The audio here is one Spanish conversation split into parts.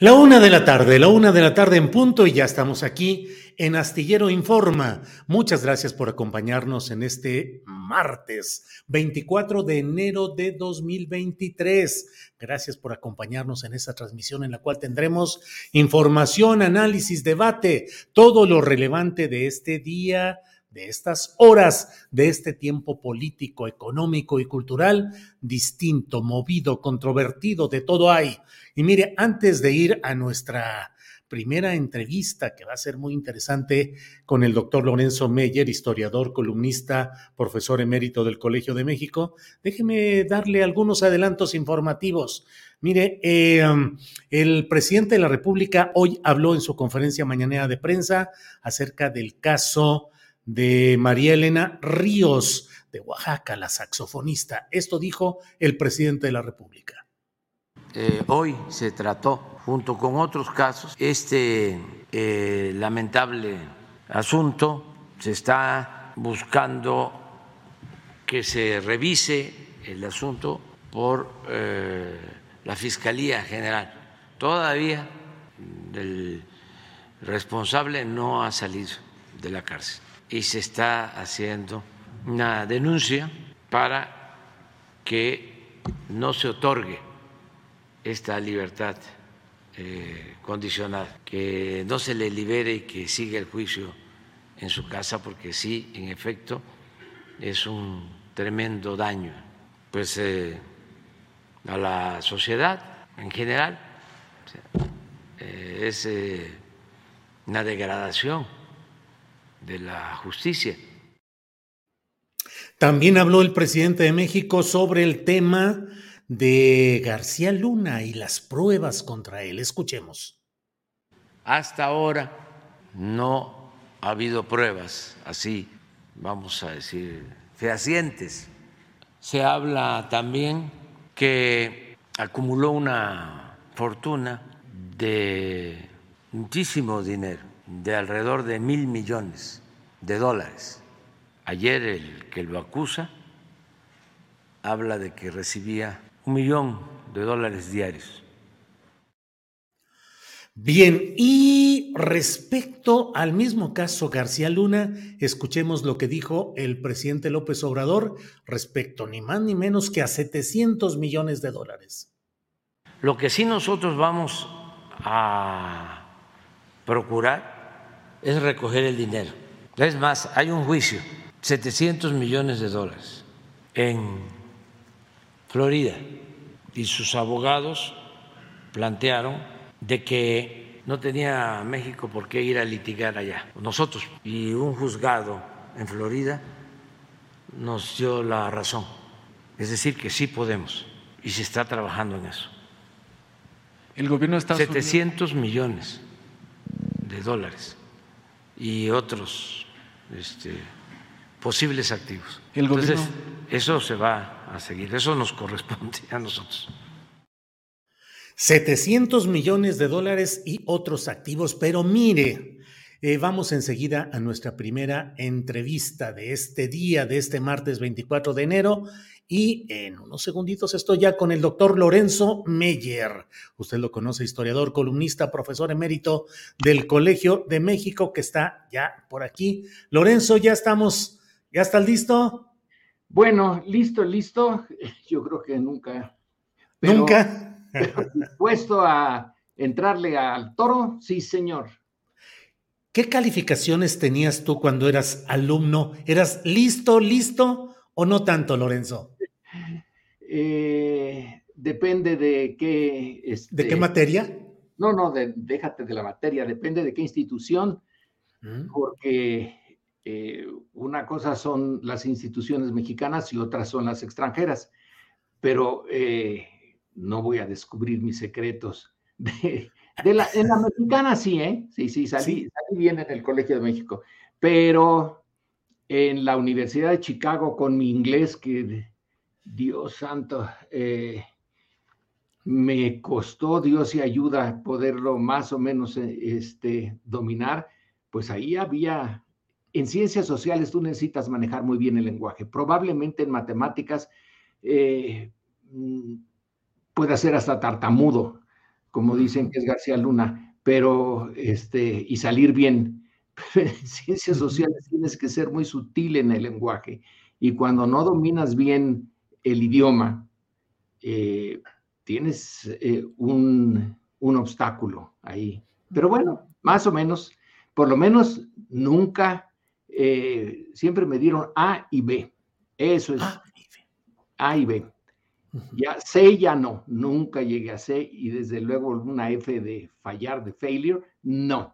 La una de la tarde, la una de la tarde en punto y ya estamos aquí en Astillero Informa. Muchas gracias por acompañarnos en este martes 24 de enero de 2023. Gracias por acompañarnos en esta transmisión en la cual tendremos información, análisis, debate, todo lo relevante de este día de estas horas, de este tiempo político, económico y cultural distinto, movido, controvertido, de todo hay. Y mire, antes de ir a nuestra primera entrevista que va a ser muy interesante con el doctor Lorenzo Meyer, historiador, columnista, profesor emérito del Colegio de México, déjeme darle algunos adelantos informativos. Mire, eh, el presidente de la República hoy habló en su conferencia mañanera de prensa acerca del caso de María Elena Ríos de Oaxaca, la saxofonista. Esto dijo el presidente de la República. Eh, hoy se trató, junto con otros casos, este eh, lamentable asunto. Se está buscando que se revise el asunto por eh, la Fiscalía General. Todavía el responsable no ha salido de la cárcel y se está haciendo una denuncia para que no se otorgue esta libertad eh, condicional, que no se le libere y que siga el juicio en su casa, porque sí, en efecto, es un tremendo daño pues, eh, a la sociedad en general, eh, es una degradación de la justicia. También habló el presidente de México sobre el tema de García Luna y las pruebas contra él. Escuchemos. Hasta ahora no ha habido pruebas así, vamos a decir, fehacientes. Se habla también que acumuló una fortuna de muchísimo dinero de alrededor de mil millones de dólares. Ayer el que lo acusa habla de que recibía un millón de dólares diarios. Bien, y respecto al mismo caso García Luna, escuchemos lo que dijo el presidente López Obrador respecto ni más ni menos que a 700 millones de dólares. Lo que sí nosotros vamos a procurar es recoger el dinero. Es más, hay un juicio, 700 millones de dólares en Florida. Y sus abogados plantearon de que no tenía México por qué ir a litigar allá, nosotros, y un juzgado en Florida nos dio la razón, es decir, que sí podemos. Y se está trabajando en eso. El gobierno está 700 millones de dólares y otros este, posibles activos. Entonces, eso se va a seguir, eso nos corresponde a nosotros. 700 millones de dólares y otros activos, pero mire, eh, vamos enseguida a nuestra primera entrevista de este día, de este martes 24 de enero, y en unos segunditos estoy ya con el doctor Lorenzo Meyer. Usted lo conoce, historiador, columnista, profesor emérito del Colegio de México, que está ya por aquí. Lorenzo, ya estamos, ¿ya está listo? Bueno, listo, listo. Yo creo que nunca. ¿Nunca? dispuesto a entrarle al toro, sí, señor. ¿Qué calificaciones tenías tú cuando eras alumno? ¿Eras listo, listo o no tanto, Lorenzo? Eh, depende de qué... ¿De qué este, materia? No, no, déjate de la materia, depende de qué institución, mm. porque eh, una cosa son las instituciones mexicanas y otras son las extranjeras, pero eh, no voy a descubrir mis secretos. De, la, en la mexicana sí, ¿eh? Sí, sí, salí, salí bien en el Colegio de México, pero en la Universidad de Chicago con mi inglés que Dios santo, eh, me costó Dios y ayuda poderlo más o menos eh, este, dominar, pues ahí había, en ciencias sociales tú necesitas manejar muy bien el lenguaje, probablemente en matemáticas eh, mm, puede ser hasta tartamudo, como dicen que es García Luna, pero este, y salir bien. Pero en ciencias sociales tienes que ser muy sutil en el lenguaje y cuando no dominas bien el idioma, eh, tienes eh, un, obstáculo ahí. Pero bueno, más o menos, por lo menos nunca, eh, siempre me dieron A y B. Eso es A y B. Ya C ya no, nunca llegué a C y desde luego una F de fallar, de failure, no.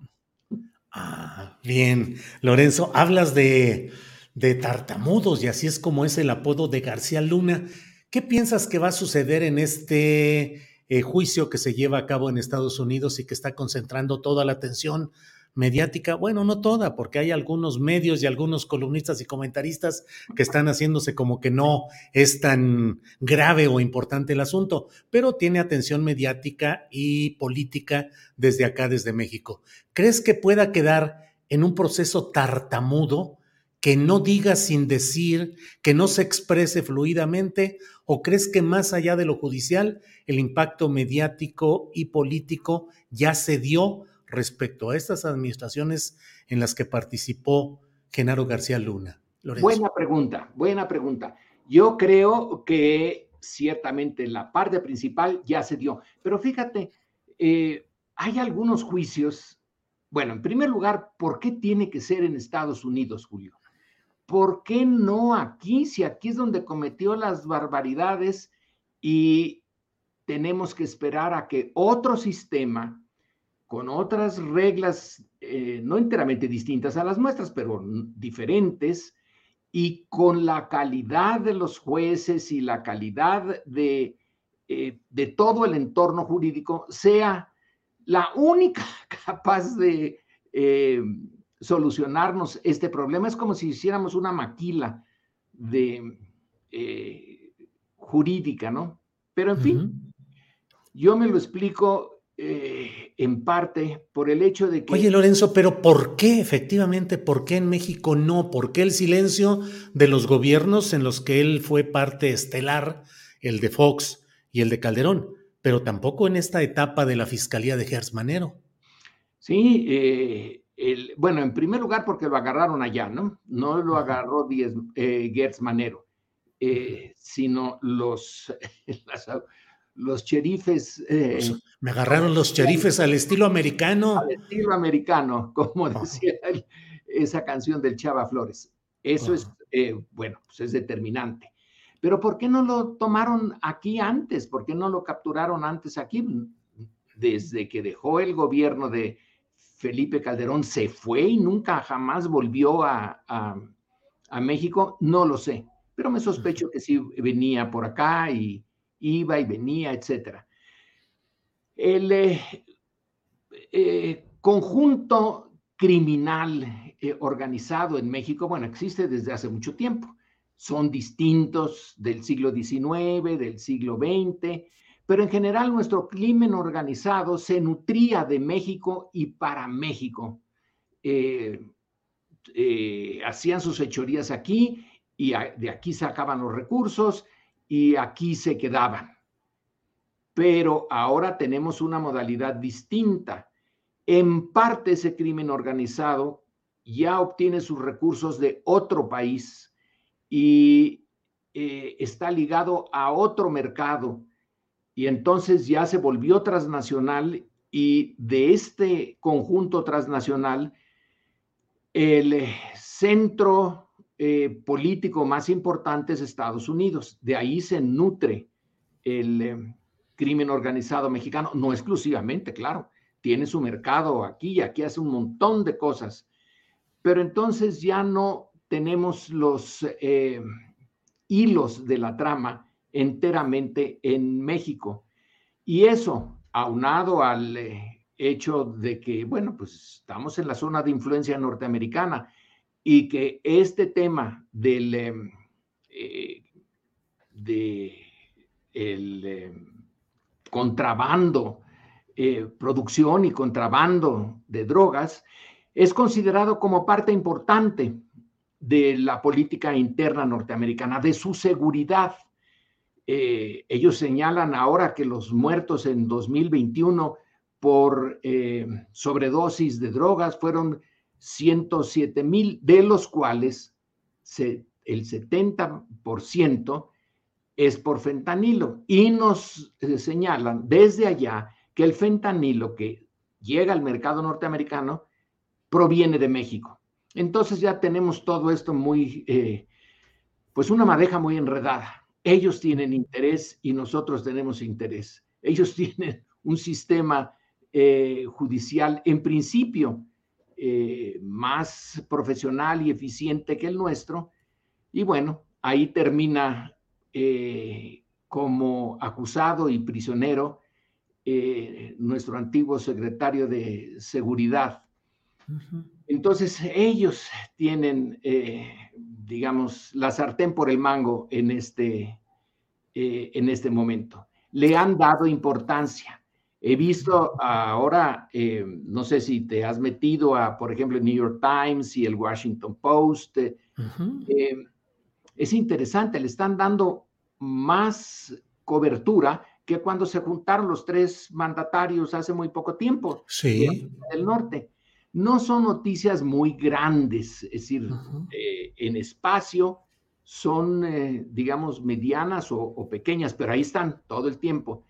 Ah, bien. Lorenzo, hablas de de tartamudos y así es como es el apodo de García Luna. ¿Qué piensas que va a suceder en este eh, juicio que se lleva a cabo en Estados Unidos y que está concentrando toda la atención mediática? Bueno, no toda, porque hay algunos medios y algunos columnistas y comentaristas que están haciéndose como que no es tan grave o importante el asunto, pero tiene atención mediática y política desde acá, desde México. ¿Crees que pueda quedar en un proceso tartamudo? Que no diga sin decir, que no se exprese fluidamente? ¿O crees que más allá de lo judicial, el impacto mediático y político ya se dio respecto a estas administraciones en las que participó Genaro García Luna? Buena pregunta, buena pregunta. Yo creo que ciertamente la parte principal ya se dio, pero fíjate, eh, hay algunos juicios. Bueno, en primer lugar, ¿por qué tiene que ser en Estados Unidos, Julio? ¿Por qué no aquí? Si aquí es donde cometió las barbaridades y tenemos que esperar a que otro sistema con otras reglas eh, no enteramente distintas a las nuestras, pero diferentes, y con la calidad de los jueces y la calidad de, eh, de todo el entorno jurídico, sea la única capaz de eh, solucionarnos este problema. Es como si hiciéramos una maquila de eh, jurídica, ¿no? Pero en fin, yo me lo explico eh, en parte por el hecho de que... Oye, Lorenzo, pero ¿por qué efectivamente, por qué en México no? ¿Por qué el silencio de los gobiernos en los que él fue parte estelar, el de Fox y el de Calderón, pero tampoco en esta etapa de la Fiscalía de Gers Manero? Sí, eh, bueno, en primer lugar porque lo agarraron allá, ¿no? No lo agarró Diez, eh, Gertz Manero, eh, sino los, los cherifes. Eh, me agarraron los cherifes al estilo americano. Al estilo americano, como decía esa canción del Chava Flores. Eso es, bueno, pues es determinante. Pero ¿por qué no lo tomaron aquí antes? ¿Por qué no lo capturaron antes aquí? Desde que dejó el gobierno de Felipe Calderón se fue y nunca jamás volvió a, México, no lo sé, pero me sospecho que sí venía por acá y iba y venía, etc. Eh, eh, conjunto criminal eh, organizado en México, bueno, existe desde hace mucho tiempo. Son distintos del siglo XIX, del siglo XX, pero en general nuestro crimen organizado se nutría de México y para México. Eh, eh, hacían sus hechorías aquí y de aquí sacaban los recursos y aquí se quedaban. Pero ahora tenemos una modalidad distinta. En parte ese crimen organizado ya obtiene sus recursos de otro país y eh, está ligado a otro mercado y entonces ya se volvió transnacional y de este conjunto transnacional el centro eh, político más importante es Estados Unidos. De ahí se nutre el eh, crimen organizado mexicano, no exclusivamente, claro, tiene su mercado aquí y aquí hace un montón de cosas, pero entonces ya no tenemos los eh, hilos de la trama enteramente en México. Y eso, aunado al hecho de que, bueno, pues estamos en la zona de influencia norteamericana y que este tema del em, eh, de em, contrabando, eh, producción y contrabando de drogas, es considerado como parte importante de la política interna norteamericana, de su seguridad. Eh, ellos señalan ahora que los muertos en 2021 por sobredosis de drogas fueron 107 mil, de los cuales el 70% es por fentanilo. Y nos eh, señalan desde allá que el fentanilo que llega al mercado norteamericano proviene de México. Entonces ya tenemos todo esto muy, eh, pues una madeja muy enredada. Ellos tienen interés y nosotros tenemos interés. Ellos tienen un sistema eh, judicial en principio eh, más profesional y eficiente que el nuestro. Y bueno, ahí termina eh, como acusado y prisionero nuestro antiguo secretario de Seguridad. Entonces, ellos tienen, digamos, la sartén por el mango en este, en este momento. Le han dado importancia. He visto ahora, eh, no sé si te has metido a, por ejemplo, el New York Times y el Washington Post. Eh, eh, es interesante, le están dando más cobertura que cuando se juntaron los tres mandatarios hace muy poco tiempo sí. del norte. No son noticias muy grandes, es decir, en espacio son, digamos, medianas o, pequeñas, pero ahí están todo el tiempo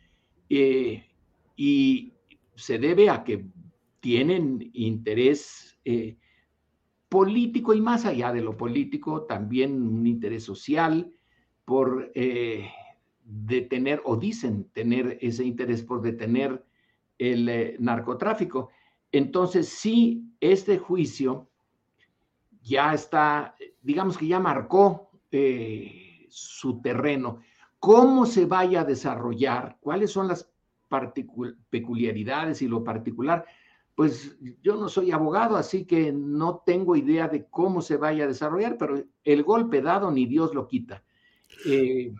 y se debe a que tienen interés eh, político y más allá de lo político, también un interés social por eh, detener, o dicen tener ese interés por detener el eh, narcotráfico. Entonces, sí, este juicio ya está, digamos que ya marcó su terreno. ¿Cómo se vaya a desarrollar? ¿Cuáles son las peculiaridades y lo particular, pues yo no soy abogado, así que no tengo idea de cómo se vaya a desarrollar, pero el golpe dado ni Dios lo quita. Eh,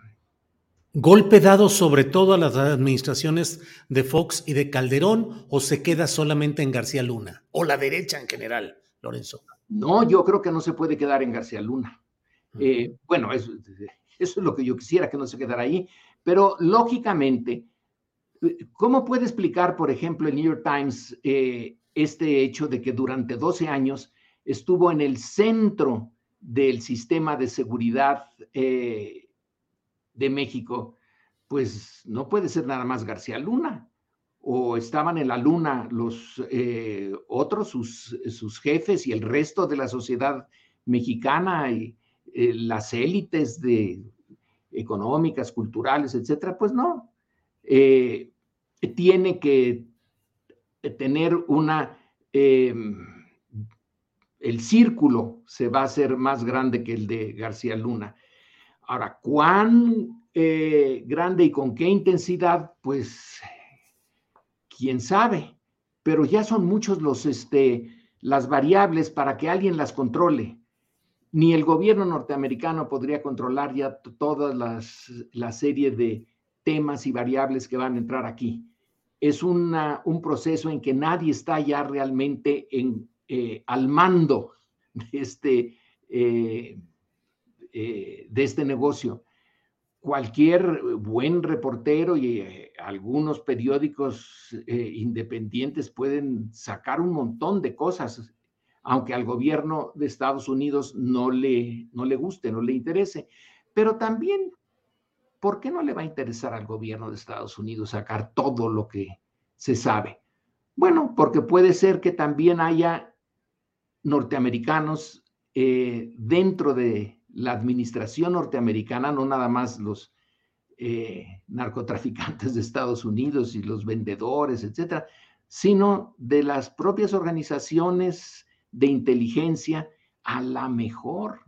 ¿Golpe dado sobre todo a las administraciones de Fox y de Calderón o se queda solamente en García Luna? O la derecha en general, Lorenzo. No, yo creo que no se puede quedar en García Luna. Eh, bueno, eso, eso es lo que yo quisiera, que no se quedara ahí, pero lógicamente ¿Cómo puede explicar, por ejemplo, el New York Times eh, este hecho de que durante 12 años estuvo en el centro del sistema de seguridad eh, de México? Pues no puede ser nada más García Luna. O estaban en la luna los eh, otros, sus, sus, jefes y el resto de la sociedad mexicana y las élites de, económicas, culturales, etcétera. Pues no tiene que tener una, el círculo se va a hacer más grande que el de García Luna. Ahora, ¿cuán eh, grande y con qué intensidad? Pues, quién sabe. pero ya son muchos los, este, las variables para que alguien las controle. Ni el gobierno norteamericano podría controlar ya toda las, la serie de temas y variables que van a entrar aquí. Es una, un proceso en que nadie está ya realmente en, eh, al mando de este, eh, eh, de este negocio. Cualquier buen reportero y algunos periódicos independientes pueden sacar un montón de cosas, aunque al gobierno de Estados Unidos no le, no le guste, no le interese. Pero también, ¿por qué no le va a interesar al gobierno de Estados Unidos sacar todo lo que se sabe? Bueno, porque puede ser que también haya norteamericanos eh, dentro de la administración norteamericana, no nada más los eh, narcotraficantes de Estados Unidos y los vendedores, etcétera, sino de las propias organizaciones de inteligencia, a la mejor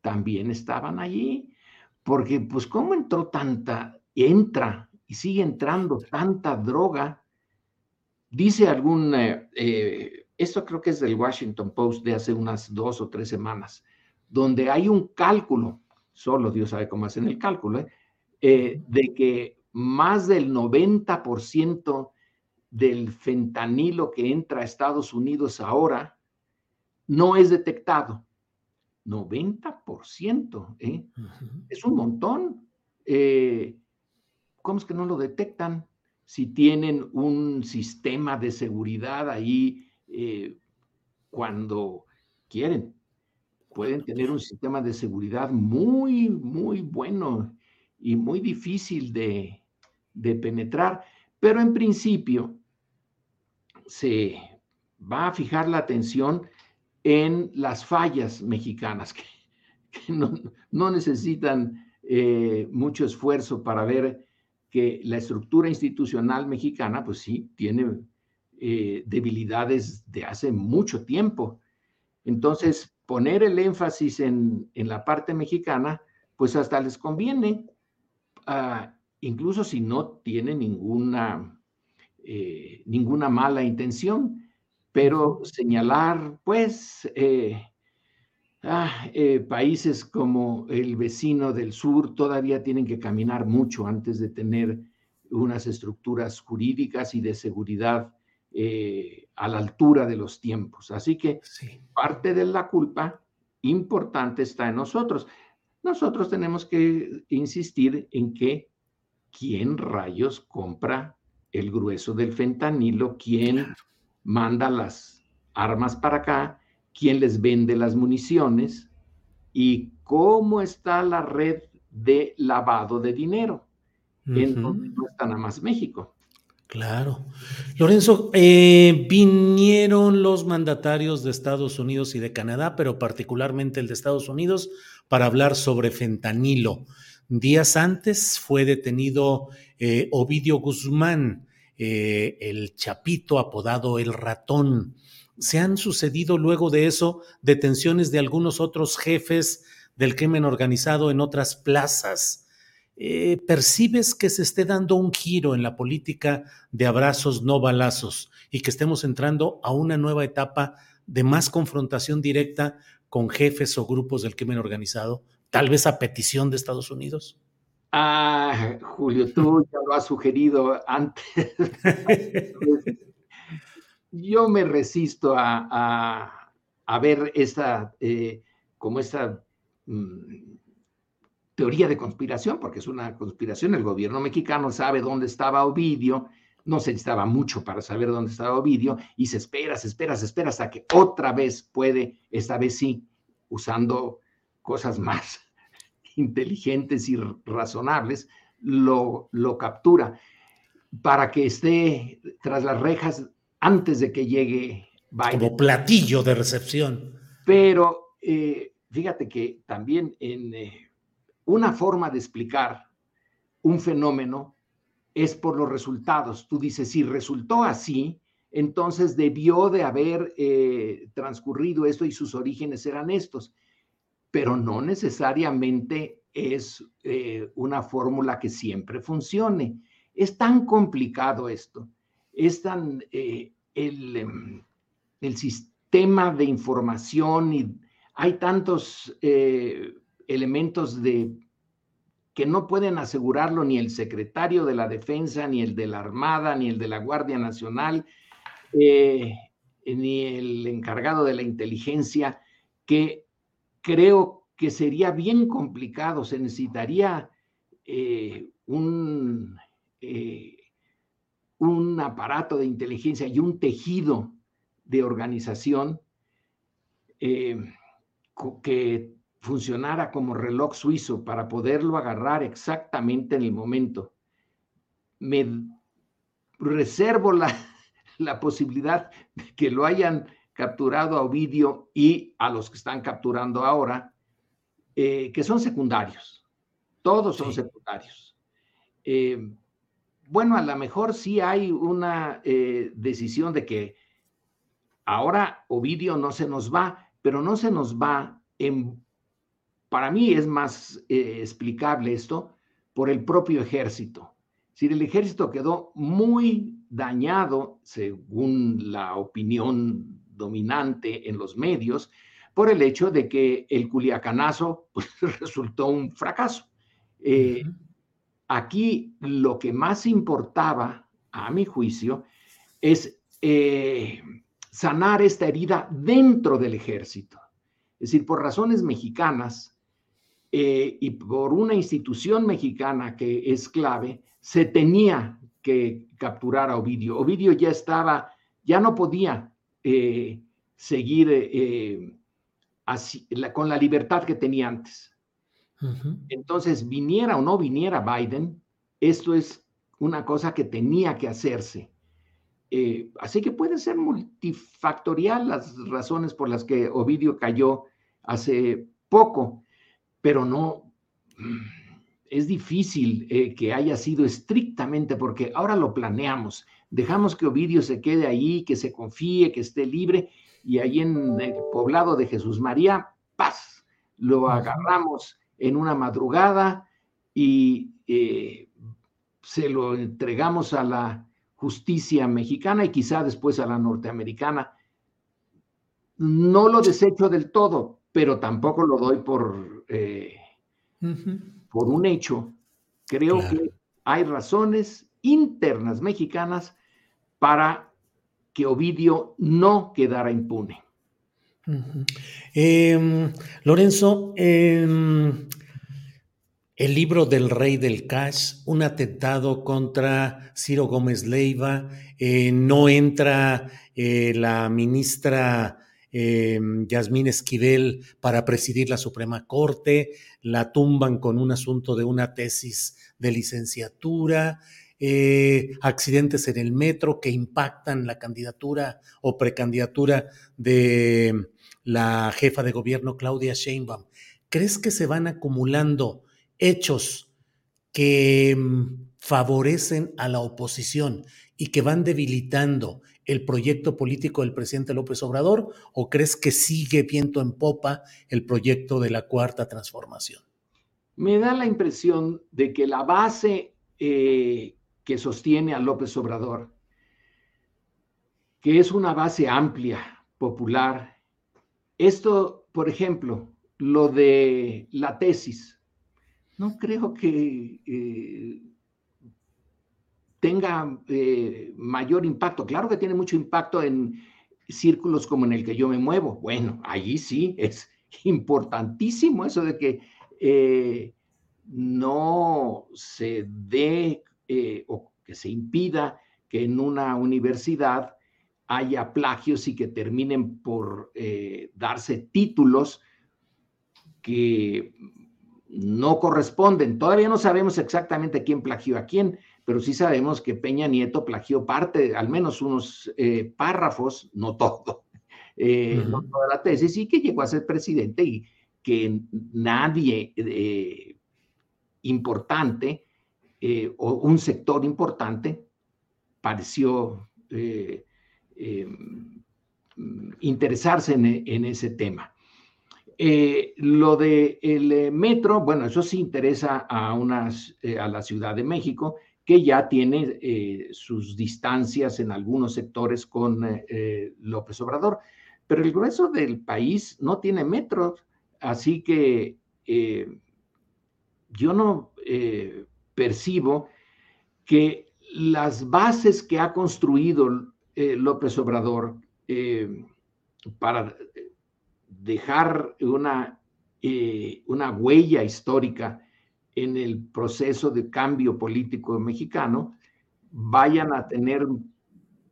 también estaban allí, porque pues cómo entró tanta, entra y sigue entrando tanta droga, dice algún eh, esto creo que es del Washington Post de hace unas dos o tres semanas, donde hay un cálculo, solo Dios sabe cómo hacen el cálculo, ¿eh? Eh, de que más del 90% del fentanilo que entra a Estados Unidos ahora no es detectado. 90%, ¿eh? Es un montón. ¿Cómo es que no lo detectan? Si tienen un sistema de seguridad ahí eh, cuando quieren. Pueden tener un sistema de seguridad muy, muy bueno y muy difícil de, penetrar, pero en principio se va a fijar la atención en las fallas mexicanas, que, no, necesitan eh, mucho esfuerzo para ver que la estructura institucional mexicana, pues sí, tiene eh, debilidades de hace mucho tiempo. Entonces, poner el énfasis en, la parte mexicana, pues hasta les conviene, ah, incluso si no tiene ninguna, eh, ninguna mala intención, pero señalar, pues, eh, ah, países como el vecino del sur todavía tienen que caminar mucho antes de tener unas estructuras jurídicas y de seguridad eh, a la altura de los tiempos. Así que parte de la culpa importante está en nosotros. Nosotros tenemos que insistir en que quién rayos compra el grueso del fentanilo, quién manda las armas para acá, quién les vende las municiones y cómo está la red de lavado de dinero, en donde no está nada más México. Claro. Lorenzo, eh, vinieron los mandatarios de Estados Unidos y de Canadá, pero particularmente el de Estados Unidos, para hablar sobre fentanilo. Días antes fue detenido eh, Ovidio Guzmán, eh, el chapito apodado el ratón. Se han sucedido luego de eso detenciones de algunos otros jefes del crimen organizado en otras plazas. Eh, percibes que se esté dando un giro en la política de abrazos no balazos y que estemos entrando a una nueva etapa de más confrontación directa con jefes o grupos del crimen organizado, tal vez a petición de Estados Unidos? Ah, Julio, tú ya lo has sugerido antes. Yo me resisto a, ver esta, eh, como esta mm, teoría de conspiración, porque es una conspiración. El gobierno mexicano sabe dónde estaba Ovidio, no se necesitaba mucho para saber dónde estaba Ovidio, y se espera, se espera, se espera hasta que otra vez puede, esta vez sí, usando cosas más inteligentes y razonables, lo, lo captura para que esté tras las rejas antes de que llegue Biden. Como platillo de recepción. Pero eh, fíjate que también en, eh, una forma de explicar un fenómeno es por los resultados. Tú dices, si resultó así, entonces debió de haber eh, transcurrido esto y sus orígenes eran estos, pero no necesariamente es eh, una fórmula que siempre funcione. Es tan complicado esto, es tan, eh, el, em, el, sistema de información y hay tantos elementos de que no pueden asegurarlo ni el secretario de la Defensa, ni el de la Armada, ni el de la Guardia Nacional, eh, ni el encargado de la inteligencia, que creo que sería bien complicado, se necesitaría eh, un, un aparato de inteligencia y un tejido de organización eh, que funcionara como reloj suizo para poderlo agarrar exactamente en el momento. Me reservo la, la posibilidad de que lo hayan capturado a Ovidio y a los que están capturando ahora, eh, que son secundarios. Todos son secundarios. Eh, bueno, a lo mejor sí hay una eh, decisión de que ahora Ovidio no se nos va, pero no se nos va en, para mí es más eh, explicable esto por el propio ejército. Si el ejército quedó muy dañado, según la opinión dominante en los medios, por el hecho de que el culiacanazo pues, resultó un fracaso. Eh, Aquí lo que más importaba, a mi juicio, es eh, sanar esta herida dentro del ejército. Es decir, por razones mexicanas eh, y por una institución mexicana que es clave, se tenía que capturar a Ovidio. Ovidio ya estaba, ya no podía eh, seguir así, con la libertad que tenía antes. Entonces, viniera o no viniera Biden, esto es una cosa que tenía que hacerse. Eh, así que puede ser multifactorial las razones por las que Ovidio cayó hace poco, pero no, es difícil eh, que haya sido estrictamente porque ahora lo planeamos, dejamos que Ovidio se quede ahí, que se confíe, que esté libre y ahí en el poblado de Jesús María, paz, lo agarramos en una madrugada y eh, se lo entregamos a la justicia mexicana y quizá después a la norteamericana. No lo desecho del todo, pero tampoco lo doy por, eh, por un hecho. Creo que hay razones internas mexicanas para que Ovidio no quedara impune. Em, Lorenzo, em, el libro del rey del cash, un atentado contra Ciro Gómez Leiva, eh, no entra eh, la ministra em, Yasmín Esquivel para presidir la Suprema Corte, la tumban con un asunto de una tesis de licenciatura. Eh, accidentes en el metro que impactan la candidatura o precandidatura de la jefa de gobierno Claudia Sheinbaum. ¿Crees que se van acumulando hechos que mm, favorecen a la oposición y que van debilitando el proyecto político del presidente López Obrador o crees que sigue viento en popa el proyecto de la cuarta transformación? Me da la impresión de que la base eh, que sostiene a López Obrador, que es una base amplia, popular, esto, por ejemplo, lo de la tesis, no creo que eh, tenga eh, mayor impacto. Claro que tiene mucho impacto en círculos como en el que yo me muevo. Bueno, allí sí es importantísimo eso de que eh, no se dé o que se impida que en una universidad haya plagios y que terminen por eh, darse títulos que no corresponden. Todavía no sabemos exactamente quién plagió a quién, pero sí sabemos que Peña Nieto plagió parte, al menos unos eh, párrafos, no todo, eh, no toda la tesis, y que llegó a ser presidente y que nadie importante o un sector importante pareció eh, interesarse en, ese tema. Eh, lo del el eh, metro, bueno, eso sí interesa a, unas, a la Ciudad de México, que ya tiene eh, sus distancias en algunos sectores con eh, López Obrador. Pero el grueso del país no tiene metros, así que yo no percibo que las bases que ha construido López Obrador para dejar una, una huella histórica en el proceso de cambio político mexicano vayan a tener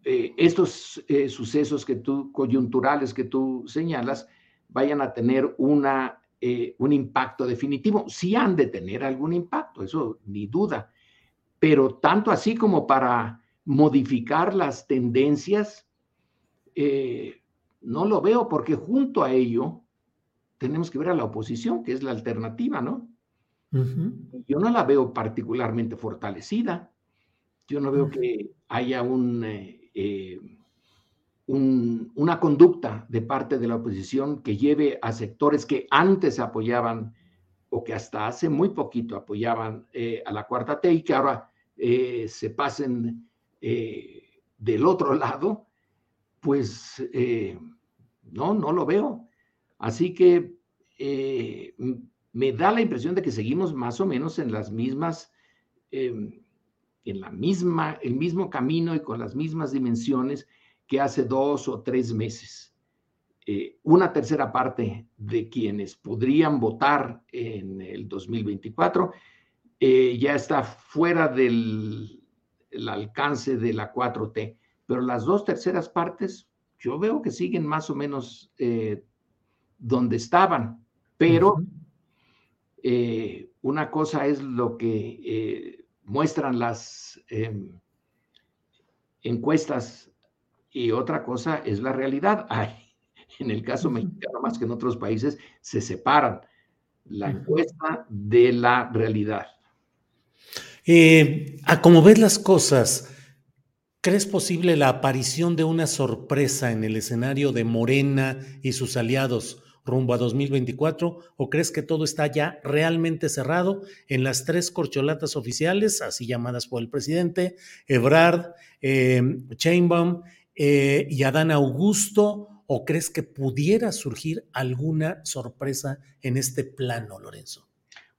eh, estos eh, sucesos que tú, coyunturales que tú señalas, vayan a tener una, eh, un impacto definitivo. Sí han de tener algún impacto, eso ni duda, pero tanto así como para modificar las tendencias, no lo veo porque junto a ello tenemos que ver a la oposición, que es la alternativa, ¿no? Yo no la veo particularmente fortalecida. Yo no veo que haya eh, eh, un, una conducta de parte de la oposición que lleve a sectores que antes apoyaban o que hasta hace muy poquito apoyaban eh, a la cuarta T y que ahora se pasen del otro lado, pues no, no lo veo. Así que me da la impresión de que seguimos más o menos en las mismas, em, en la misma, el mismo camino y con las mismas dimensiones que hace dos o tres meses. Eh, una tercera parte de quienes podrían votar en el 2024 eh, ya está fuera del alcance de la 4T, pero las dos terceras partes yo veo que siguen más o menos eh, donde estaban, pero eh, una cosa es lo que eh, muestran las em, encuestas y otra cosa es la realidad. en el caso mexicano, más que en otros países, se separan la encuesta de la realidad. Eh, a como ves las cosas, ¿crees posible la aparición de una sorpresa en el escenario de Morena y sus aliados? Rumbo a 2024 o crees que todo está ya realmente cerrado en las tres corcholatas oficiales, así llamadas por el presidente, Ebrard, eh, Chainbaum eh, y Adán Augusto? ¿O crees que pudiera surgir alguna sorpresa en este plano, Lorenzo?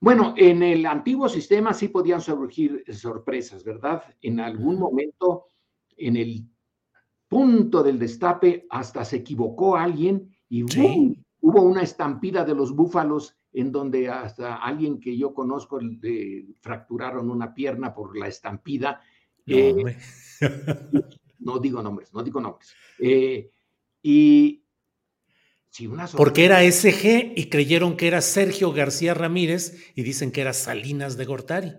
Bueno, en el antiguo sistema sí podían surgir sorpresas, ¿verdad? En algún momento, en el punto del destape, hasta se equivocó alguien y Hubo una estampida de los búfalos en donde hasta alguien que yo conozco fracturaron una pierna por la estampida. No, eh, no digo nombres, no digo nombres. Eh, y si una Porque era SG y creyeron que era Sergio García Ramírez y dicen que era Salinas de Gortari.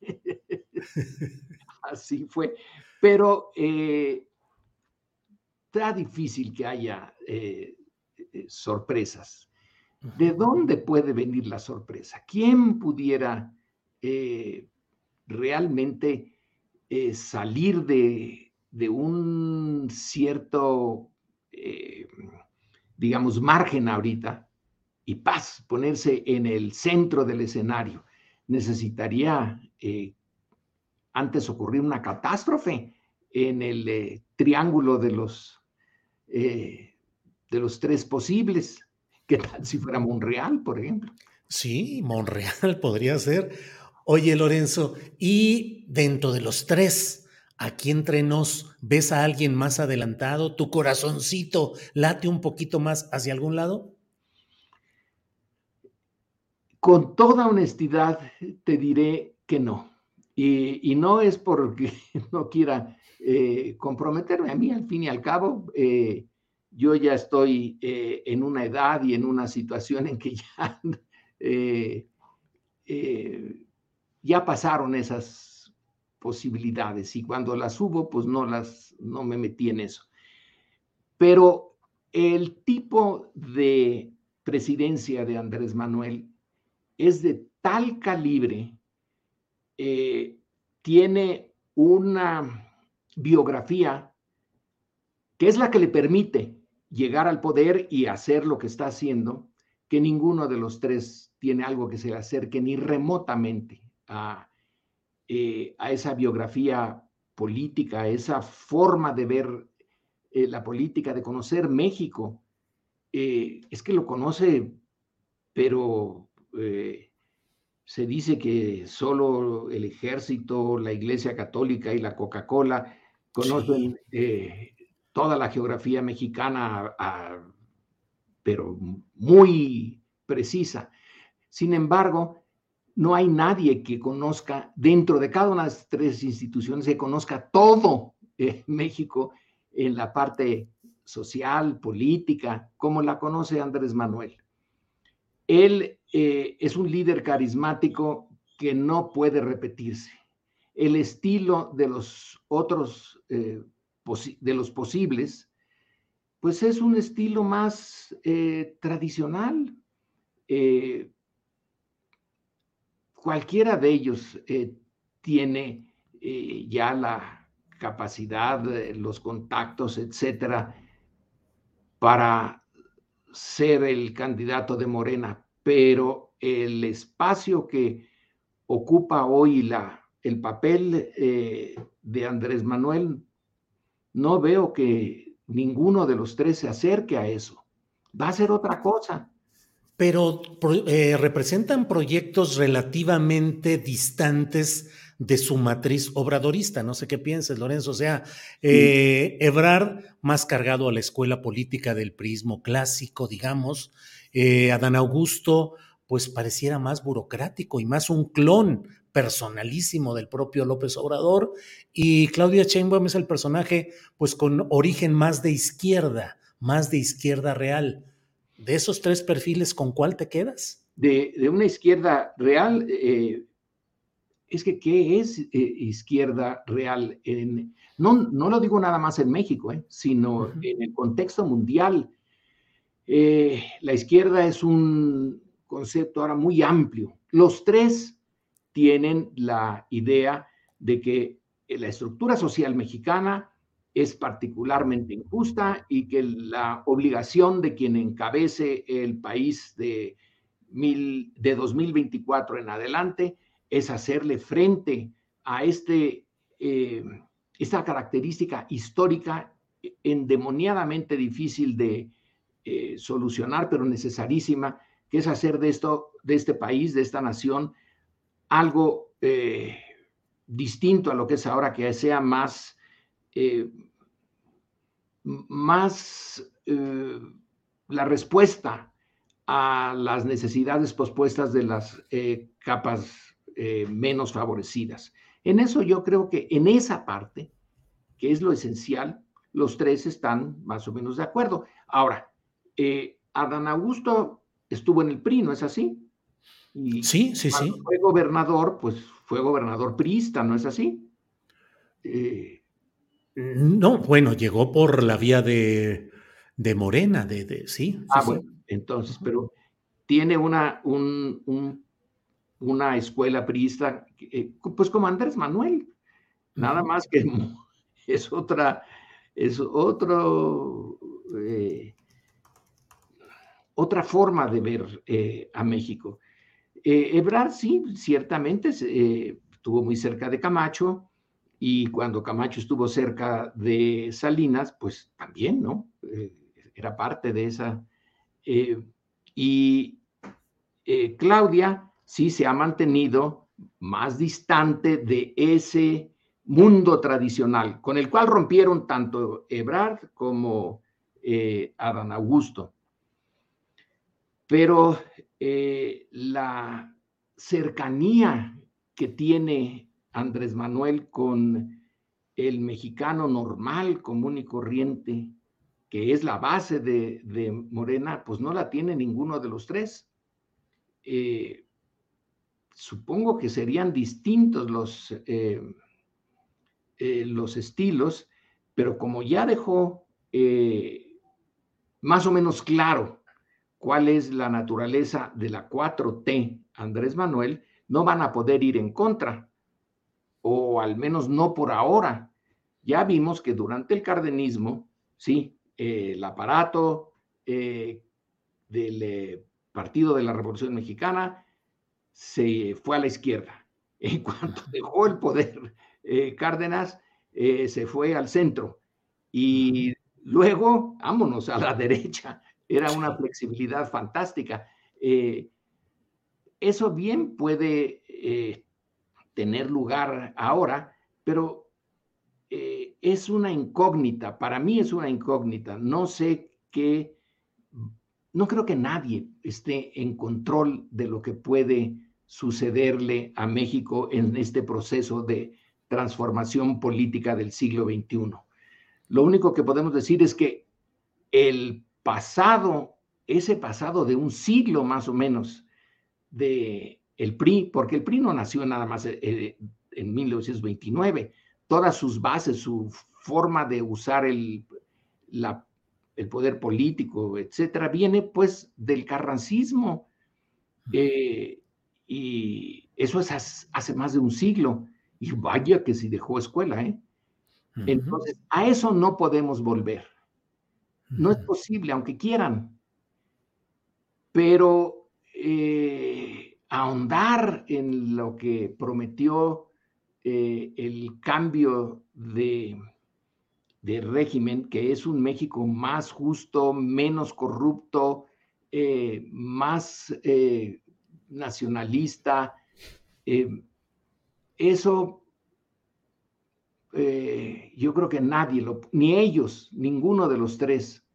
Así fue. Pero eh, está difícil que haya eh, sorpresas. ¿De dónde puede venir la sorpresa? ¿Quién pudiera eh, realmente eh, salir de, un cierto, digamos, margen ahorita y paz, ponerse en el centro del escenario? Necesitaría antes ocurrir una catástrofe en el triángulo de los de los tres posibles. ¿Qué tal si fuera Monreal, por ejemplo? Sí, Monreal podría ser. Oye, Lorenzo, y dentro de los tres, aquí entre nos, ¿ves a alguien más adelantado? ¿Tu corazoncito late un poquito más hacia algún lado? Con toda honestidad te diré que no. Y, no es porque no quiera eh, comprometerme. A mí, al fin y al cabo, eh, yo ya estoy eh, en una edad y en una situación en que ya, eh, eh, ya pasaron esas posibilidades y cuando las hubo, pues no, las, no me metí en eso. Pero el tipo de presidencia de Andrés Manuel es de tal calibre, tiene una biografía que es la que le permite llegar al poder y hacer lo que está haciendo, que ninguno de los tres tiene algo que se le acerque ni remotamente a a esa biografía política, a esa forma de ver la política, de conocer México, es que lo conoce, pero se dice que solo el ejército, la Iglesia Católica y la Coca-Cola conocen eh, toda la geografía mexicana, pero muy precisa. Sin embargo, no hay nadie que conozca dentro de cada una de las tres instituciones, que conozca todo eh, México en la parte social, política, como la conoce Andrés Manuel. Él eh, es un líder carismático que no puede repetirse. El estilo de los otros, eh, de los posibles, pues es un estilo más eh, tradicional. cualquiera de ellos tiene ya la capacidad, los contactos, etcétera, para ser el candidato de Morena, pero el espacio que ocupa hoy la, el papel eh, de Andrés Manuel, no veo que ninguno de los tres se acerque a eso. Va a ser otra cosa. Pero eh, representan proyectos relativamente distantes de su matriz obradorista. No sé qué pienses, Lorenzo. O sea, eh, Ebrard más cargado a la escuela política del prismo clásico, digamos. Eh, Adán Augusto, pues pareciera más burocrático y más un clon personalísimo del propio López Obrador. Y Claudia Sheinbaum es el personaje, pues con origen más de izquierda, más de izquierda real. De esos tres perfiles, ¿con cuál te quedas? De, una izquierda real, eh, es que ¿qué es eh, izquierda real? En, no, no lo digo nada más en México, eh, sino en el contexto mundial. La izquierda es un concepto ahora muy amplio. Los tres tienen la idea de que la estructura social mexicana es particularmente injusta y que la obligación de quien encabece el país de, mil, de 2024 en adelante es hacerle frente a este, eh, esta característica histórica endemoniadamente difícil de eh, solucionar, pero necesarísima, que es hacer de esto, de este país, de esta nación, algo eh, distinto a lo que es ahora, que sea más, más la respuesta a las necesidades pospuestas de las capas eh, menos favorecidas. En eso yo creo que en esa parte, que es lo esencial, los tres están más o menos de acuerdo. Ahora, eh, Adán Augusto estuvo en el PRI, ¿no es así? Sí, sí, sí. Fue gobernador, pues fue gobernador priista, ¿no es así? Eh, no, bueno, llegó por la vía de, Morena, de, sí. Ah, bueno, entonces, pero tiene una, un, un una escuela priista, eh, pues como Andrés Manuel, nada más que es otra, es otro, eh, otra forma de ver eh, a México. Ebrard sí, ciertamente estuvo muy cerca de Camacho y cuando Camacho estuvo cerca de Salinas, pues también, ¿no? era parte de esa. y Claudia, sí se ha mantenido más distante de ese mundo tradicional, con el cual rompieron tanto Ebrard como eh, Adán Augusto. Pero eh, la cercanía que tiene Andrés Manuel con el mexicano normal, común y corriente, que es la base de, Morena, pues no la tiene ninguno de los tres. Eh, supongo que serían distintos los, eh, los estilos, pero como ya dejó más o menos claro cuál es la naturaleza de la 4T, Andrés Manuel, no van a poder ir en contra, o al menos no por ahora. Ya vimos que durante el cardenismo, sí, el aparato del Partido de la Revolución Mexicana se fue a la izquierda. En cuanto dejó el poder eh, Cárdenas, eh, se fue al centro. Y luego, vámonos a la derecha. Era una flexibilidad fantástica. Eh, eso bien puede tener lugar ahora, pero es una incógnita. Para mí es una incógnita. No sé qué, no creo que nadie esté en control de lo que puede sucederle a México en este proceso de transformación política del siglo XXI. Lo único que podemos decir es que el pasado, ese pasado de un siglo más o menos de el PRI, porque el PRI no nació nada más eh, en 1929, todas sus bases, su forma de usar el, el poder político, etcétera, viene pues del carrancismo. Eh, y eso es hace más de un siglo. Y vaya que si dejó escuela, ¿eh? Entonces, a eso no podemos volver. No es posible, aunque quieran. Pero eh, ahondar en lo que prometió eh, el cambio de, de, régimen, que es un México más justo, menos corrupto, eh, más nacionalista, eso eh, yo creo que nadie, ni ellos, ninguno de los tres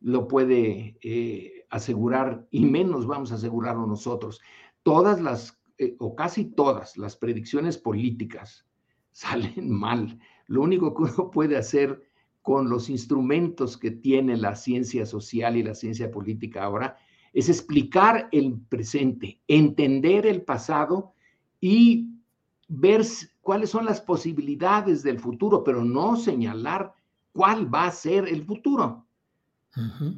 lo puede eh, asegurar y menos vamos a asegurarlo nosotros. Todas las, eh, o casi todas las predicciones políticas salen mal. Lo único que uno puede hacer con los instrumentos que tiene la ciencia social y la ciencia política ahora es explicar el presente, entender el pasado y ver cuáles son las posibilidades del futuro, pero no señalar cuál va a ser el futuro,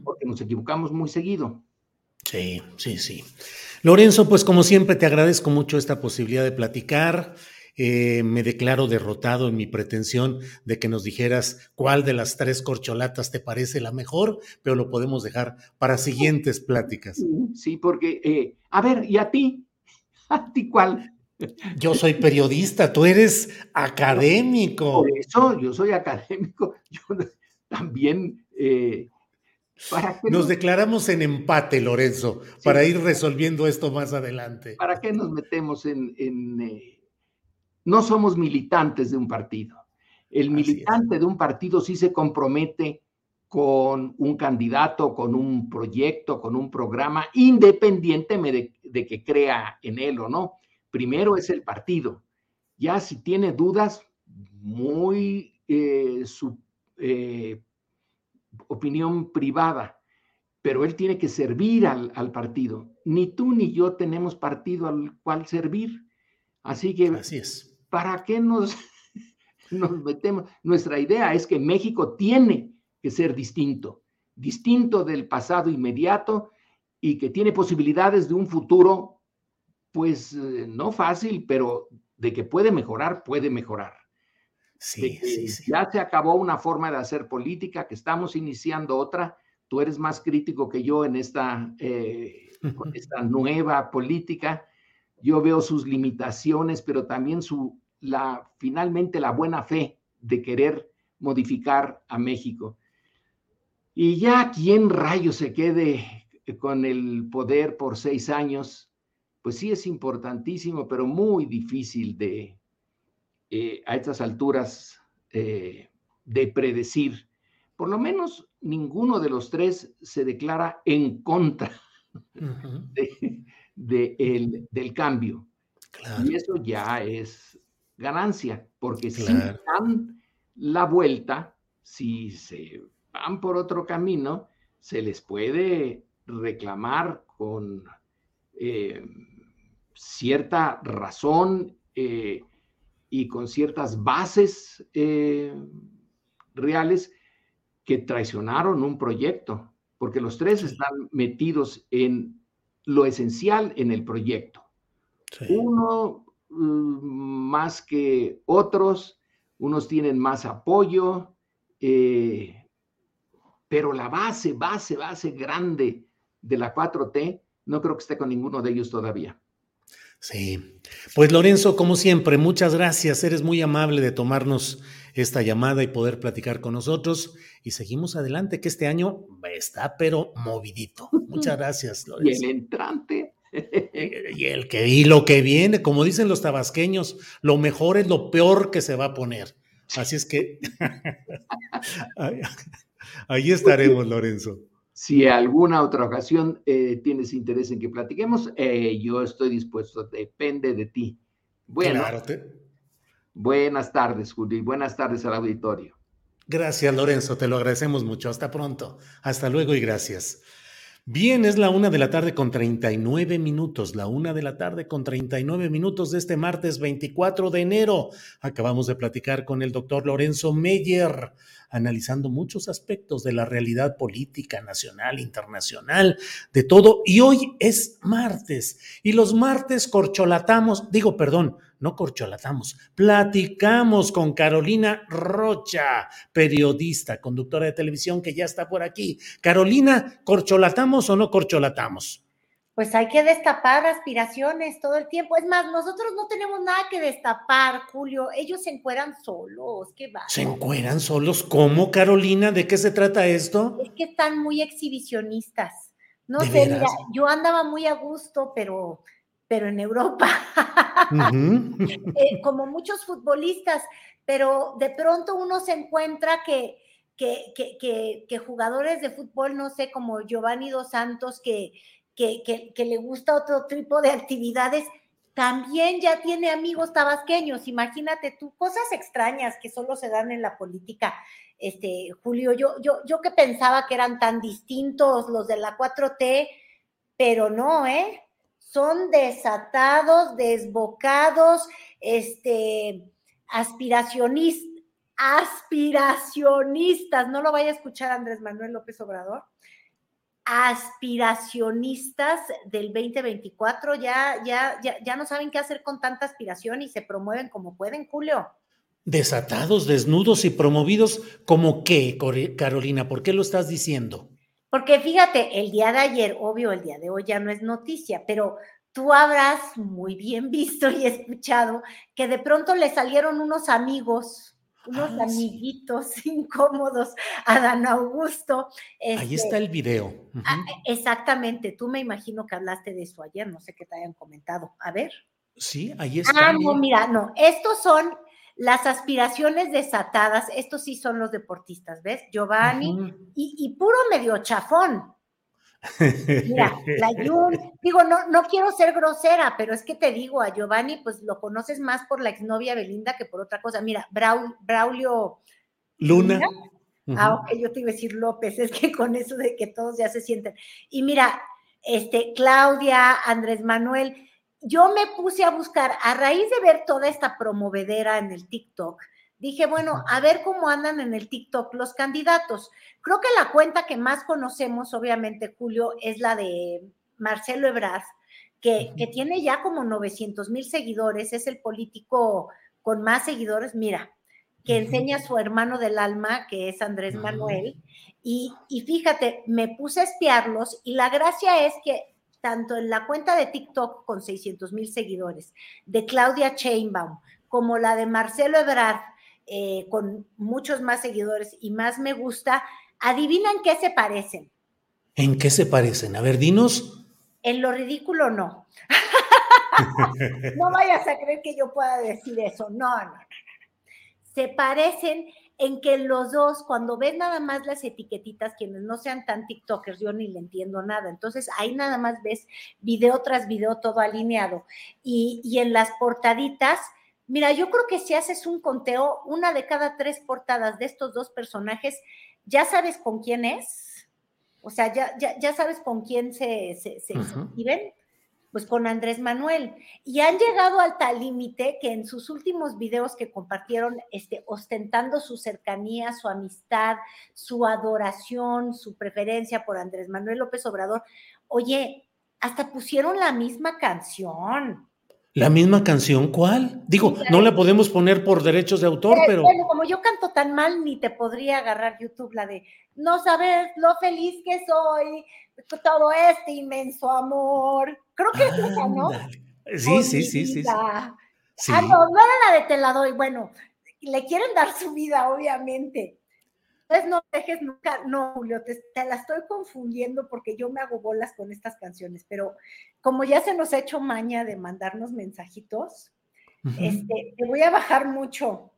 porque nos equivocamos muy seguido. Sí, sí, sí. Lorenzo, pues como siempre te agradezco mucho esta posibilidad de platicar. Eh, me declaro derrotado en mi pretensión de que nos dijeras cuál de las tres corcholatas te parece la mejor, pero lo podemos dejar para siguientes pláticas. Sí, porque, eh, a ver, ¿y a ti? ¿A ti cuál? Yo soy periodista, tú eres académico. Por eso yo soy académico. Yo también. Eh, nos declaramos en empate, Lorenzo, para ir resolviendo esto más adelante. ¿Para qué nos metemos en... Eh, no somos militantes de un partido. El militante de un partido sí se compromete con un candidato, con un proyecto, con un programa, independientemente de que crea en él o no primero es el partido. Ya si tiene dudas, muy eh, su eh, opinión privada, pero él tiene que servir al, partido. Ni tú ni yo tenemos partido al cual servir. Así que, Así es. ¿para qué nos, nos metemos? Nuestra idea es que México tiene que ser distinto, distinto del pasado inmediato y que tiene posibilidades de un futuro pues eh, no fácil, pero de que puede mejorar, puede mejorar. Sí, sí, sí. Ya se acabó una forma de hacer política, que estamos iniciando otra. Tú eres más crítico que yo en esta, eh, esta nueva política. Yo veo sus limitaciones, pero también su, la, finalmente la buena fe de querer modificar a México. Y ya quien rayo se quede con el poder por seis años, pues sí es importantísimo, pero muy difícil de, eh, a estas alturas, eh, de predecir. Por lo menos ninguno de los tres se declara en contra de, del cambio. Y eso ya es ganancia, porque si dan la vuelta, si se van por otro camino, se les puede reclamar con eh, cierta razón eh, y con ciertas bases eh, reales que traicionaron un proyecto, porque los tres están metidos en lo esencial en el proyecto. Uno mm, más que otros, unos tienen más apoyo, eh, pero la base, base, base grande de la 4T, no creo que esté con ninguno de ellos todavía. Sí. Pues Lorenzo, como siempre, muchas gracias. Eres muy amable de tomarnos esta llamada y poder platicar con nosotros. Y seguimos adelante, que este año está pero movidito. Muchas gracias, Lorenzo. Y el entrante. Y el que y lo que viene, como dicen los tabasqueños, lo mejor es lo peor que se va a poner. Así es que ahí estaremos, Lorenzo. Si alguna otra ocasión eh, tienes interés en que platiquemos, eh, yo estoy dispuesto, depende de ti. Bueno, buenas tardes, Juli, buenas tardes al auditorio. Gracias, Lorenzo, te lo agradecemos mucho. Hasta pronto. Hasta luego y gracias. Bien, es la una de la tarde con 39 minutos, la una de la tarde con 39 minutos de este martes 24 de enero. Acabamos de platicar con el doctor Lorenzo Meyer, analizando muchos aspectos de la realidad política nacional, internacional, de todo. Y hoy es martes, y los martes corcholatamos, digo, perdón, no corcholatamos, platicamos con Carolina Rocha, periodista, conductora de televisión que ya está por aquí. Carolina, ¿corcholatamos o no corcholatamos? Pues hay que destapar aspiraciones todo el tiempo. Es más, nosotros no tenemos nada que destapar, Julio. Ellos se encueran solos. ¿Qué va? ¿Se encueran solos? ¿Cómo, Carolina? ¿De qué se trata esto? Es que están muy exhibicionistas. No sé, mira, yo andaba muy a gusto, pero pero en Europa, eh, como muchos futbolistas, pero de pronto uno se encuentra que, que, que, que, jugadores de fútbol, no sé, como Giovanni Dos Santos, que, que, le gusta otro tipo de actividades, también ya tiene amigos tabasqueños. Imagínate tú, cosas extrañas que solo se dan en la política. Este, Julio, yo, yo, yo que pensaba que eran tan distintos los de la 4T, pero no, ¿eh? son desatados, desbocados, este, aspiracionistas, aspiracionistas, no lo vaya a escuchar Andrés Manuel López Obrador, aspiracionistas del 2024, ya, ya, ya, ya no saben qué hacer con tanta aspiración y se promueven como pueden, Julio. Desatados, desnudos y promovidos, ¿como qué, Carolina? ¿Por qué lo estás diciendo? Porque fíjate, el día de ayer, obvio, el día de hoy ya no es noticia, pero tú habrás muy bien visto y escuchado que de pronto le salieron unos amigos, unos ah, amiguitos incómodos a Dan Augusto. Ahí este, está el video. Ah, exactamente, tú me imagino que hablaste de eso ayer, no sé qué te hayan comentado. A ver. Sí, ahí está. Ah, no, mira, no, estos son las aspiraciones desatadas, estos sí son los deportistas, ¿ves? Giovanni y, puro medio chafón. Mira, la Jun, digo, no, no quiero ser grosera, pero es que te digo, a Giovanni, pues lo conoces más por la exnovia Belinda que por otra cosa. Mira, Braulio Luna. Ah, ok, yo te iba a decir López, es que con eso de que todos ya se sienten. Y mira, este, Claudia, Andrés Manuel, yo me puse a buscar, a raíz de ver toda esta promovedera en el TikTok, dije, bueno, a ver cómo andan en el TikTok los candidatos. Creo que la cuenta que más conocemos, obviamente, Julio, es la de Marcelo Ebrard, que, que tiene ya como 900 mil seguidores, es el político con más seguidores, mira, que enseña a su hermano del alma, que es Andrés Manuel, y, y fíjate, me puse a espiarlos y la gracia es que tanto en la cuenta de TikTok con 600 mil seguidores, de Claudia Chainbaum, como la de Marcelo Ebrard, eh, con muchos más seguidores y más me gusta, adivinan qué se parecen. ¿En qué se parecen? A ver, dinos. En lo ridículo no. no vayas a creer que yo pueda decir eso. No, no, no, no. Se parecen en que los dos, cuando ves nada más las etiquetitas, quienes no sean tan TikTokers, yo ni le entiendo nada. Entonces ahí nada más ves video tras video todo alineado. Y, y en las portaditas, mira, yo creo que si haces un conteo, una de cada tres portadas de estos dos personajes, ya sabes con quién es. O sea, ya, ya, ya sabes con quién se, se, se, pues con Andrés Manuel. Y han llegado al tal límite que en sus últimos videos que compartieron, este, ostentando su cercanía, su amistad, su adoración, su preferencia por Andrés Manuel López Obrador, oye, hasta pusieron la misma canción. ¿La misma canción cuál? Digo, no la podemos poner por derechos de autor, pero... Bueno, como yo canto tan mal, ni te podría agarrar YouTube la de, no sabes lo feliz que soy, todo este inmenso amor. Creo que es esa, ¿no? Sí, sí, sí, sí, Ah, no, no era la de te la doy. Bueno, le quieren dar su vida, obviamente. Entonces no dejes nunca, no, Julio, te, la estoy confundiendo porque yo me hago bolas con estas canciones, pero como ya se nos ha hecho maña de mandarnos mensajitos, este, te voy a bajar mucho.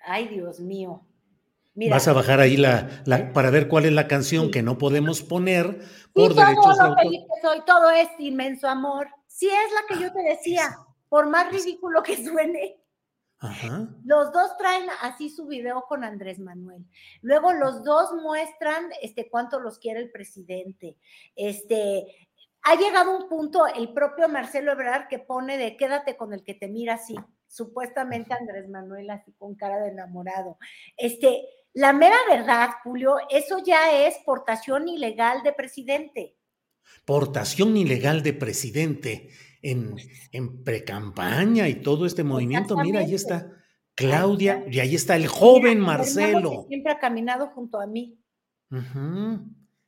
Ay, Dios mío. Vas a bajar ahí la, para ver cuál es la canción que no podemos poner por derechos de autor. soy, todo es inmenso amor. Sí es la que yo te decía, por más ridículo que suene. Los dos traen así su video con Andrés Manuel. Luego los dos muestran este cuánto los quiere el presidente. Este ha llegado un punto el propio Marcelo Ebrard que pone de quédate con el que te mira así. Supuestamente Andrés Manuel así con cara de enamorado. Este, la mera verdad, Julio, eso ya es portación ilegal de presidente. Portación ilegal de presidente en, en precampaña y todo este movimiento. Mira, ahí está Claudia y ahí está el joven Marcelo. siempre ha caminado junto a mí.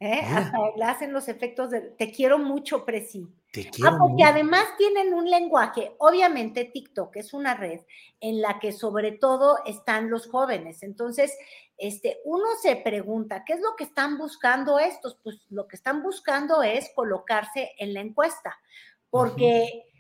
¿Eh? Hasta le hacen los efectos de te quiero mucho, Presi. Te ah, quiero ah, porque además tienen un lenguaje, obviamente TikTok es una red en la que sobre todo están los jóvenes. Entonces, este, uno se pregunta, ¿qué es lo que están buscando estos? Pues lo que están buscando es colocarse en la encuesta, porque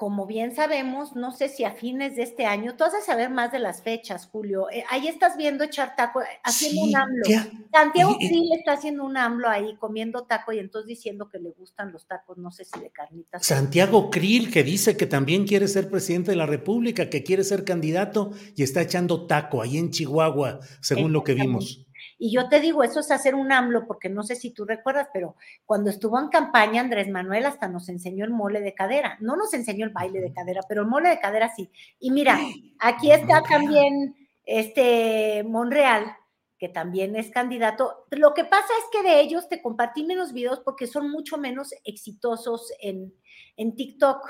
como bien sabemos, no sé si a fines de este año, tú has de saber más de las fechas, Julio. Eh, ahí estás viendo echar taco, eh, haciendo un AMLO. Santiago Krill está haciendo un AMLO ahí, comiendo taco y entonces diciendo que le gustan los tacos, no sé si de carnitas. Santiago Krill, que dice que también quiere ser presidente de la República, que quiere ser candidato y está echando taco ahí en Chihuahua, según lo que vimos. Y yo te digo, eso es hacer un AMLO, porque no sé si tú recuerdas, pero cuando estuvo en campaña, Andrés Manuel hasta nos enseñó el mole de cadera. No nos enseñó el baile de cadera, pero el mole de cadera sí. Y mira, aquí está también este Monreal, que también es candidato. Lo que pasa es que de ellos te compartí menos videos porque son mucho menos exitosos en, en TikTok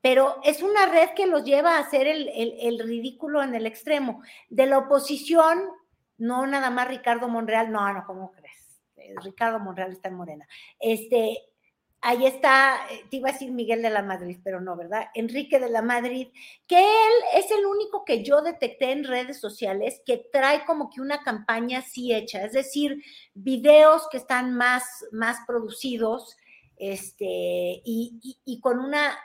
pero es una red que los lleva a hacer el, el, ridículo en el extremo. De la oposición, no nada más Ricardo Monreal, no, no, ¿cómo crees? Eh, Ricardo Monreal está en Morena. Este, ahí está, eh, te iba a decir Miguel de la Madrid, pero no, ¿verdad? Enrique de la Madrid, que él es el único que yo detecté en redes sociales que trae como que una campaña así hecha, es decir, videos que están más, más producidos, este, y, y con una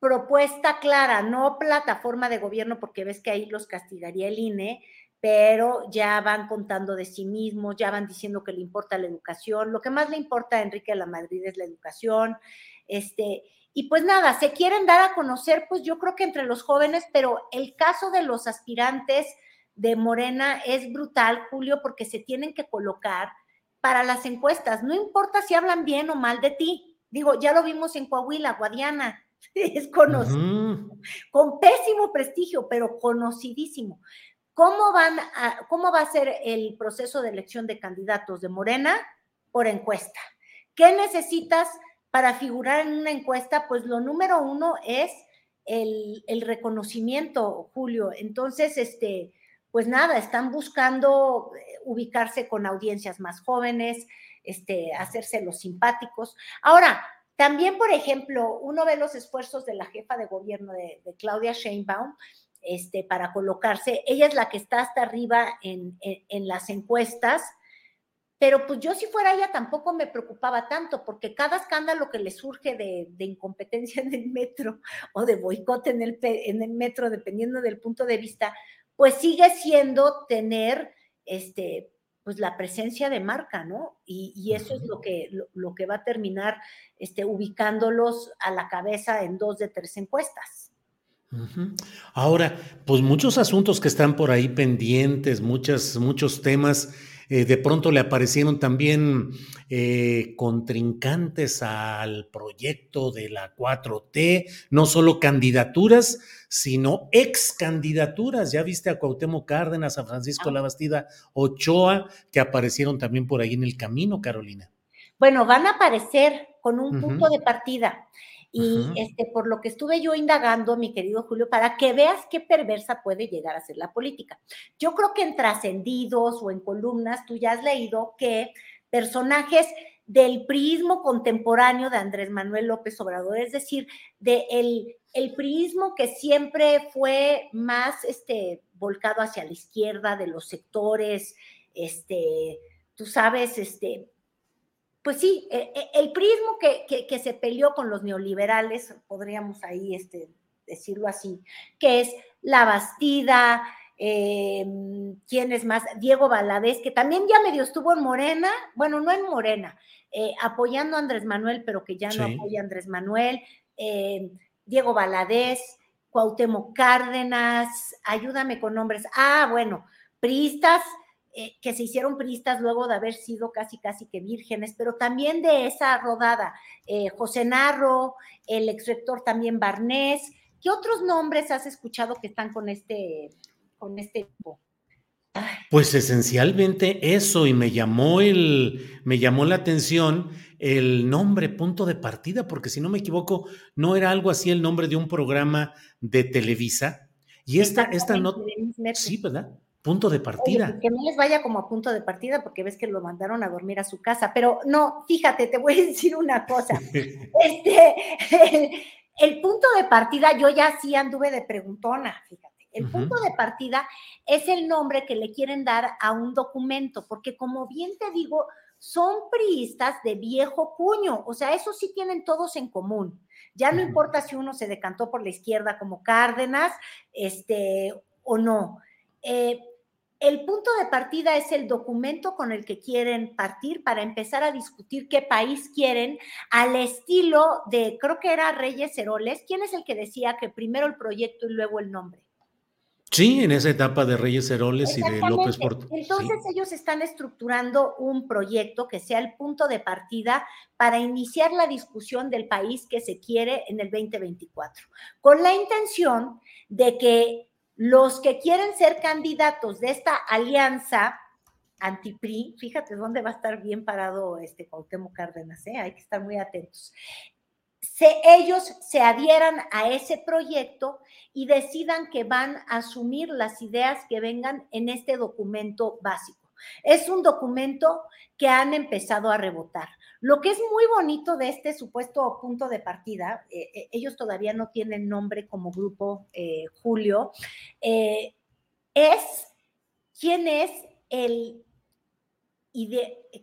propuesta clara, no plataforma de gobierno, porque ves que ahí los castigaría el INE, pero ya van contando de sí mismos, ya van diciendo que le importa la educación. Lo que más le importa a Enrique de la Madrid es la educación. Este, y pues nada, se quieren dar a conocer, pues yo creo que entre los jóvenes, pero el caso de los aspirantes de Morena es brutal, Julio, porque se tienen que colocar para las encuestas. No importa si hablan bien o mal de ti. Digo, ya lo vimos en Coahuila, Guadiana, es conocido, con pésimo prestigio, pero conocidísimo. ¿Cómo, van ¿Cómo va a ser el proceso de elección de candidatos de Morena? Por encuesta. ¿Qué necesitas para figurar en una encuesta? Pues lo número uno es el, reconocimiento, Julio. Entonces, este, pues nada, están buscando eh, ubicarse con audiencias más jóvenes, este, hacerse los simpáticos. Ahora, también, por ejemplo, uno ve los esfuerzos de la jefa de gobierno de Claudia Sheinbaum, este, para colocarse. Ella es la que está hasta arriba en, las encuestas, pero pues yo si fuera ella tampoco me preocupaba tanto, porque cada escándalo que le surge de, incompetencia en el metro o de boicot en el, en el metro, dependiendo del punto de vista, pues sigue siendo tener este, pues la presencia de marca, ¿no? Y, eso es lo que, lo, que va a terminar este, ubicándolos a la cabeza en dos de tres encuestas. Ahora, pues muchos asuntos que están por ahí pendientes, muchas, muchos temas, eh, de pronto le aparecieron también eh, contrincantes al proyecto de la 4T, no solo candidaturas, sino ex candidaturas. Ya viste a Cuauhtémoc Cárdenas, a Francisco ah. Labastida Ochoa, que aparecieron también por ahí en el camino, Carolina. Bueno, van a aparecer con un punto de partida. Y este, por lo que estuve yo indagando, mi querido Julio, para que veas qué perversa puede llegar a ser la política. Yo creo que en trascendidos o en columnas tú ya has leído que personajes del prismo contemporáneo de Andrés Manuel López Obrador, es decir, de el, el prismo que siempre fue más este, volcado hacia la izquierda, de los sectores, este, tú sabes, este, pues sí, e, e, el prismo que, que, se peleó con los neoliberales, podríamos ahí este, decirlo así, que es la Bastida, eh, ¿quién es más? Diego Valadez, que también ya medio estuvo en Morena, bueno, no en Morena, eh, apoyando a Andrés Manuel, pero que ya no apoya a Andrés Manuel, eh, Diego Valadez, Cuauhtémoc Cárdenas, ayúdame con nombres, ah, bueno, priistas, eh, que se hicieron priistas luego de haber sido casi, casi que vírgenes, pero también de esa rodada, José Narro, el ex rector también Barnés, ¿qué otros nombres has escuchado que están con este, con este tipo? Pues esencialmente eso, y me llamó el, me llamó la atención el nombre punto de partida, porque si no me equivoco, no era algo así el nombre de un programa de Televisa. Y esta, esta no. Sí, ¿verdad? Punto de partida. que no les vaya como a punto de partida, porque ves que lo mandaron a dormir a su casa. Pero no, fíjate, te voy a decir una cosa. este, el, el punto de partida, yo ya sí anduve de preguntona, fíjate. El punto de partida es el nombre que le quieren dar a un documento, porque como bien te digo, son priistas de viejo cuño, o sea, eso sí tienen todos en común. Ya no importa si uno se decantó por la izquierda como Cárdenas, este, o no. Eh, el punto de partida es el documento con el que quieren partir para empezar a discutir qué país quieren al estilo de, creo que era Reyes Heroles. ¿Quién es el que decía que primero el proyecto y luego el nombre? Sí, en esa etapa de Reyes Heroles y de López Porto. Entonces ellos están estructurando un proyecto que sea el punto de partida para iniciar la discusión del país que se quiere en el 2024, con la intención de que los que quieren ser candidatos de esta alianza anti-PRI, fíjate dónde va a estar bien parado este Cuauhtémoc Cárdenas, ¿eh? hay que estar muy atentos ellos se adhieran a ese proyecto y decidan que van a asumir las ideas que vengan en este documento básico. Es un documento que han empezado a rebotar. Lo que es muy bonito de este supuesto punto de partida, eh, eh, ellos todavía no tienen nombre como grupo, eh, Julio, es quién es el,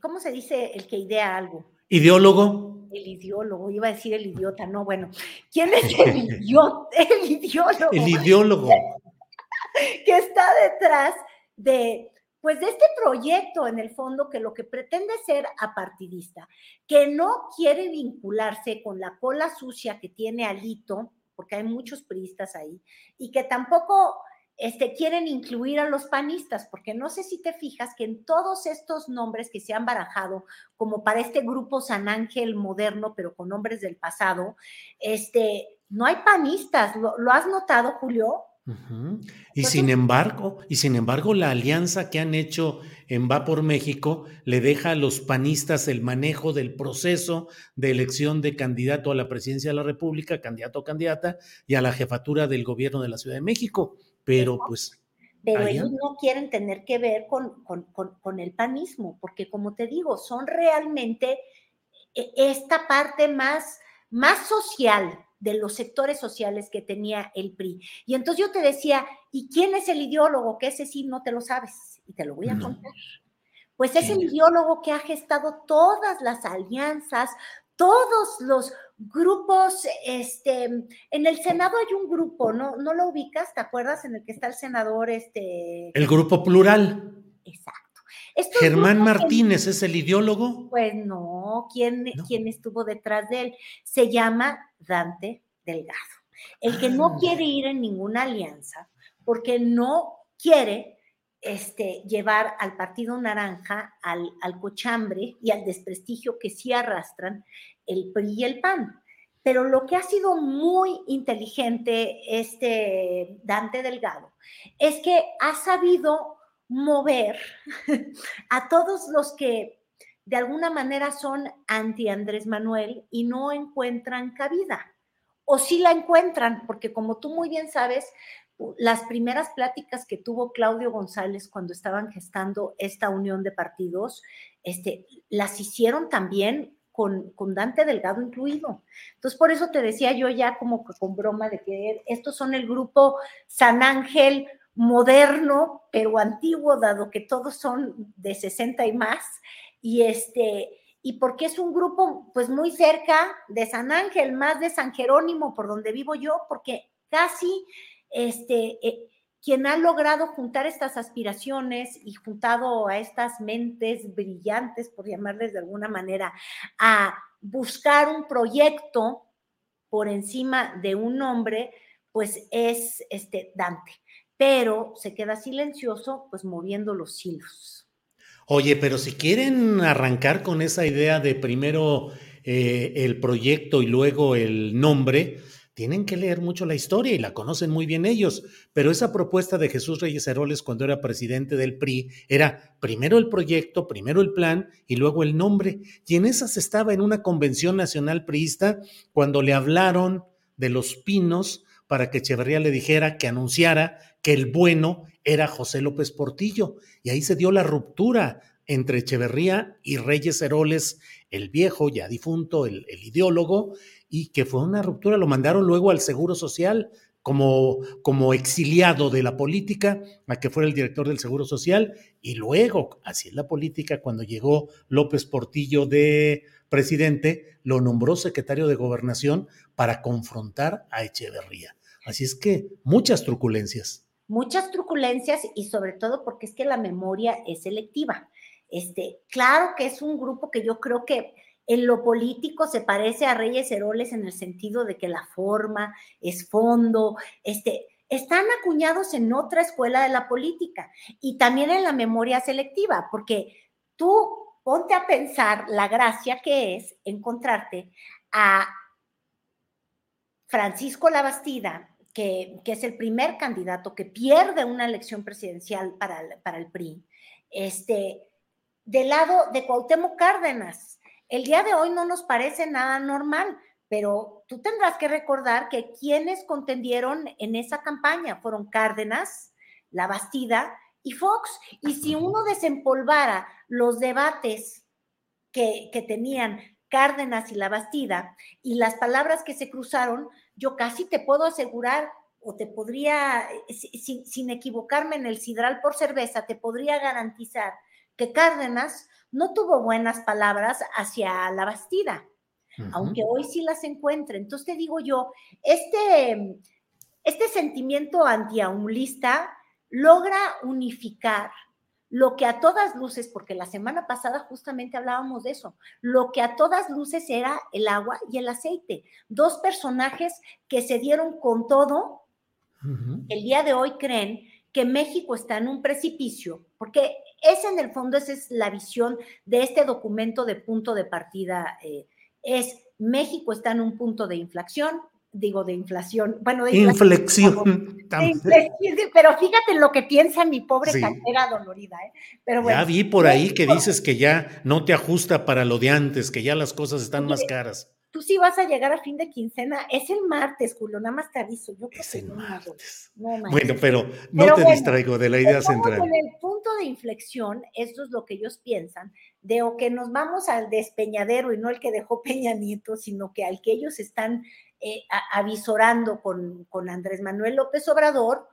¿cómo se dice el que idea algo? Ideólogo el ideólogo, iba a decir el idiota, no, bueno, ¿quién es el idiota? El ideólogo. El ideólogo. que está detrás de, pues, de este proyecto en el fondo que lo que pretende ser apartidista, que no quiere vincularse con la cola sucia que tiene Alito, porque hay muchos priistas ahí, y que tampoco este, quieren incluir a los panistas, porque no sé si te fijas que en todos estos nombres que se han barajado, como para este grupo San Ángel moderno, pero con nombres del pasado, este, no hay panistas. ¿Lo, has notado, Julio? Y sin embargo, y sin embargo, la alianza que han hecho en Va por México le deja a los panistas el manejo del proceso de elección de candidato a la presidencia de la República, candidato o candidata, y a la jefatura del gobierno de la Ciudad de México. Pero pues... Pero ellos no quieren tener que ver con, con, el panismo, porque como te digo, son realmente e, esta parte más, más social de los sectores sociales que tenía el PRI. Y entonces yo te decía, ¿y quién es el ideólogo? Que ese sí no te lo sabes, y te lo voy a contar. Pues es el ideólogo que ha gestado todas las alianzas, todos los grupos, este, en el Senado hay un grupo, ¿no? ¿No lo ubicas? ¿Te acuerdas? En el que está el senador, este. El grupo plural. Exacto. Germán Martínez es el ideólogo. Pues no, ¿quién, ¿quién estuvo detrás de él? Se llama Dante Delgado. El que no ah. quiere ir en ninguna alianza, porque no quiere este, llevar al Partido Naranja al, al, cochambre y al desprestigio que sí arrastran el PRI y el PAN. Pero lo que ha sido muy inteligente este Dante Delgado es que ha sabido mover a todos los que de alguna manera son anti Andrés Manuel y no encuentran cabida. O sí la encuentran, porque como tú muy bien sabes, las primeras pláticas que tuvo Claudio González cuando estaban gestando esta unión de partidos, este, las hicieron también con, con, Dante Delgado incluido. Entonces, por eso te decía yo ya como con broma de que estos son el grupo San Ángel moderno, pero antiguo, dado que todos son de 60 y más, y este, y porque es un grupo pues muy cerca de San Ángel, más de San Jerónimo, por donde vivo yo, porque casi este, eh, quien ha logrado juntar estas aspiraciones y juntado a estas mentes brillantes, por llamarles de alguna manera, a buscar un proyecto por encima de un nombre, pues es este Dante. Pero se queda silencioso, pues moviendo los hilos. Oye, pero si quieren arrancar con esa idea de primero eh, el proyecto y luego el nombre, tienen que leer mucho la historia y la conocen muy bien ellos, pero esa propuesta de Jesús Reyes Heroles cuando era presidente del PRI era primero el proyecto, primero el plan y luego el nombre. Y en esas estaba en una convención nacional priista cuando le hablaron de los pinos para que Echeverría le dijera que anunciara que el bueno era José López Portillo. Y ahí se dio la ruptura entre Echeverría y Reyes Heroles, el viejo, ya difunto, el, ideólogo, y que fue una ruptura, lo mandaron luego al Seguro Social como, como exiliado de la política a que fuera el director del Seguro Social y luego, así es la política, cuando llegó López Portillo de presidente, lo nombró secretario de gobernación para confrontar a Echeverría. Así es que muchas truculencias. Muchas truculencias y sobre todo porque es que la memoria es selectiva. Este, claro que es un grupo que yo creo que en lo político se parece a Reyes Heroles en el sentido de que la forma es fondo, este, están acuñados en otra escuela de la política y también en la memoria selectiva, porque tú ponte a pensar la gracia que es encontrarte a Francisco Labastida, que, que es el primer candidato que pierde una elección presidencial para el, para el PRI, este, del lado de Cuauhtémoc Cárdenas, el día de hoy no nos parece nada normal, pero tú tendrás que recordar que quienes contendieron en esa campaña fueron Cárdenas, La Bastida y Fox. Y si uno desempolvara los debates que, tenían Cárdenas y La Bastida y las palabras que se cruzaron, yo casi te puedo asegurar o te podría, sin, sin equivocarme en el sidral por cerveza, te podría garantizar que Cárdenas no tuvo buenas palabras hacia la Bastida, aunque hoy sí las encuentra. Entonces te digo yo, este, este sentimiento antiaumulista logra unificar lo que a todas luces, porque la semana pasada justamente hablábamos de eso, lo que a todas luces era el agua y el aceite, dos personajes que se dieron con todo, el día de hoy creen que México está en un precipicio, porque es en el fondo, esa es la visión de este documento de punto de partida. Eh, es México está en un punto de inflación, digo de inflación, bueno, de inflexión. pero fíjate lo que piensa mi pobre sí. dolorida. ¿eh? Pero ya vi por ahí que dices que ya no te ajusta para lo de antes, que ya las cosas están más caras tú sí vas a llegar a fin de quincena. Es el martes, Julio, nada más te aviso. Yo es el martes. bueno, pero no te distraigo de la idea central. En el punto de inflexión, esto es lo que ellos piensan, de o que nos vamos al despeñadero y no el que dejó Peña Nieto, sino que al que ellos están eh, avisorando con, con Andrés Manuel López Obrador,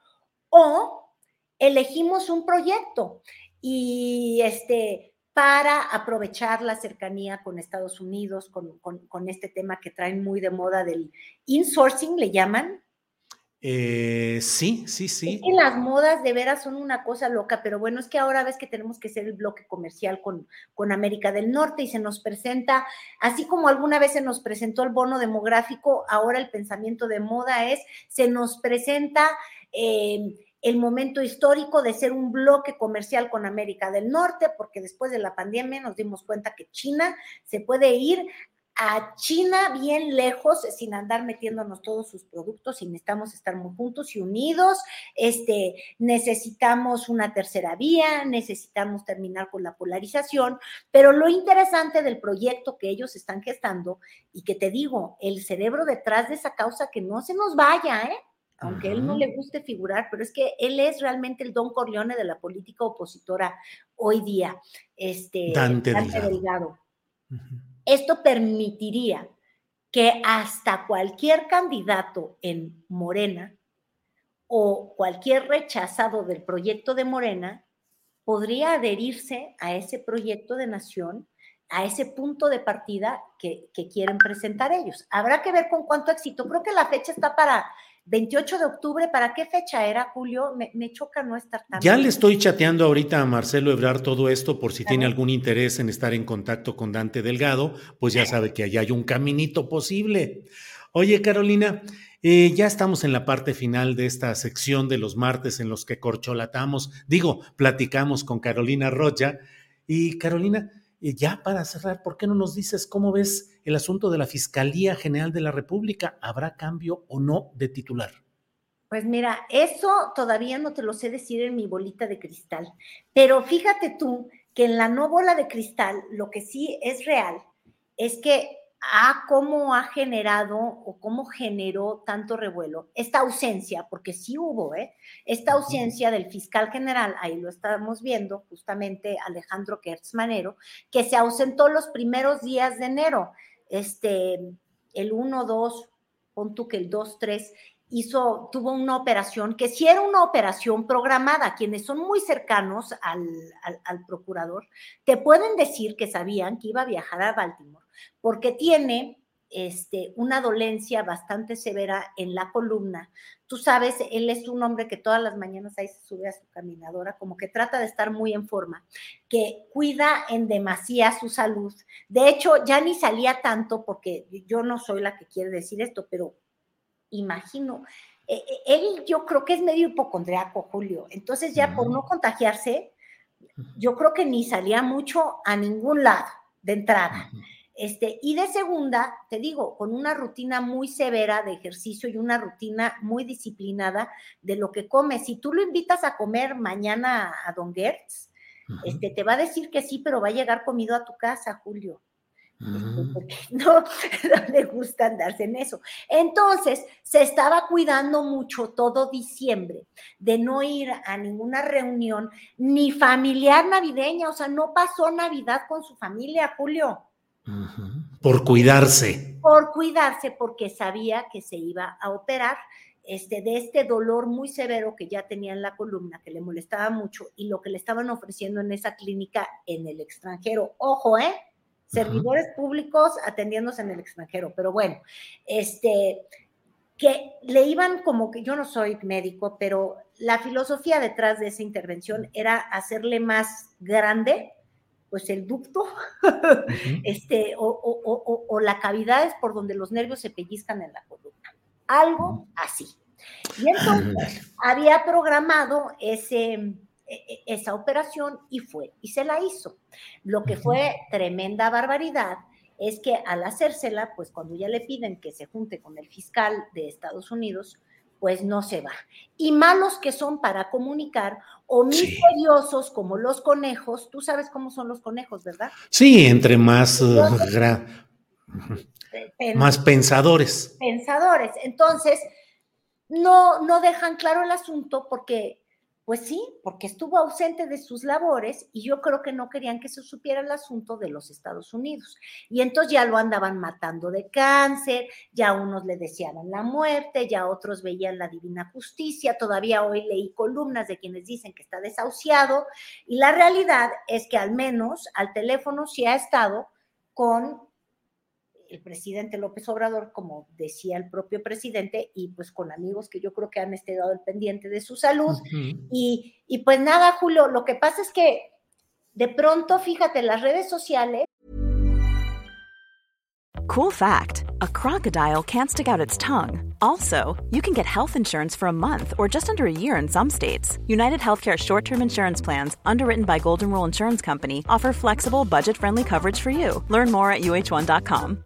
o elegimos un proyecto y este para aprovechar la cercanía con Estados Unidos, con, este tema que traen muy de moda del insourcing, le llaman. Eh, sí, sí, sí. Es las modas de veras son una cosa loca, pero bueno, es que ahora ves que tenemos que ser el bloque comercial con, con América del Norte y se nos presenta, así como alguna vez se nos presentó el bono demográfico, ahora el pensamiento de moda es, se nos presenta... Eh, el momento histórico de ser un bloque comercial con América del Norte, porque después de la pandemia nos dimos cuenta que China se puede ir a China bien lejos sin andar metiéndonos todos sus productos y necesitamos estar muy juntos y unidos. Este, necesitamos una tercera vía, necesitamos terminar con la polarización, pero lo interesante del proyecto que ellos están gestando y que te digo, el cerebro detrás de esa causa que no se nos vaya, ¿eh? aunque a él no le guste figurar, pero es que él es realmente el Don Corleone de la política opositora hoy día, este, Dante, Delgado. Esto permitiría que hasta cualquier candidato en Morena o cualquier rechazado del proyecto de Morena podría adherirse a ese proyecto de nación, a ese punto de partida que, quieren presentar ellos. Habrá que ver con cuánto éxito. Creo que la fecha está para 28 de octubre, ¿para qué fecha era, Julio? Me, choca no estar tan. Ya le estoy chateando ahorita a Marcelo Ebrar todo esto por si tiene algún interés en estar en contacto con Dante Delgado, pues ya sabe que allá hay un caminito posible. Oye, Carolina, eh, ya estamos en la parte final de esta sección de los martes en los que corcholatamos, digo, platicamos con Carolina Rocha. Y Carolina, ya para cerrar, ¿por qué no nos dices cómo ves el asunto de la Fiscalía General de la República? ¿Habrá cambio o no de titular? Pues mira, eso todavía no te lo sé decir en mi bolita de cristal, pero fíjate tú que en la no bola de cristal lo que sí es real es que a cómo ha generado o cómo generó tanto revuelo esta ausencia, porque sí hubo, ¿eh? esta ausencia del fiscal general, ahí lo estábamos viendo, justamente Alejandro Kertz Manero, que se ausentó los primeros días de enero, este, el 1, 2, pon tú que el 2, 3, hizo, tuvo una operación que sí era una operación programada. Quienes son muy cercanos al, al, procurador te pueden decir que sabían que iba a viajar a Baltimore porque tiene este, una dolencia bastante severa en la columna. Tú sabes, él es un hombre que todas las mañanas ahí se sube a su caminadora, como que trata de estar muy en forma, que cuida en demasía su salud. De hecho, ya ni salía tanto porque yo no soy la que quiere decir esto, pero imagino. E, e, él yo creo que es medio hipocondriaco, Julio. Entonces ya por no contagiarse, yo creo que ni salía mucho a ningún lado de entrada. Este, y de segunda, te digo, con una rutina muy severa de ejercicio y una rutina muy disciplinada de lo que come. Si tú lo invitas a comer mañana a Don Gertz, este, te va a decir que sí, pero va a llegar comido a tu casa, Julio. Este, porque no, no, le gusta andarse en eso. Entonces, se estaba cuidando mucho todo diciembre de no ir a ninguna reunión ni familiar navideña, o sea, no pasó Navidad con su familia, Julio. Por cuidarse. Por cuidarse, porque sabía que se iba a operar este, de este dolor muy severo que ya tenía en la columna, que le molestaba mucho, y lo que le estaban ofreciendo en esa clínica en el extranjero. Ojo, ¿eh? servidores públicos atendiéndose en el extranjero, pero bueno, este, que le iban como que yo no soy médico, pero la filosofía detrás de esa intervención era hacerle más grande, pues el ducto, este, o, la cavidad es por donde los nervios se pellizcan en la columna, algo así. Y entonces había programado ese, e, e, esa operación y fue y se la hizo. Lo que fue tremenda barbaridad es que al hacérsela, pues cuando ya le piden que se junte con el fiscal de Estados Unidos, pues no se va. Y malos que son para comunicar o misteriosos como los conejos, tú sabes cómo son los conejos, ¿verdad? Sí, entre más uh, más pensadores. Pensadores. Entonces, no, no dejan claro el asunto porque pues sí, porque estuvo ausente de sus labores y yo creo que no querían que se supiera el asunto de los Estados Unidos. Y entonces ya lo andaban matando de cáncer, ya unos le deseaban la muerte, ya otros veían la divina justicia. Todavía hoy leí columnas de quienes dicen que está desahuciado y la realidad es que al menos al teléfono sí ha estado con el presidente López Obrador, como decía el propio presidente, y pues con amigos que yo creo que han estado al pendiente de su salud. y, y pues nada, Julio, lo que pasa es que de pronto, fíjate, las redes sociales. Cool fact a crocodile can't stick out its tongue. Also, you can get health insurance for a month or just under a year in some states. United Healthcare short term insurance plans, underwritten by Golden Rule Insurance Company, offer flexible, budget friendly coverage for you. Learn more at uh1.com.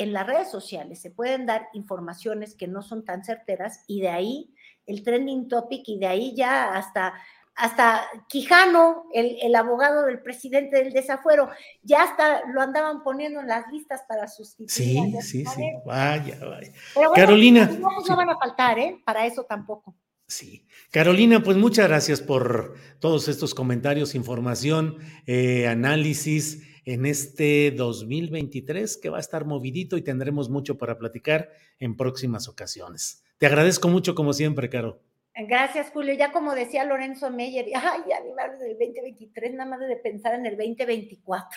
En las redes sociales se pueden dar informaciones que no son tan certeras y de ahí el trending topic y de ahí ya hasta hasta Quijano, el, el, abogado del presidente del desafuero, ya hasta lo andaban poniendo en las listas para sustituir. Sí, sí, sí, vaya, vaya. Carolina. No, pues no van a faltar, ¿eh? Para eso tampoco. Sí. Carolina, pues muchas gracias por todos estos comentarios, información, eh, análisis en este 2023 que va a estar movidito y tendremos mucho para platicar en próximas ocasiones. Te agradezco mucho como siempre, Caro. Gracias, Julio. Ya como decía Lorenzo Meyer, ay, ya ni más del 2023, nada más de pensar en el 2024.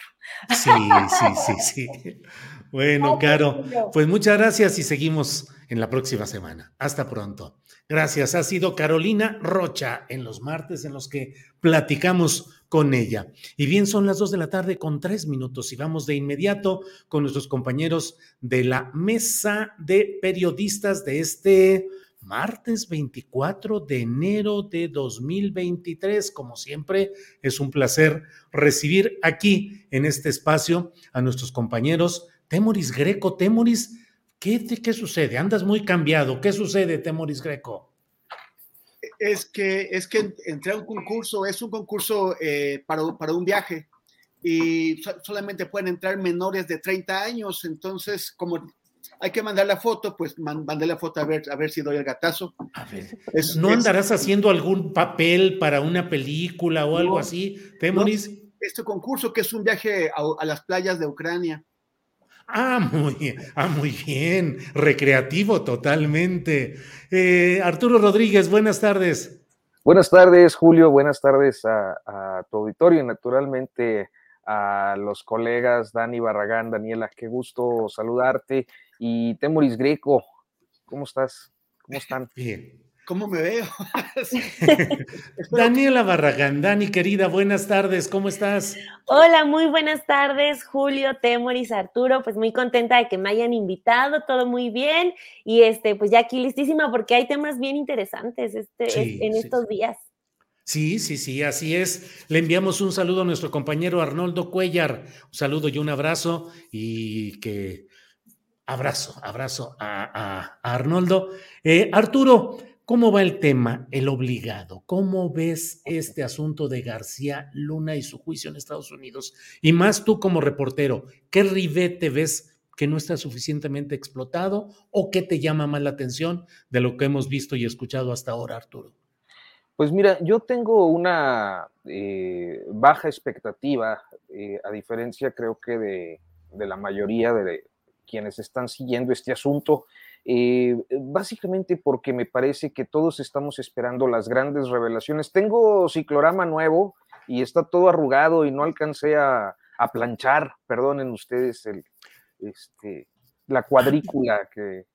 Sí, sí, sí, sí. Bueno, Caro, pues muchas gracias y seguimos en la próxima semana. Hasta pronto. Gracias. Ha sido Carolina Rocha en los martes en los que platicamos con ella. Y bien, son las dos de la tarde con tres minutos y vamos de inmediato con nuestros compañeros de la mesa de periodistas de este martes 24 de enero de 2023. Como siempre, es un placer recibir aquí en este espacio a nuestros compañeros Temoris Greco. Temoris, ¿qué, qué sucede? Andas muy cambiado. ¿Qué sucede, Temoris Greco? Es que, es que entré a un concurso, es un concurso eh, para, para un viaje y solamente pueden entrar menores de 30 años. Entonces, como hay que mandar la foto, pues mandé la foto a ver, a ver si doy el gatazo. A ver, ¿no andarás haciendo algún papel para una película o algo así, Temoris? este concurso que es un viaje a, las playas de Ucrania. Ah, muy bien, ah, muy bien, recreativo totalmente. Eh, Arturo Rodríguez, buenas tardes. Buenas tardes, Julio, buenas tardes a, a tu auditorio, naturalmente a los colegas Dani Barragán, Daniela, qué gusto saludarte y Temoris Greco, ¿cómo estás? ¿Cómo están? Bien. ¿Cómo me veo? Daniela Barragán, Dani querida, buenas tardes, ¿cómo estás? Hola, muy buenas tardes, Julio, Temoris, Arturo, pues muy contenta de que me hayan invitado, todo muy bien, y este, pues ya aquí listísima porque hay temas bien interesantes este, en estos días. Sí, sí, sí, así es. Le enviamos un saludo a nuestro compañero Arnoldo Cuellar, un saludo y un abrazo, y que Abrazo, abrazo a, Arnoldo. Eh, Arturo, ¿cómo va el tema, el obligado? ¿Cómo ves este asunto de García Luna y su juicio en Estados Unidos? Y más tú como reportero, ¿qué ribete ves que no está suficientemente explotado o qué te llama más la atención de lo que hemos visto y escuchado hasta ahora, Arturo? Pues mira, yo tengo una eh, baja expectativa, eh, a diferencia creo que de, de la mayoría de, quienes están siguiendo este asunto, eh, básicamente porque me parece que todos estamos esperando las grandes revelaciones. Tengo ciclorama nuevo y está todo arrugado y no alcancé a, planchar, perdonen ustedes, el, este, la cuadrícula que,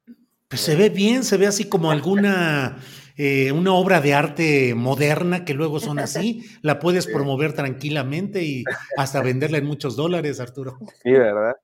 pues se ve bien, se ve así como alguna eh, una obra de arte moderna que luego son así, la puedes promover tranquilamente y hasta venderla en muchos dólares, Arturo. Sí, ¿verdad?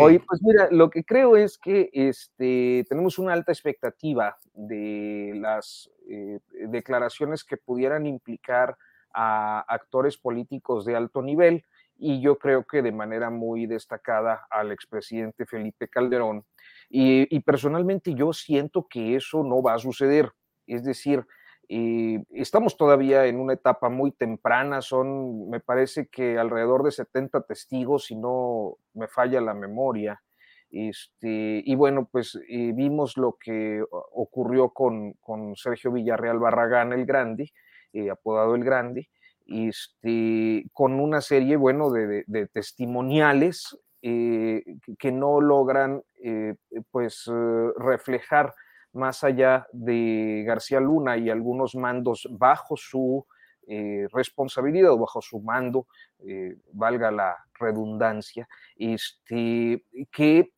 Oye, pues mira, lo que creo es que este, tenemos una alta expectativa de las eh, declaraciones que pudieran implicar a actores políticos de alto nivel y yo creo que de manera muy destacada al expresidente Felipe Calderón y, personalmente yo siento que eso no va a suceder. Es decir, eh, estamos todavía en una etapa muy temprana, son, me parece que alrededor de 70 testigos, si no me falla la memoria. Este, y bueno, pues eh, vimos lo que ocurrió con, con, Sergio Villarreal Barragán el Grande, eh, apodado el Grande, este, con una serie, bueno, de, de testimoniales eh, que no logran eh, pues eh, reflejar más allá de García Luna y algunos mandos bajo su responsabilidad o bajo su mando, valga la redundancia, este, que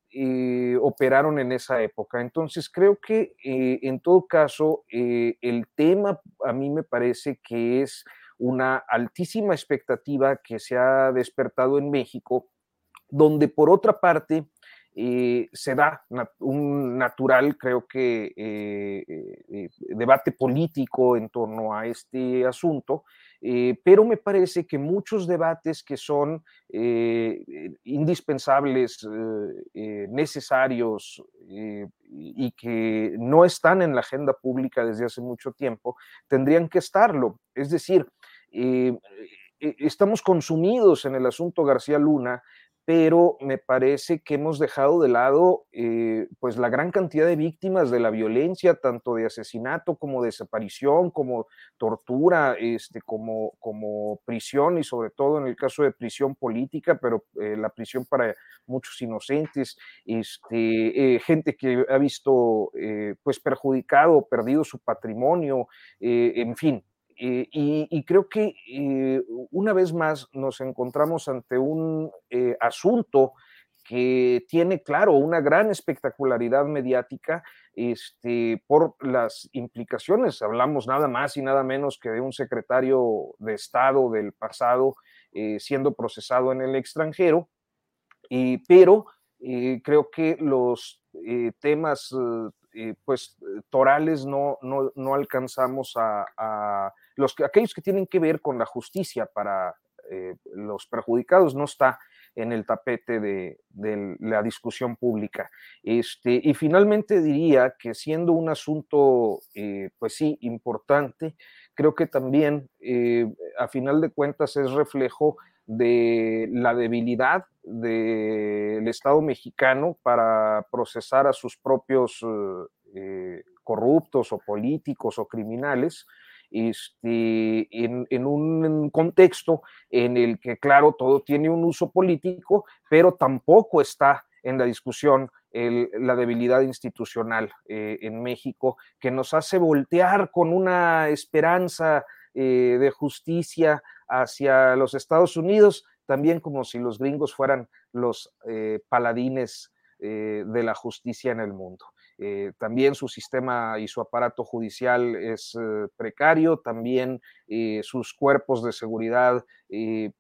operaron en esa época. Entonces, creo que en todo caso, el tema a mí me parece que es una altísima expectativa que se ha despertado en México donde por otra parte se da un natural, creo que, debate político en torno a este asunto eh, pero me parece que muchos debates que son eh, indispensables, eh, necesarios y que no están en la agenda pública desde hace mucho tiempo, tendrían que estarlo. Es decir, estamos consumidos en el asunto García Luna pero me parece que hemos dejado de lado eh, pues la gran cantidad de víctimas de la violencia, tanto de asesinato como desaparición, como tortura, este, como, como prisión y sobre todo en el caso de prisión política, pero eh, la prisión para muchos inocentes, este, eh, gente que ha visto pues perjudicado, perdido su patrimonio, en fin, eh, y, creo que eh, una vez más nos encontramos ante un eh, asunto que tiene, claro, una gran espectacularidad mediática este, por las implicaciones. Hablamos nada más y nada menos que de un secretario de Estado del pasado siendo procesado en el extranjero, pero creo que los temas pues torales no, no, no alcanzamos a los, aquellos que tienen que ver con la justicia para eh, los perjudicados no está en el tapete de, la discusión pública. Este, y finalmente diría que siendo un asunto, eh, pues sí, importante, creo que también, eh, a final de cuentas, es reflejo de la debilidad del Estado mexicano para procesar a sus propios corruptos o políticos o criminales, este, en, un contexto en el que, claro, todo tiene un uso político, pero tampoco está en la discusión la debilidad institucional eh, en México, que nos hace voltear con una esperanza eh, de justicia hacia los Estados Unidos, también como si los gringos fueran los eh, paladines de la justicia en el mundo. Eh, también su sistema y su aparato judicial es eh, precario, también eh, sus cuerpos de seguridad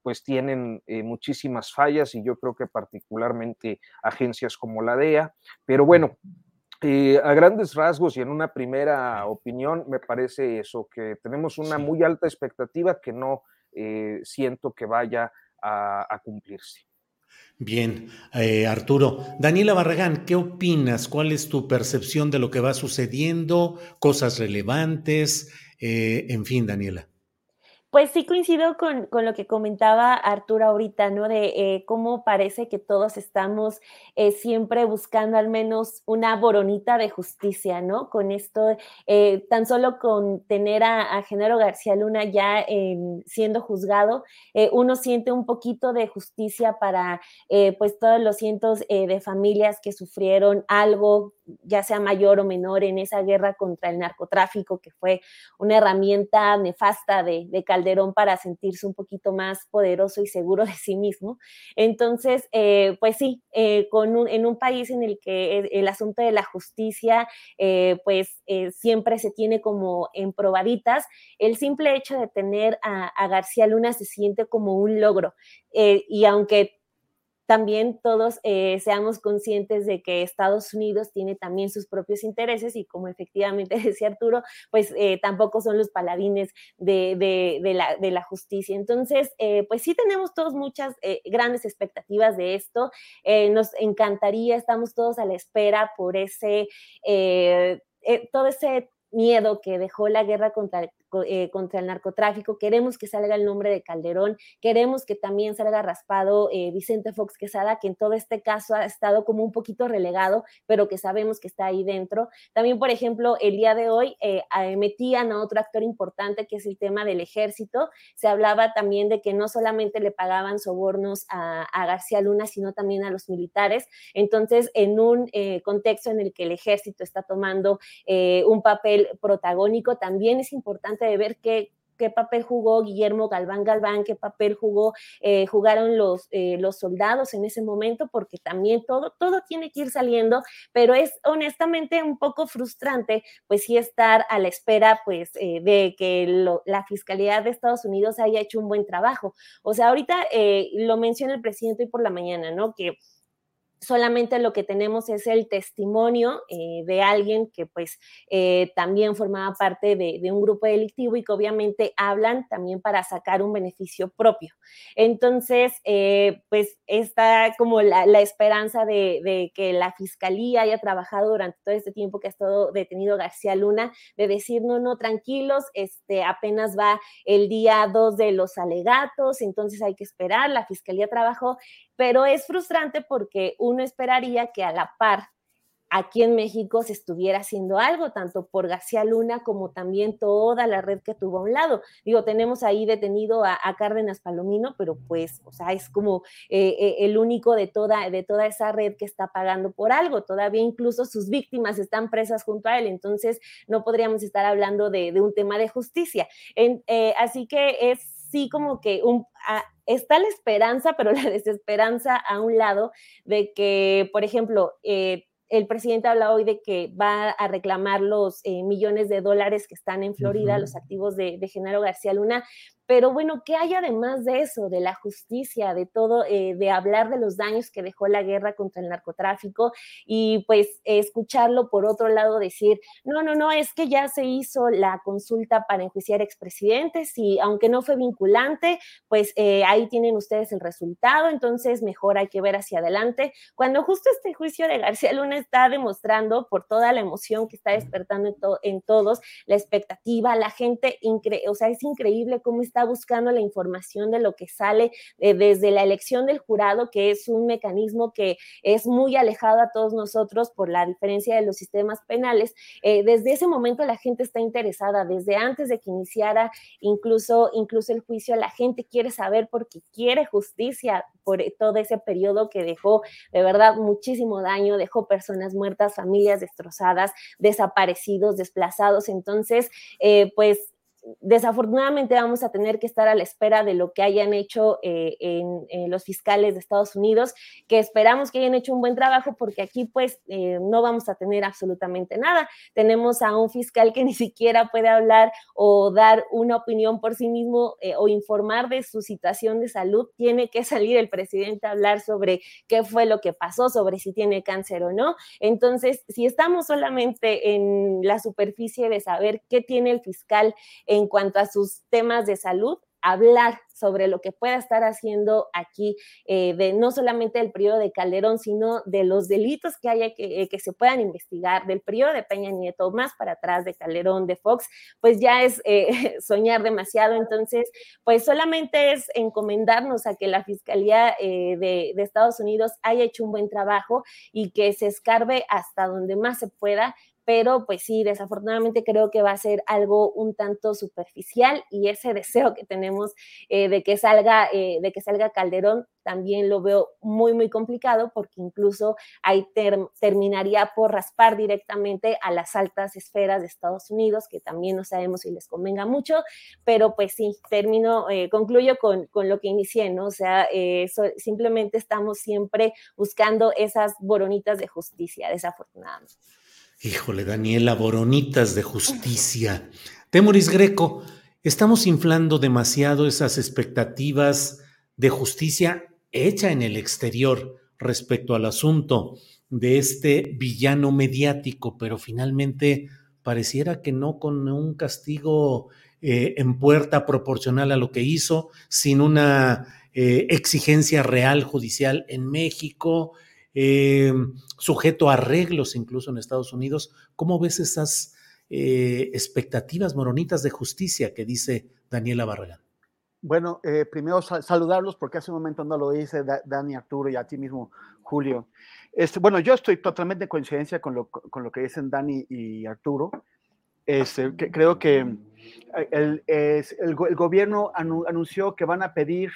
pues tienen muchísimas fallas y yo creo que particularmente agencias como la DEA, pero bueno. A grandes rasgos y en una primera opinión, me parece eso, que tenemos una muy alta expectativa que no siento que vaya a cumplirse. Bien, eh, Arturo. Daniela Barragán, ¿qué opinas? ¿Cuál es tu percepción de lo que va sucediendo? ¿Cosas relevantes? Eh, en fin, Daniela. Pues sí coincido con, lo que comentaba Arturo ahorita, ¿no? De eh, cómo parece que todos estamos eh, siempre buscando al menos una boronita de justicia, ¿no? Con esto, eh, tan solo con tener a, a Genaro García Luna ya siendo juzgado, uno siente un poquito de justicia para pues todos los cientos de familias que sufrieron algo ya sea mayor o menor, en esa guerra contra el narcotráfico, que fue una herramienta nefasta de, Calderón para sentirse un poquito más poderoso y seguro de sí mismo. Entonces, eh, pues sí, eh, con en un país en el que el, asunto de la justicia, eh, pues siempre se tiene como en probaditas, el simple hecho de tener a García Luna se siente como un logro. y aunque también todos eh, seamos conscientes de que Estados Unidos tiene también sus propios intereses y como efectivamente decía Arturo, pues eh, tampoco son los paladines de, la, justicia. Entonces, eh, pues sí tenemos todos muchas grandes expectativas de esto. nos encantaría, estamos todos a la espera por ese, todo ese miedo que dejó la guerra contra, eh, contra el narcotráfico, queremos que salga el nombre de Calderón, queremos que también salga raspado eh, Vicente Fox Quesada, que en todo este caso ha estado como un poquito relegado, pero que sabemos que está ahí dentro. También, por ejemplo, el día de hoy eh, metían a otro actor importante, que es el tema del ejército. Se hablaba también de que no solamente le pagaban sobornos a, a García Luna, sino también a los militares. Entonces, en un contexto en el que el ejército está tomando un papel protagónico, también es importante de ver qué, qué papel jugó Guillermo Galván Galván, qué papel jugó, eh, jugaron los, eh, los soldados en ese momento, porque también todo, todo tiene que ir saliendo, pero es honestamente un poco frustrante, pues sí estar a la espera, pues, eh, de que la Fiscalía de Estados Unidos haya hecho un buen trabajo. O sea, ahorita lo menciona el presidente hoy por la mañana, ¿no? Que solamente lo que tenemos es el testimonio eh, de alguien que pues eh, también formaba parte de, un grupo delictivo y que obviamente hablan también para sacar un beneficio propio. Entonces, eh, pues está como la, esperanza de, que la fiscalía haya trabajado durante todo este tiempo que ha estado detenido García Luna, de decir, no, no, tranquilos, este, apenas va el día 2 de los alegatos, entonces hay que esperar, la fiscalía trabajó pero es frustrante porque uno esperaría que a la par aquí en México se estuviera haciendo algo, tanto por García Luna como también toda la red que tuvo a un lado. Digo, tenemos ahí detenido a, Cárdenas Palomino, pero pues, o sea, es como eh, eh, el único de toda, de toda esa red que está pagando por algo. Todavía incluso sus víctimas están presas junto a él, entonces no podríamos estar hablando de, un tema de justicia. Eh, así que es sí como que un, está la esperanza, pero la desesperanza a un lado de que, por ejemplo, eh, el presidente habla hoy de que va a reclamar los eh, millones de dólares que están en Florida, los activos de, de Genaro García Luna, pero bueno, ¿qué hay además de eso, de la justicia, de todo, eh, de hablar de los daños que dejó la guerra contra el narcotráfico y pues escucharlo por otro lado decir, no, no, no, es que ya se hizo la consulta para enjuiciar expresidentes y aunque no fue vinculante, pues eh, ahí tienen ustedes el resultado, entonces mejor hay que ver hacia adelante. Cuando justo este juicio de García Luna está demostrando por toda la emoción que está despertando en, todos, la expectativa, la gente, o sea, es increíble cómo está buscando la información de lo que sale eh, desde la elección del jurado, que es un mecanismo que es muy alejado a todos nosotros por la diferencia de los sistemas penales. Eh, desde ese momento la gente está interesada, desde antes de que iniciara incluso, incluso el juicio, la gente quiere saber porque quiere justicia por todo ese periodo que dejó de verdad muchísimo daño, dejó personas muertas, familias destrozadas, desaparecidos, desplazados. Entonces, eh, pues desafortunadamente vamos a tener que estar a la espera de lo que hayan hecho eh, en, los fiscales de Estados Unidos, que esperamos que hayan hecho un buen trabajo porque aquí pues eh, no vamos a tener absolutamente nada. Tenemos a un fiscal que ni siquiera puede hablar o dar una opinión por sí mismo eh, o informar de su situación de salud. Tiene que salir el presidente a hablar sobre qué fue lo que pasó, sobre si tiene cáncer o no. Entonces, si estamos solamente en la superficie de saber qué tiene el fiscal, en cuanto a sus temas de salud, hablar sobre lo que pueda estar haciendo aquí, eh, de no solamente del periodo de Calderón, sino de los delitos que haya que, eh, que, se puedan investigar, del periodo de Peña Nieto, más para atrás de Calderón, de Fox, pues ya es eh, soñar demasiado. Entonces, pues solamente es encomendarnos a que la Fiscalía de, de Estados Unidos haya hecho un buen trabajo y que se escarbe hasta donde más se pueda pero pues sí, desafortunadamente creo que va a ser algo un tanto superficial y ese deseo que tenemos eh, de, que salga, eh, de que salga Calderón también lo veo muy, muy complicado porque incluso ahí terminaría por raspar directamente a las altas esferas de Estados Unidos, que también no sabemos si les convenga mucho, pero pues sí, termino, eh, concluyo con, con, lo que inicié, ¿no? O sea, simplemente estamos siempre buscando esas boronitas de justicia, desafortunadamente. Híjole, Daniela, boronitas de justicia. Temoris Greco, estamos inflando demasiado esas expectativas de justicia hecha en el exterior respecto al asunto de este villano mediático, pero finalmente pareciera que no con un castigo eh, en puerta proporcional a lo que hizo, sin una eh, exigencia real judicial en México, eh, sujeto a arreglos incluso en Estados Unidos. ¿Cómo ves esas eh, expectativas moronitas de justicia que dice Daniela Barragán? Bueno, eh, primero saludarlos porque hace un momento no lo dice Dani Arturo y a ti mismo, Julio. Este, bueno, yo estoy totalmente en coincidencia con lo, que dicen Dani y Arturo. Este, creo que el, gobierno anunció que van a pedir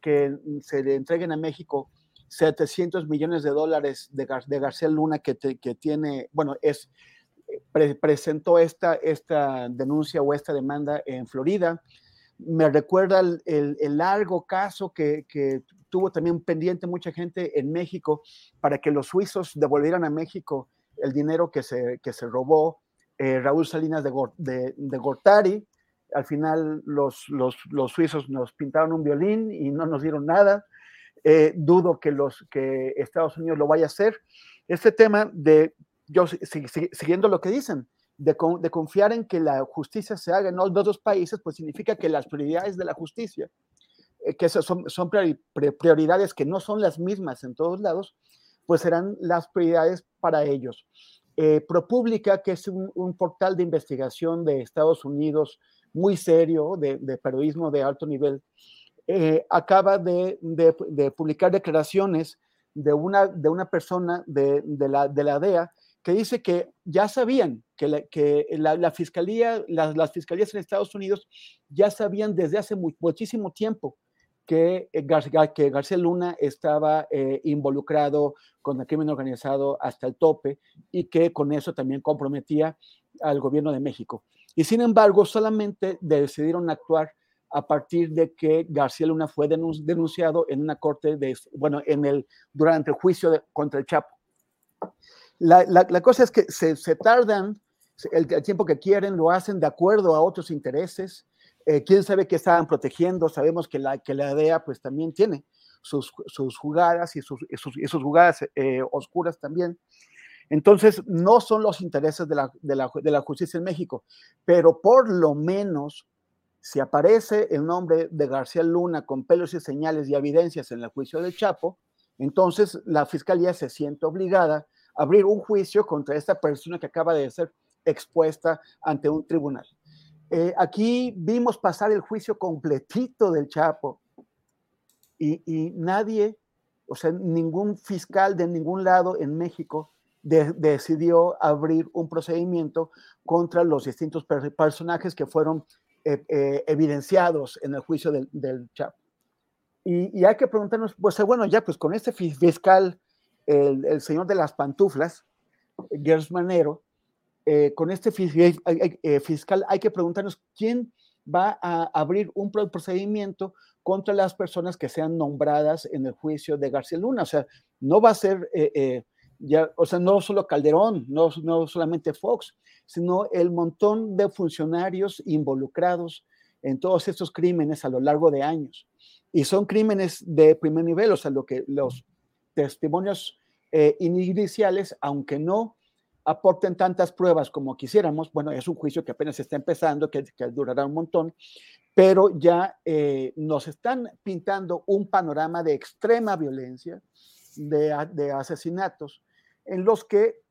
que se le entreguen a México 700 millones de dólares de, de García Luna que, que, tiene, bueno, es, presentó esta, esta denuncia o esta demanda en Florida. Me recuerda el, el, largo caso que, que, tuvo también pendiente mucha gente en México para que los suizos devolvieran a México el dinero que se, que se robó eh, Raúl Salinas de, de, de, Gortari. Al final los, los, los suizos nos pintaron un violín y no nos dieron nada. Eh, dudo que, los, que Estados Unidos lo vaya a hacer. Este tema de, yo siguiendo lo que dicen, de, de, confiar en que la justicia se haga en los dos países, pues significa que las prioridades de la justicia, eh, que son, son prioridades que no son las mismas en todos lados, pues serán las prioridades para ellos. Eh, ProPublica, que es un, portal de investigación de Estados Unidos muy serio, de, periodismo de alto nivel, eh, acaba de, publicar declaraciones de una, de una persona de, la, de DEA que dice que ya sabían que la, fiscalía, las, fiscalías en Estados Unidos ya sabían desde hace muchísimo tiempo que, eh, que García Luna estaba eh, involucrado con el crimen organizado hasta el tope y que con eso también comprometía al gobierno de México. Y sin embargo, solamente decidieron actuar a partir de que García Luna fue denunciado en una corte bueno, en el, durante el juicio contra el Chapo. La, la, cosa es que se, tardan el, tiempo que quieren, lo hacen de acuerdo a otros intereses, eh, quién sabe qué estaban protegiendo, sabemos que la, que la DEA pues también tiene sus, sus jugadas y sus, sus, jugadas eh, oscuras también. Entonces, no son los intereses de la, de, la, de la, justicia en México, pero por lo menos, si aparece el nombre de García Luna con pelos y señales y evidencias en el juicio del Chapo, entonces la fiscalía se siente obligada a abrir un juicio contra esta persona que acaba de ser expuesta ante un tribunal. Eh, aquí vimos pasar el juicio completito del Chapo y, nadie, o sea, ningún fiscal de ningún lado en México decidió abrir un procedimiento contra los distintos personajes que fueron eh, eh, evidenciados en el juicio del, Chapo. Y, hay que preguntarnos, pues bueno, ya pues con este fiscal, el, señor de las pantuflas, Gers Manero, eh, con este eh, fiscal hay que preguntarnos quién va a abrir un procedimiento contra las personas que sean nombradas en el juicio de García Luna. O sea, no va a ser, eh, ya, o sea, no solo Calderón, no, no solamente Fox, sino el montón de funcionarios involucrados en todos estos crímenes a lo largo de años. Y son crímenes de primer nivel, o sea, lo que los testimonios iniciales, aunque no aporten tantas pruebas como quisiéramos. Bueno, es un juicio que apenas está empezando, que, durará un montón, pero ya eh, nos están pintando un panorama de extrema violencia, de, asesinatos, en los que,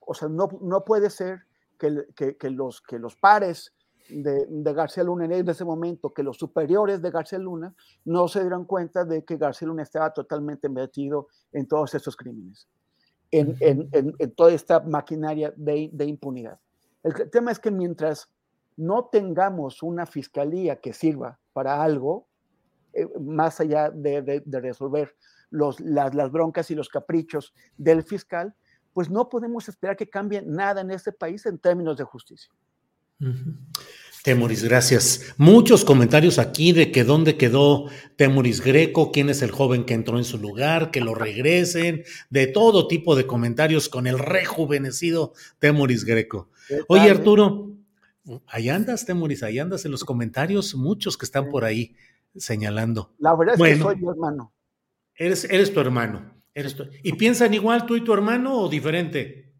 o sea, no, no puede ser que, que, los, que los pares de, de, García Luna en ese momento, que los superiores de García Luna no se dieron cuenta de que García Luna estaba totalmente metido en todos estos crímenes en, toda esta maquinaria de, impunidad. El tema es que mientras no tengamos una fiscalía que sirva para algo, eh, más allá de, resolver los, las, las, broncas y los caprichos del fiscal, pues no podemos esperar que cambie nada en este país en términos de justicia. Temoris, gracias. Muchos comentarios aquí de que dónde quedó Temoris Greco, quién es el joven que entró en su lugar, que lo regresen, de todo tipo de comentarios con el rejuvenecido Temoris Greco. Oye, eh? Arturo, ahí andas, Temoris, ahí andas en los comentarios, muchos que están por ahí señalando. La verdad es que soy mi hermano. Eres, eres tu hermano. Eres ¿Y piensan igual tú y tu hermano o diferente?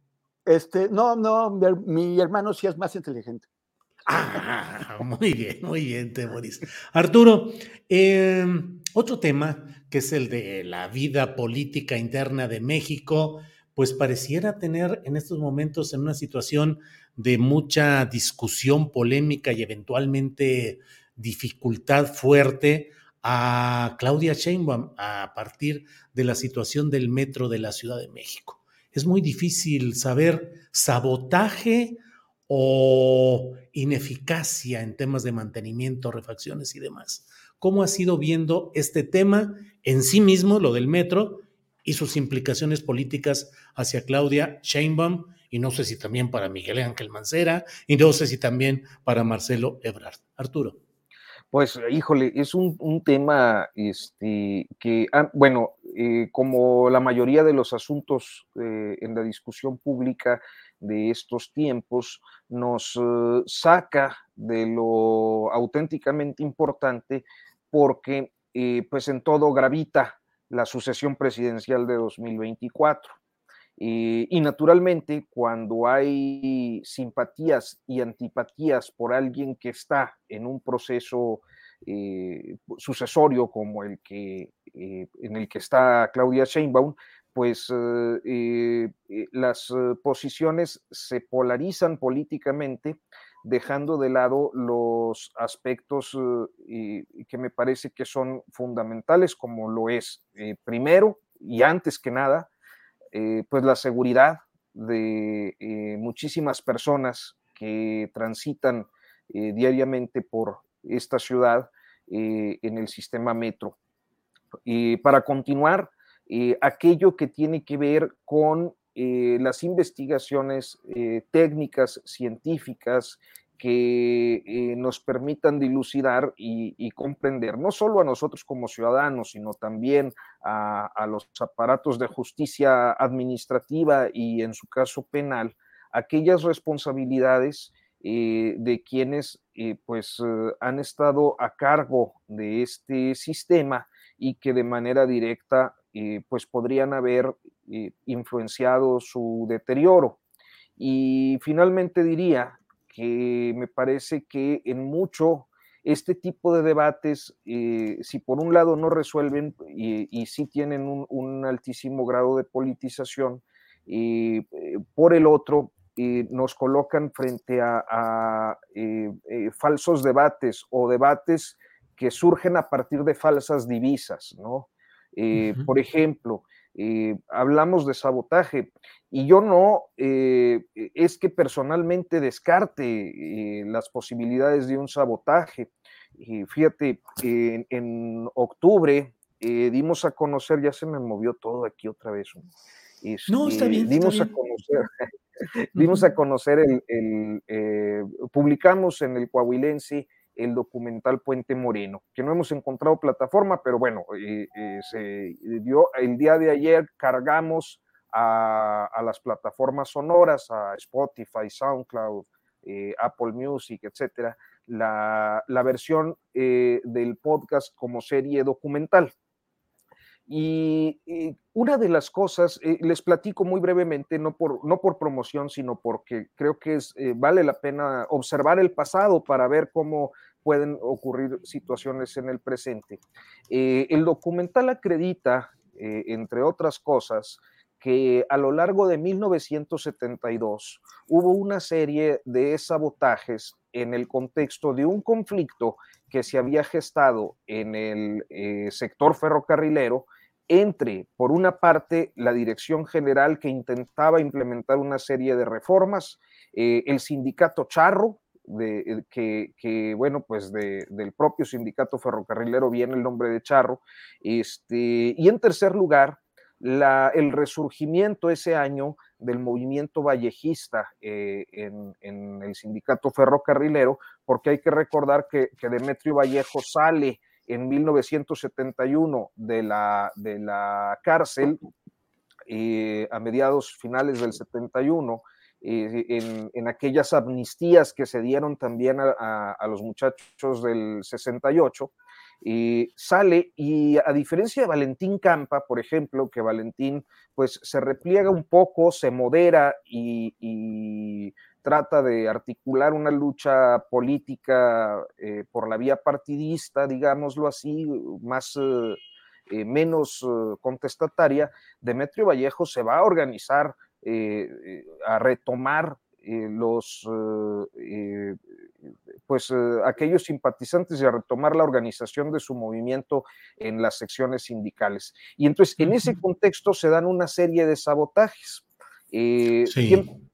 Este, no, no, mi hermano sí es más inteligente. Ah, muy bien, muy bien, Temoris. Arturo, em, otro tema que es el de la vida política interna de México, pues pareciera tener en estos momentos en una situación de mucha discusión polémica y eventualmente dificultad fuerte a Claudia Sheinbaum a partir de la situación del metro de la Ciudad de México. Es muy difícil saber sabotaje o ineficacia en temas de mantenimiento, refacciones y demás. ¿Cómo has ido viendo este tema en sí mismo, lo del metro, y sus implicaciones políticas hacia Claudia Sheinbaum, y no sé si también para Miguel Ángel Mancera, y no sé si también para Marcelo Ebrard? Arturo. Pues, híjole, es un, tema este, que, ah, bueno, eh, como la mayoría de los asuntos eh, en la discusión pública, de estos tiempos nos eh, saca de lo auténticamente importante porque eh, pues en todo gravita la sucesión presidencial de 2024. Y naturalmente, cuando hay simpatías y antipatías por alguien que está en un proceso eh, sucesorio como el que, eh, en el que está Claudia Sheinbaum, pues eh, las posiciones se polarizan políticamente, dejando de lado los aspectos que me parece que son fundamentales, como lo es, primero y antes que nada, pues la seguridad de muchísimas personas que transitan diariamente por esta ciudad eh, en el sistema metro. y para continuar, eh, aquello que tiene que ver con eh, las investigaciones técnicas, científicas, que nos permitan dilucidar y, comprender, no solo a nosotros como ciudadanos, sino también a, los aparatos de justicia administrativa y en su caso penal, aquellas responsabilidades eh, de quienes eh, pues eh, han estado a cargo de este sistema y que de manera directa pues podrían haber influenciado su deterioro. Y finalmente diría que me parece que en mucho este tipo de debates, si por un lado no resuelven y, y sí tienen un, un, altísimo grado de politización, por el otro, nos colocan frente a, eh, eh, falsos debates o debates que surgen a partir de falsas divisas, ¿no? Eh, por ejemplo, hablamos de sabotaje y yo no es que personalmente descarte las posibilidades de un sabotaje. fíjate, en, octubre dimos a conocer, ya se me movió todo aquí otra vez. no, está bien. Dimos a conocer Dimos a conocer el, eh, publicamos en el Coahuilense el documental Puente Moreno, que no hemos encontrado plataforma, pero bueno, eh, eh, se dio, el día de ayer cargamos a, las plataformas sonoras, a Spotify, SoundCloud, Apple Music, etcétera, la, la versión del podcast como serie documental. Y, una de las cosas, eh, les platico muy brevemente, no por, no por promoción, sino porque creo que es, eh, vale la pena observar el pasado para ver cómo pueden ocurrir situaciones en el presente. Eh, el documental acredita, entre otras cosas, que a lo largo de 1972 hubo una serie de sabotajes en el contexto de un conflicto que se había gestado en el sector ferrocarrilero entre, por una parte, la dirección general que intentaba implementar una serie de reformas, eh, el sindicato Charro, de, que, bueno, pues del propio sindicato ferrocarrilero viene el nombre de Charro, este, y en tercer lugar, la, el resurgimiento ese año del movimiento vallejista eh, en, el sindicato ferrocarrilero, porque hay que recordar que, que Demetrio Vallejo sale en 1971 de la, de la cárcel eh, a mediados finales del 71, eh, en, aquellas amnistías que se dieron también a, los muchachos del 68, eh, sale y a diferencia de Valentín Campa, por ejemplo, que Valentín pues se repliega un poco, se modera y, trata de articular una lucha política eh, por la vía partidista, digámoslo así, más eh, eh, menos contestataria, Demetrio Vallejo se va a organizar, a retomar los pues aquellos simpatizantes y a retomar la organización de su movimiento en las secciones sindicales. Y entonces en ese contexto se dan una serie de sabotajes.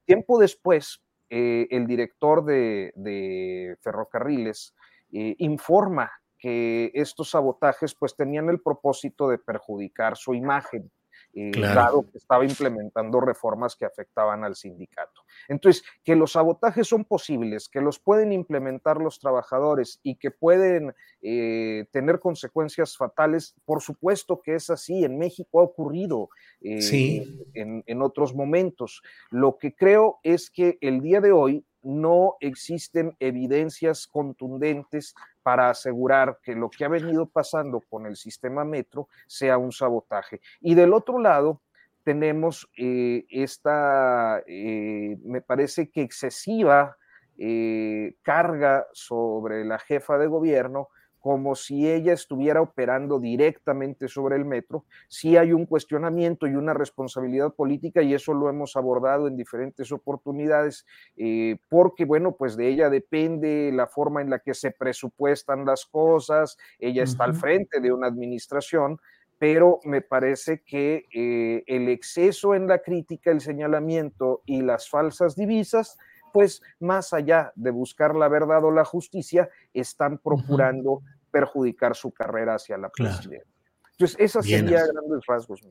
tiempo después, eh, el director de, ferrocarriles eh, informa que estos sabotajes pues tenían el propósito de perjudicar su imagen eh, claro. que estaba implementando reformas que afectaban al sindicato. Entonces, que los sabotajes son posibles, que los pueden implementar los trabajadores y que pueden eh, tener consecuencias fatales, por supuesto que es así, en México ha ocurrido eh, en, en, otros momentos. Lo que creo es que el día de hoy no existen evidencias contundentes para asegurar que lo que ha venido pasando con el sistema metro sea un sabotaje. Y del otro lado, tenemos eh, esta, eh, me parece que excesiva eh, carga sobre la jefa de gobierno como si ella estuviera operando directamente sobre el metro, sí hay un cuestionamiento y una responsabilidad política y eso lo hemos abordado en diferentes oportunidades, eh, porque bueno, pues de ella depende la forma en la que se presupuestan las cosas, ella está al frente de una administración, pero me parece que eh, el exceso en la crítica, el señalamiento y las falsas divisas, pues más allá de buscar la verdad o la justicia, están procurando perjudicar su carrera hacia la presidencia. Entonces, esas serían grandes rasgos.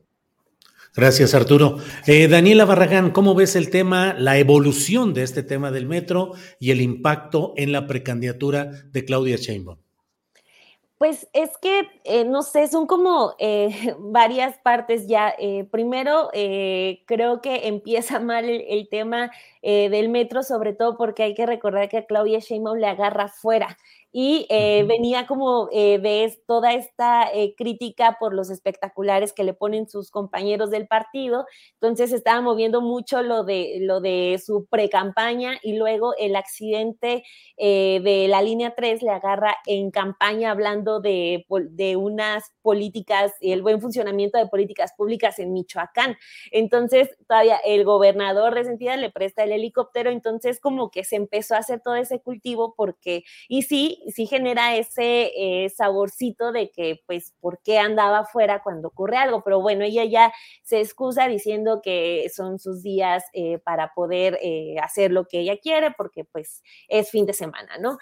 Gracias, Arturo. Eh, Daniela Barragán, ¿cómo ves el tema, la evolución de este tema del metro y el impacto en la precandidatura de Claudia Sheinbaum? Pues es que, eh, no sé, son como eh, varias partes ya. primero, creo que empieza mal el, tema del metro, sobre todo porque hay que recordar que a Claudia Sheinbaum le agarra fuera y eh, venía como eh, de toda esta eh, crítica por los espectaculares que le ponen sus compañeros del partido, entonces estaba moviendo mucho lo de, lo de su pre-campaña y luego el accidente de la línea 3 le agarra en campaña hablando de, de unas políticas y el buen funcionamiento de políticas públicas en Michoacán. Entonces todavía el gobernador de Sentida le presta el helicóptero, entonces como que se empezó a hacer todo ese cultivo porque, y sí, sí genera ese eh, saborcito de que, pues, ¿por qué andaba afuera cuando ocurre algo? Pero bueno, ella ya se excusa diciendo que son sus días eh, para poder eh, hacer lo que ella quiere, porque pues es fin de semana, ¿no?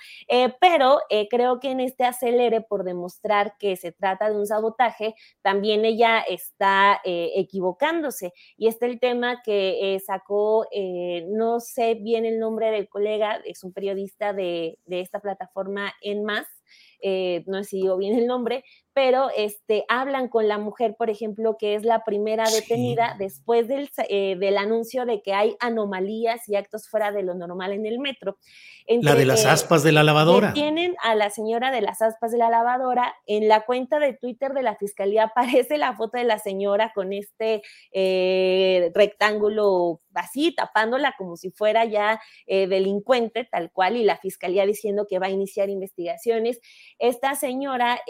pero creo que en este acelere por demostrar que se trata de un sabotaje, también ella está equivocándose. Y este el tema que sacó, no sé bien el nombre del colega, es un periodista de, de esta plataforma en más, eh, no si digo bien el nombre, pero este, hablan con la mujer, por ejemplo, que es la primera detenida después del, eh, del, anuncio de que hay anomalías y actos fuera de lo normal en el metro. la de las aspas de la lavadora. Tienen a la señora de las aspas de la lavadora. En la cuenta de Twitter de la fiscalía aparece la foto de la señora con este eh, rectángulo así, tapándola como si fuera ya eh, delincuente, tal cual, y la fiscalía diciendo que va a iniciar investigaciones. Esta señora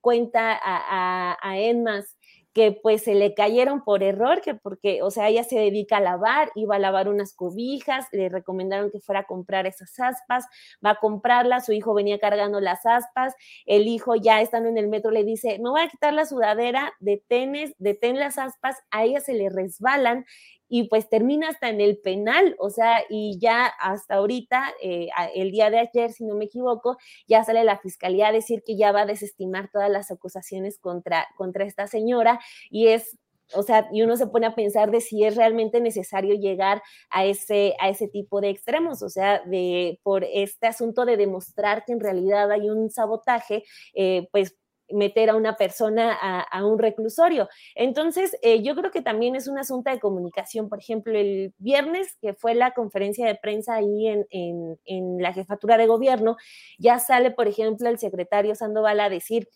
cuenta a, a, Enmas que pues se le cayeron por error, que porque, o sea, ella se dedica a lavar, iba a lavar unas cobijas, le recomendaron que fuera a comprar esas aspas, va a comprarlas, su hijo venía cargando las aspas, el hijo ya estando en el metro le dice, me voy a quitar la sudadera, detenes, detén las aspas, a ella se le resbalan y pues termina hasta en el penal, o sea, y ya hasta ahorita, eh, el día de ayer, si no me equivoco, ya sale la fiscalía a decir que ya va a desestimar todas las acusaciones contra, contra esta señora y es o sea, y uno se pone a pensar de si es realmente necesario llegar a ese, a ese tipo de extremos, o sea, de, por este asunto de demostrar que en realidad hay un sabotaje, eh, pues meter a una persona a, un reclusorio. Entonces, eh, yo creo que también es un asunto de comunicación. Por ejemplo, el viernes, que fue la conferencia de prensa ahí en, en la jefatura de gobierno, ya sale, por ejemplo, el secretario Sandoval a decir,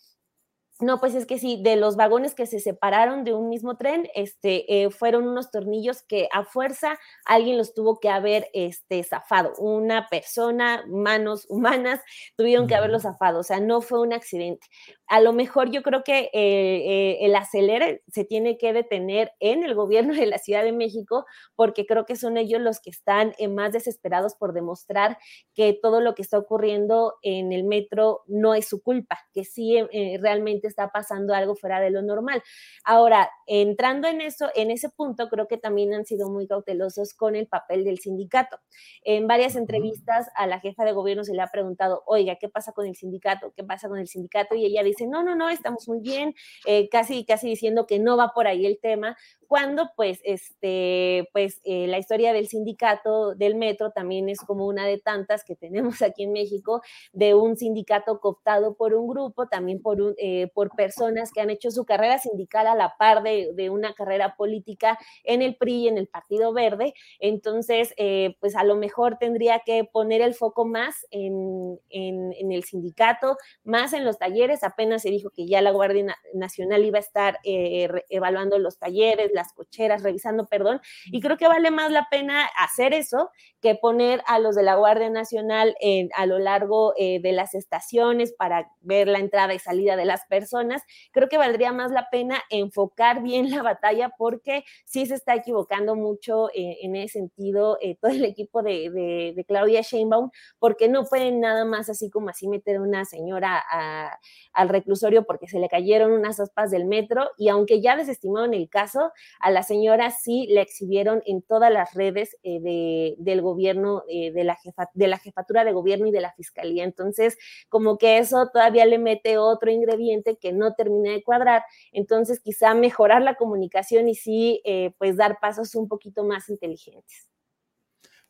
no, pues es que sí, de los vagones que se separaron de un mismo tren, este, eh, fueron unos tornillos que a fuerza alguien los tuvo que haber este, zafado. Una persona, manos humanas, tuvieron que haberlo zafado. O sea, no fue un accidente a lo mejor yo creo que eh, eh, el acelere se tiene que detener en el gobierno de la Ciudad de México, porque creo que son ellos los que están eh, más desesperados por demostrar que todo lo que está ocurriendo en el metro no es su culpa, que sí realmente está pasando algo fuera de lo normal. Ahora, entrando en eso, en ese punto, creo que también han sido muy cautelosos con el papel del sindicato. En varias entrevistas a la jefa de gobierno se le ha preguntado, oiga, ¿qué pasa con el sindicato? ¿Qué pasa con el sindicato? Y ella dice, dice, no, no, no, estamos muy bien, eh, casi, casi diciendo que no va por ahí el tema, cuando pues, este, pues eh, la historia del sindicato del metro también es como una de tantas que tenemos aquí en México, de un sindicato cooptado por un grupo, también por, eh, por personas que han hecho su carrera sindical a la par de, de, una carrera política en el PRI, en el Partido Verde. Entonces, pues a lo mejor tendría que poner el foco más en, en, en, el sindicato, más en los talleres. Apenas se dijo que ya la Guardia Nacional iba a estar evaluando los talleres, las cocheras, revisando, perdón, y creo que vale más la pena hacer eso que poner a los de la Guardia Nacional a lo largo eh, de las estaciones para ver la entrada y salida de las personas. Creo que valdría más la pena enfocar bien la batalla porque sí se está equivocando mucho eh, en ese sentido eh, todo el equipo de, Claudia Sheinbaum, porque no pueden nada más así como así meter una señora a, al reclusorio porque se le cayeron unas aspas del metro y aunque ya desestimaron el caso, a la señora sí la exhibieron en todas las redes eh, de, del gobierno, eh, de, la jefa, de la jefatura de gobierno y de la fiscalía. Entonces, como que eso todavía le mete otro ingrediente que no termina de cuadrar. Entonces, quizá mejorar la comunicación y sí, eh, pues dar pasos un poquito más inteligentes.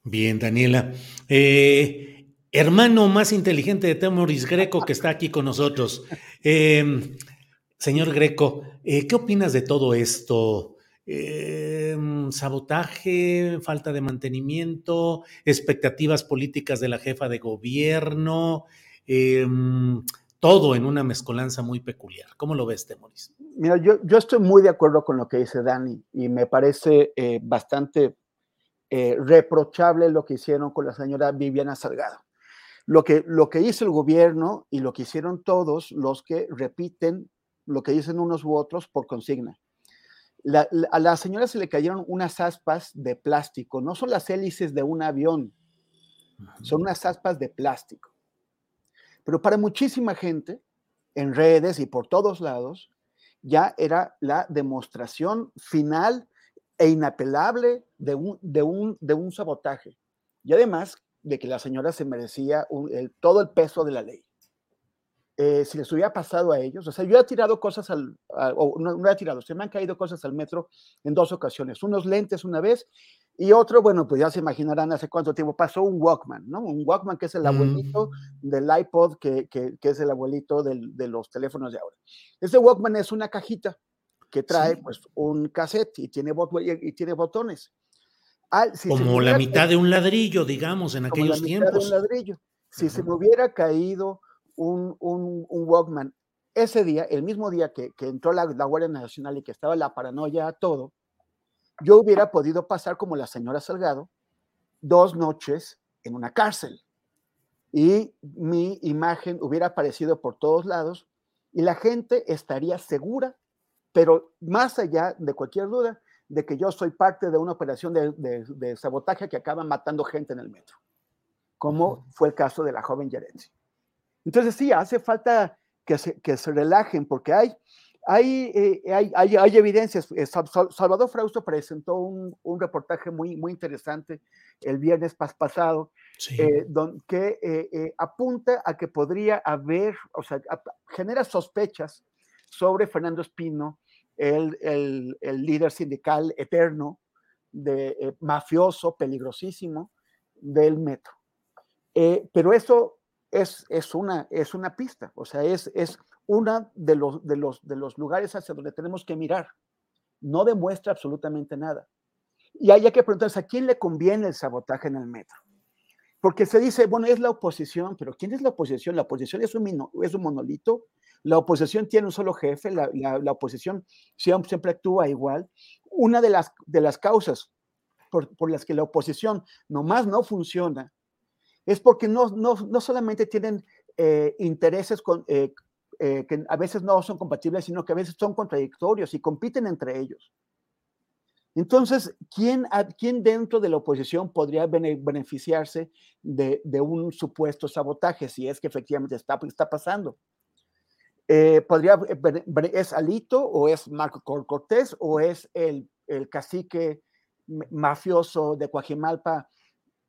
Bien, Daniela. Hermano más inteligente de Temoris Greco que está aquí con nosotros. Eh, señor Greco, eh, ¿qué opinas de todo esto? eh, sabotaje, falta de mantenimiento, expectativas políticas de la jefa de gobierno, todo en una mezcolanza muy peculiar. ¿Cómo lo ves, Temoris? Mira, yo, yo estoy muy de acuerdo con lo que dice Dani y me parece bastante reprochable lo que hicieron con la señora Viviana Salgado. Lo que, lo que hizo el gobierno y lo que hicieron todos los que repiten lo que dicen unos u otros por consigna. La, la, a la señora se le cayeron unas aspas de plástico, no son las hélices de un avión, son unas aspas de plástico. Pero para muchísima gente, en redes y por todos lados, ya era la demostración final e inapelable de un, de un, de un sabotaje. Y además de que la señora se merecía un, el, todo el peso de la ley eh, si les hubiera pasado a ellos, o sea, yo he tirado cosas al, a, o no, no, he tirado, se me han caído cosas al metro en dos ocasiones, unos lentes una vez y otro, bueno, pues ya se imaginarán hace cuánto tiempo pasó un Walkman, ¿no? Un Walkman que es el abuelito mm. del iPod, que, que, que, es el abuelito del, de los teléfonos de ahora. Ese Walkman es una cajita que trae sí. pues un cassette y tiene, bot y tiene botones. Si Como la mitad de un ladrillo, digamos, en aquellos la tiempos. De un ladrillo. Si uh -huh. se me hubiera caído un, un, un, Walkman. Ese día, el mismo día que, que entró la, la, Guardia Nacional y que estaba la paranoia a todo, yo hubiera podido pasar como la señora Salgado dos noches en una cárcel. Y mi imagen hubiera aparecido por todos lados y la gente estaría segura, pero más allá de cualquier duda, de que yo soy parte de una operación de, de, de sabotaje que acaba matando gente en el metro, como uh -huh. fue el caso de la joven Yaretsi. Entonces sí, hace falta que se, que se relajen porque hay, hay, eh, hay, hay, hay, evidencias. Eh, Salvador Frausto presentó un, un, reportaje muy, muy interesante el viernes pas pasado sí. eh, don, que eh, apunta a que podría haber, o sea, a, genera sospechas sobre Fernando Espino, el, el, el líder sindical eterno, de, eh, mafioso, peligrosísimo del metro. pero eso es, es, una, es una pista, o sea, es, es uno de los, de, los, de los lugares hacia donde tenemos que mirar. No demuestra absolutamente nada. Y hay que preguntarse, ¿a quién le conviene el sabotaje en el metro? Porque se dice, bueno, es la oposición, pero ¿quién es la oposición? La oposición es un, es un monolito, la oposición tiene un solo jefe, la, la, la oposición siempre, siempre, actúa igual. Una de las, de las causas por, por las que la oposición nomás no funciona es porque no, no, no solamente tienen eh, intereses con, eh, eh, que a veces no son compatibles, sino que a veces son contradictorios y compiten entre ellos. Entonces, ¿quién, ¿quién dentro de la oposición podría beneficiarse de, un supuesto sabotaje si es que efectivamente está, está pasando? Eh, podría, ¿Es Alito o es Marco Cortés o es el, cacique mafioso de Coajimalpa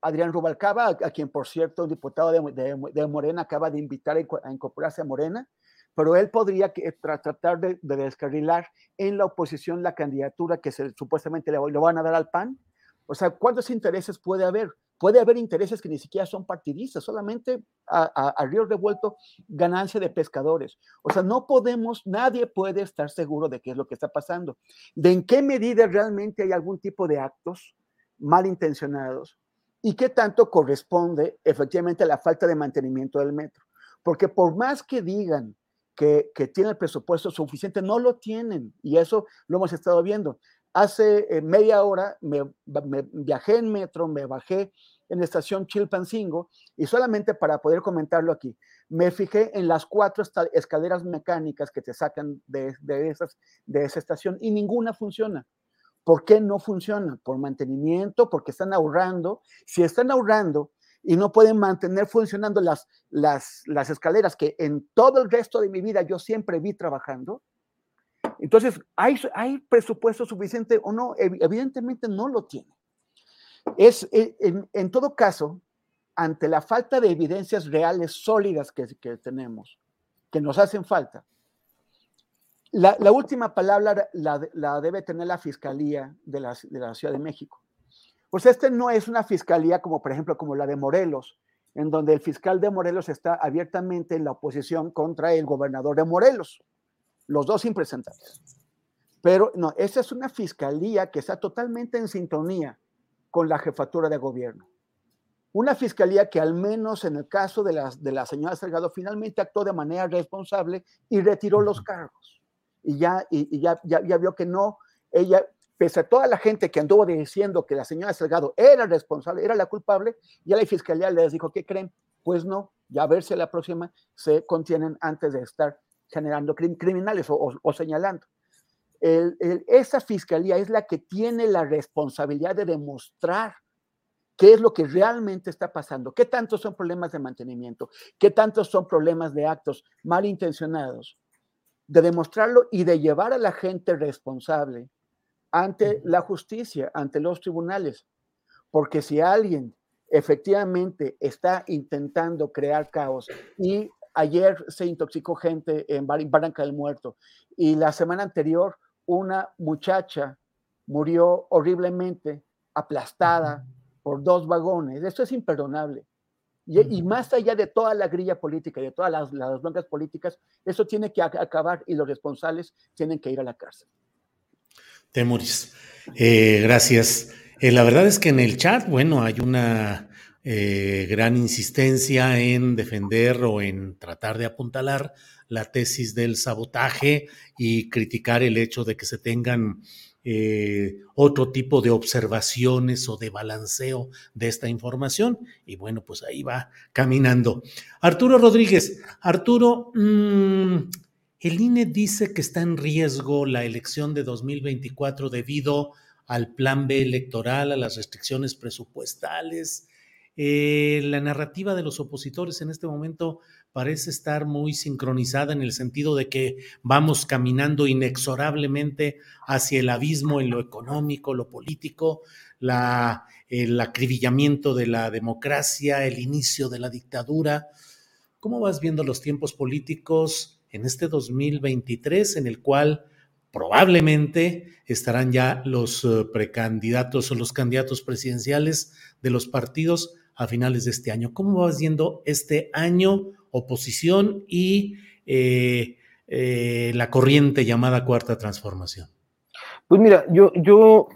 Adrián Rubalcaba, a, quien por cierto el diputado de, Morena acaba de invitar a incorporarse a Morena, pero él podría tratar de, descarrilar en la oposición la candidatura que se, supuestamente le, le, van a dar al PAN. O sea, ¿cuántos intereses puede haber? Puede haber intereses que ni siquiera son partidistas, solamente a, a, río revuelto ganancia de pescadores. O sea, no podemos, nadie puede estar seguro de qué es lo que está pasando, de en qué medida realmente hay algún tipo de actos malintencionados y qué tanto corresponde efectivamente a la falta de mantenimiento del metro. Porque por más que digan que, que tiene el presupuesto suficiente, no lo tienen. Y eso lo hemos estado viendo. Hace eh, media hora me, viajé en metro, me bajé en la estación Chilpancingo y solamente para poder comentarlo aquí, me fijé en las cuatro escaleras mecánicas que te sacan de, de, esas, de esa estación y ninguna funciona. ¿Por qué no funciona? Por mantenimiento, porque están ahorrando. Si están ahorrando, y no pueden mantener funcionando las, las, las escaleras que en todo el resto de mi vida yo siempre vi trabajando. Entonces, ¿hay, hay presupuesto suficiente o no? Evidentemente no lo tiene. Es, e, en, todo caso, ante la falta de evidencias reales, sólidas que, que tenemos, que nos hacen falta, la, la última palabra la, la, debe tener la Fiscalía de la, de la Ciudad de México. Pues este no es una fiscalía como, por ejemplo, como la de Morelos, en donde el fiscal de Morelos está abiertamente en la oposición contra el gobernador de Morelos, los dos impresentables. Pero no, esa es una fiscalía que está totalmente en sintonía con la jefatura de gobierno. Una fiscalía que al menos en el caso de la, de la señora Salgado finalmente actuó de manera responsable y retiró los cargos. Y ya, y, ya, ya, ya vio que no, ella pese a toda la gente que anduvo diciendo que la señora Salgado era responsable, era la culpable, ya la fiscalía les dijo, ¿qué creen? Pues no, ya a ver si la próxima se contienen antes de estar generando criminales o, señalando. esa fiscalía es la que tiene la responsabilidad de demostrar qué es lo que realmente está pasando, qué tantos son problemas de mantenimiento, qué tantos son problemas de actos malintencionados, de demostrarlo y de llevar a la gente responsable ante la justicia, ante los tribunales. Porque si alguien efectivamente está intentando crear caos y ayer se intoxicó gente en Barranca del Muerto y la semana anterior una muchacha murió horriblemente aplastada por dos vagones. Esto es imperdonable. Y, más allá de toda la grilla política y de todas las, las blancas políticas, eso tiene que acabar y los responsables tienen que ir a la cárcel. Temoris. Eh, gracias. Eh, la verdad es que en el chat, bueno, hay una eh, gran insistencia en defender o en tratar de apuntalar la tesis del sabotaje y criticar el hecho de que se tengan otro tipo de observaciones o de balanceo de esta información. Y bueno, pues ahí va caminando. Arturo Rodríguez, Arturo, mmm, el INE dice que está en riesgo la elección de 2024 debido al plan B electoral, a las restricciones presupuestales. Eh, la narrativa de los opositores en este momento parece estar muy sincronizada en el sentido de que vamos caminando inexorablemente hacia el abismo en lo económico, lo político, el acribillamiento de la democracia, el inicio de la dictadura. ¿Cómo vas viendo los tiempos políticos? En este 2023 en el cual probablemente estarán ya los eh, precandidatos o los candidatos presidenciales de los partidos a finales de este año. ¿Cómo vas viendo este año oposición y eh, eh, la corriente llamada cuarta transformación? Pues mira, yo, yo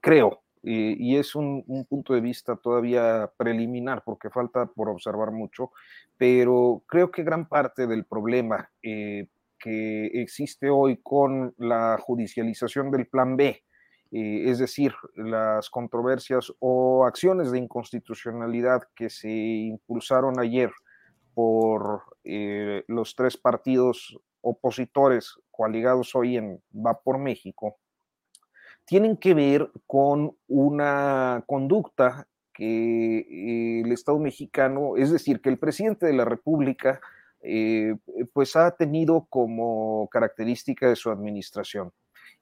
creo, y es un, un, punto de vista todavía preliminar porque falta por observar mucho, pero creo que gran parte del problema eh, que existe hoy con la judicialización del Plan B, eh, es decir, las controversias o acciones de inconstitucionalidad que se impulsaron ayer por eh, los tres partidos opositores coaligados hoy en Va por México, tienen que ver con una conducta que eh, el Estado mexicano, es decir, que el presidente de la República, eh, pues ha tenido como característica de su administración,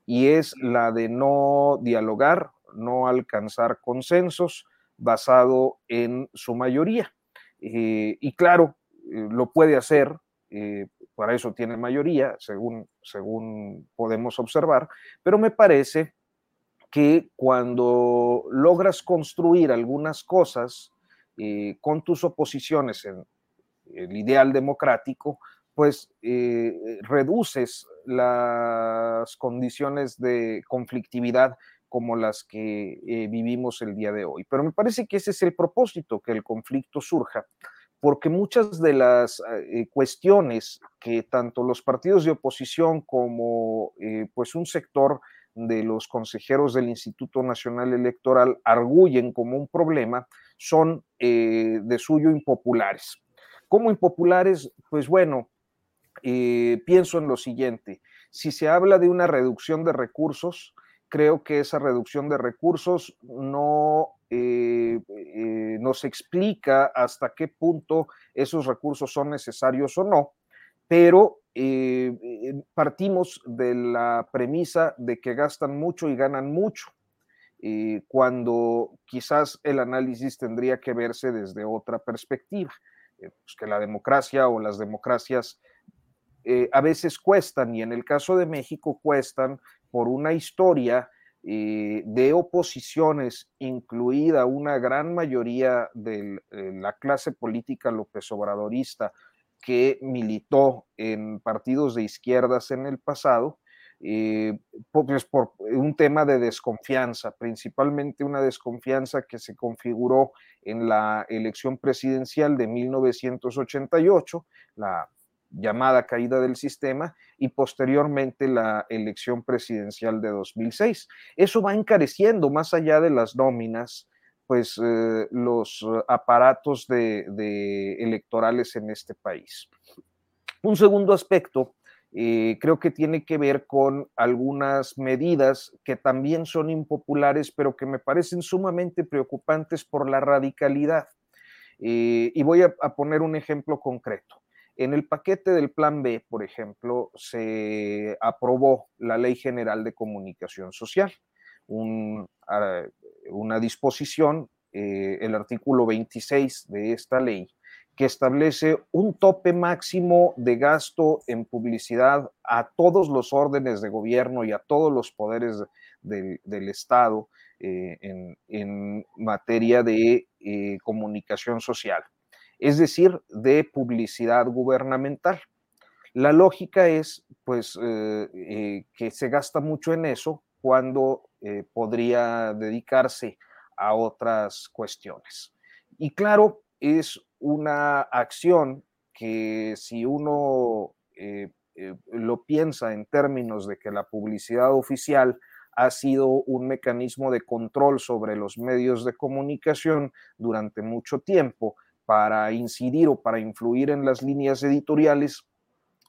y es la de no dialogar, no alcanzar consensos basado en su mayoría. Eh, y claro, lo puede hacer para eso tiene mayoría, según, según podemos observar, pero me parece que cuando logras construir algunas cosas eh, con tus oposiciones en el ideal democrático, pues eh, reduces las condiciones de conflictividad como las que eh, vivimos el día de hoy. Pero me parece que ese es el propósito, que el conflicto surja, porque muchas de las cuestiones que tanto los partidos de oposición como pues un sector de los consejeros del Instituto Nacional Electoral arguyen como un problema son eh, de suyo impopulares. ¿Cómo impopulares? Pues bueno, eh, pienso en lo siguiente. Si se habla de una reducción de recursos, creo que esa reducción de recursos no eh, nos explica hasta qué punto esos recursos son necesarios o no, pero eh, eh, partimos de la premisa de que gastan mucho y ganan mucho, eh, cuando quizás el análisis tendría que verse desde otra perspectiva, pues que la democracia o las democracias a veces cuestan, y en el caso de México cuestan por una historia de oposiciones, incluida una gran mayoría de la clase política López Obradorista, que militó en partidos de izquierdas en el pasado, eh, pues por un tema de desconfianza, principalmente una desconfianza que se configuró en la elección presidencial de 1988, la llamada caída del sistema, y posteriormente la elección presidencial de 2006. Eso va encareciendo más allá de las nóminas pues eh, los eh, aparatos de, electorales en este país. Un segundo aspecto eh, creo que tiene que ver con algunas medidas que también son impopulares, pero que me parecen sumamente preocupantes por la radicalidad. y voy a, poner un ejemplo concreto. En el paquete del Plan B, por ejemplo, se aprobó la Ley General de Comunicación Social, ah, una disposición, eh, el artículo 26 de esta ley, que establece un tope máximo de gasto en publicidad a todos los órdenes de gobierno y a todos los poderes del Estado eh, en, materia de eh, comunicación social, es decir, de publicidad gubernamental. La lógica es, pues, que se gasta mucho en eso cuando eh, podría dedicarse a otras cuestiones. Y claro, es una acción que si uno eh, eh, lo piensa en términos de que la publicidad oficial ha sido un mecanismo de control sobre los medios de comunicación durante mucho tiempo para incidir o para influir en las líneas editoriales,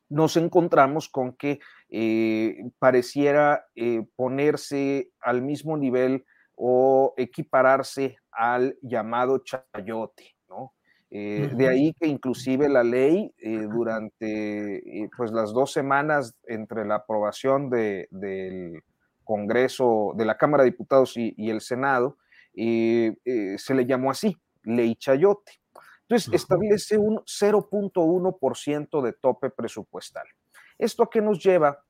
nos encontramos con que eh, pareciera eh, ponerse al mismo nivel o equipararse al llamado chayote, ¿no? Eh, de ahí que inclusive la ley durante pues las dos semanas entre la aprobación del Congreso, de la Cámara de Diputados y, y el Senado, se le llamó así, ley chayote. Entonces, establece un 0.1% de tope presupuestal. ¿Esto a qué nos lleva?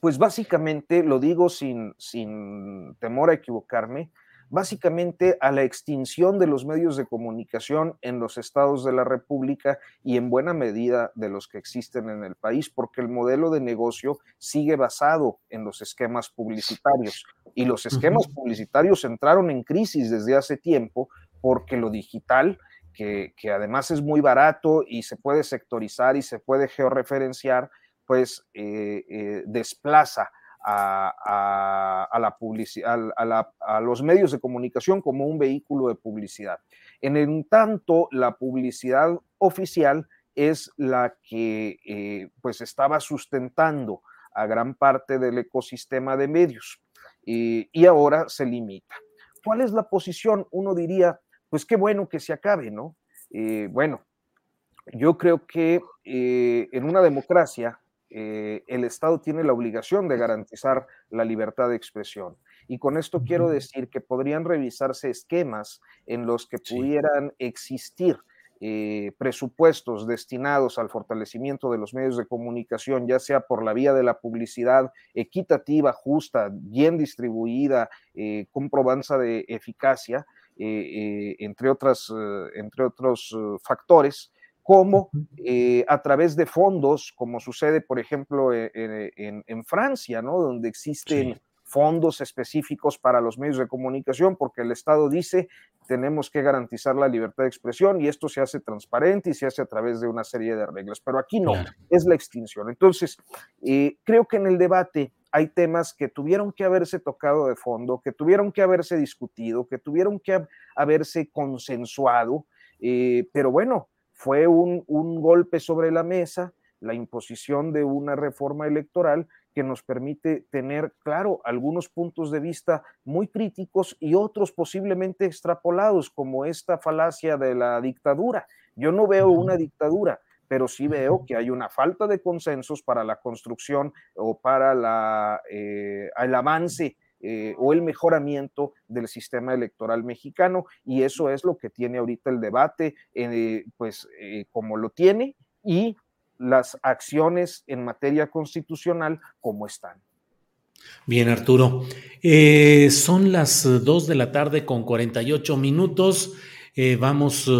Pues básicamente, lo digo sin, sin temor a equivocarme, básicamente a la extinción de los medios de comunicación en los estados de la República y en buena medida de los que existen en el país, porque el modelo de negocio sigue basado en los esquemas publicitarios. Y los esquemas publicitarios entraron en crisis desde hace tiempo porque lo digital que, además es muy barato y se puede sectorizar y se puede georreferenciar, pues eh, eh, desplaza a, la a, los medios de comunicación como un vehículo de publicidad. En tanto, la publicidad oficial es la que eh, pues estaba sustentando a gran parte del ecosistema de medios y ahora se limita. ¿Cuál es la posición? Uno diría, pues qué bueno que se acabe, ¿no? Eh, bueno, yo creo que eh, en una democracia eh, el Estado tiene la obligación de garantizar la libertad de expresión. Y con esto quiero decir que podrían revisarse esquemas en los que pudieran existir eh, presupuestos destinados al fortalecimiento de los medios de comunicación, ya sea por la vía de la publicidad equitativa, justa, bien distribuida, eh, con probanza de eficacia, entre, otras, entre otros factores, como a través de fondos, como sucede, por ejemplo, en, Francia, ¿no? donde existen fondos específicos para los medios de comunicación, porque el Estado dice tenemos que garantizar la libertad de expresión y esto se hace transparente y se hace a través de una serie de reglas, pero aquí no, es la extinción. Entonces, eh, creo que en el debate hay temas que tuvieron que haberse tocado de fondo, que tuvieron que haberse discutido, que tuvieron que haberse consensuado, eh, pero bueno, fue un, un golpe sobre la mesa, la imposición de una reforma electoral que nos permite tener, claro, algunos puntos de vista muy críticos y otros posiblemente extrapolados, como esta falacia de la dictadura. Yo no veo una dictadura, pero sí veo que hay una falta de consensos para la construcción o para eh, el avance eh, o el mejoramiento del sistema electoral mexicano y eso es lo que tiene ahorita el debate, eh, pues como lo tiene y las acciones en materia constitucional como están. Bien, Arturo. Son las 2 de la tarde con 48 minutos. Eh, vamos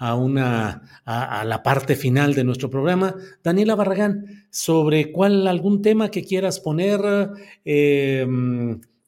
a, una, a, la parte final de nuestro programa. Daniela Barragán, sobre cuál algún tema que quieras poner,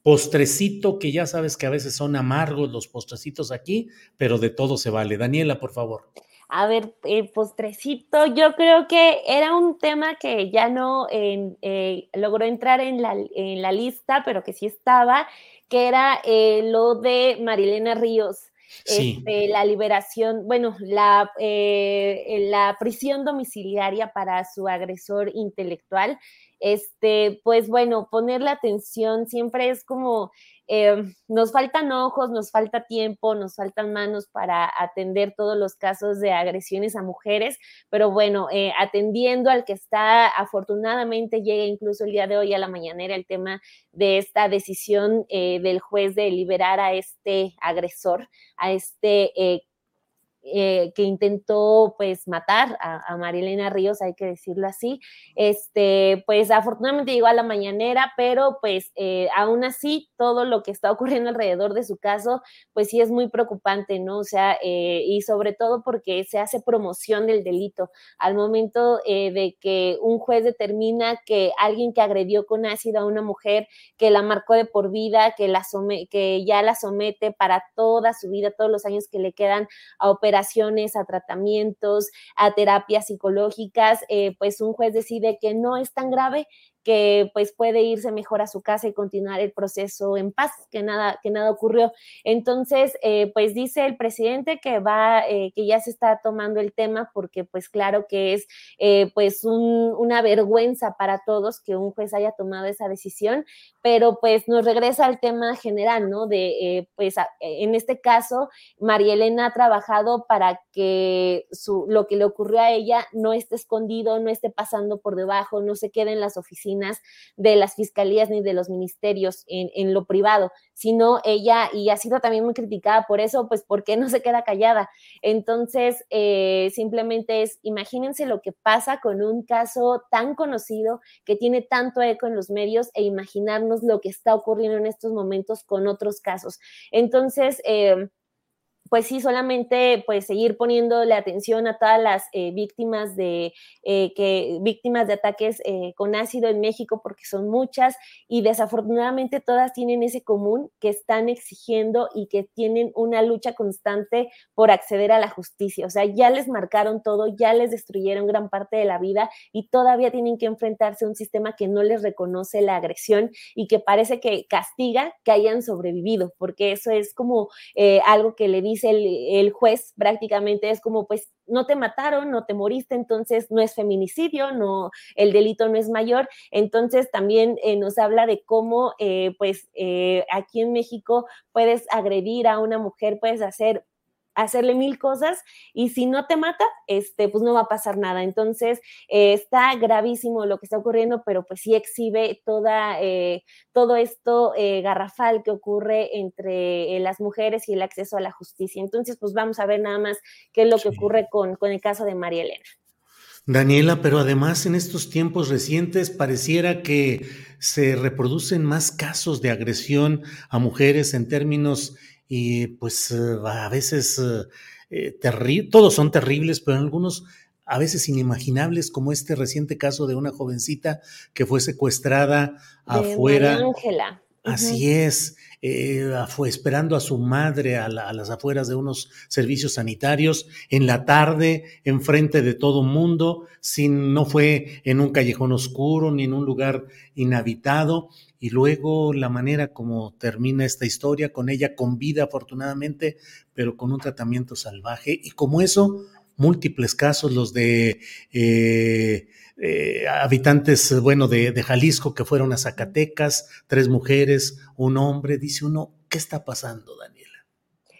postrecito, que ya sabes que a veces son amargos los postrecitos aquí, pero de todo se vale. Daniela, por favor. A ver, eh, postrecito, yo creo que era un tema que ya no eh, logró entrar en la, en la, lista, pero que sí estaba, que era eh, lo de Marilena Ríos. Este, la liberación, bueno, la, la prisión domiciliaria para su agresor intelectual. Este, pues bueno, poner la atención siempre es como eh, nos faltan ojos, nos falta tiempo, nos faltan manos para atender todos los casos de agresiones a mujeres, pero bueno, eh, atendiendo al que está, afortunadamente llega incluso el día de hoy a la mañanera el tema de esta decisión eh, del juez de liberar a este agresor, a este eh, que intentó pues matar a, Marilena Ríos, hay que decirlo así. Este, pues afortunadamente llegó a la mañanera, pero pues eh, aún así todo lo que está ocurriendo alrededor de su caso, pues sí es muy preocupante, ¿no? O sea, eh, y sobre todo porque se hace promoción del delito. Al momento de que un juez determina que alguien que agredió con ácido a una mujer, que la marcó de por vida, que, la que ya la somete para toda su vida, todos los años que le quedan a operar, a tratamientos, a terapias psicológicas, eh, pues un juez decide que no es tan grave que pues puede irse mejor a su casa y continuar el proceso en paz, que nada, que nada ocurrió. Entonces, eh, pues dice el presidente que va, eh, que ya se está tomando el tema porque pues claro que es eh, pues una vergüenza para todos que un juez haya tomado esa decisión, pero pues nos regresa al tema general, ¿no? De pues en este caso, María Elena ha trabajado para que su, lo que le ocurrió a ella no esté escondido, no esté pasando por debajo, no se quede en las oficinas de las fiscalías ni de los ministerios en, lo privado, sino ella, y ha sido también muy criticada por eso, pues ¿por qué no se queda callada? Entonces, eh, simplemente es, imagínense lo que pasa con un caso tan conocido que tiene tanto eco en los medios e imaginarnos lo que está ocurriendo en estos momentos con otros casos. Entonces, eh, pues sí, solamente pues seguir poniéndole atención a todas las eh, víctimas de eh, que víctimas de ataques eh, con ácido en México, porque son muchas y desafortunadamente todas tienen ese común que están exigiendo y que tienen una lucha constante por acceder a la justicia. O sea, ya les marcaron todo, ya les destruyeron gran parte de la vida y todavía tienen que enfrentarse a un sistema que no les reconoce la agresión y que parece que castiga que hayan sobrevivido, porque eso es como algo que le dice el, juez prácticamente es como, pues, no te mataron, no te moriste, entonces no es feminicidio, no, el delito no es mayor. Entonces también eh, nos habla de cómo, eh, pues, eh, aquí en México puedes agredir a una mujer, puedes hacer hacerle mil cosas y si no te mata, este, pues no va a pasar nada. Entonces, eh, está gravísimo lo que está ocurriendo, pero pues sí exhibe toda, eh, todo esto eh, garrafal que ocurre entre las mujeres y el acceso a la justicia. Entonces, pues vamos a ver nada más qué es lo que ocurre con, con el caso de María Elena. Daniela, pero además en estos tiempos recientes pareciera que se reproducen más casos de agresión a mujeres en términos y pues a veces eh, todos son terribles, pero algunos a veces inimaginables, como este reciente caso de una jovencita que fue secuestrada afuera. Ángela. Así es, eh, fue esperando a su madre a, las afueras de unos servicios sanitarios en la tarde, enfrente de todo mundo, sin, no fue en un callejón oscuro ni en un lugar inhabitado. Y luego la manera como termina esta historia, con ella con vida afortunadamente, pero con un tratamiento salvaje. Y como eso, múltiples casos, los de... Eh, eh, habitantes, bueno, de, Jalisco que fueron a Zacatecas, tres mujeres, un hombre, dice uno, ¿qué está pasando, Daniela?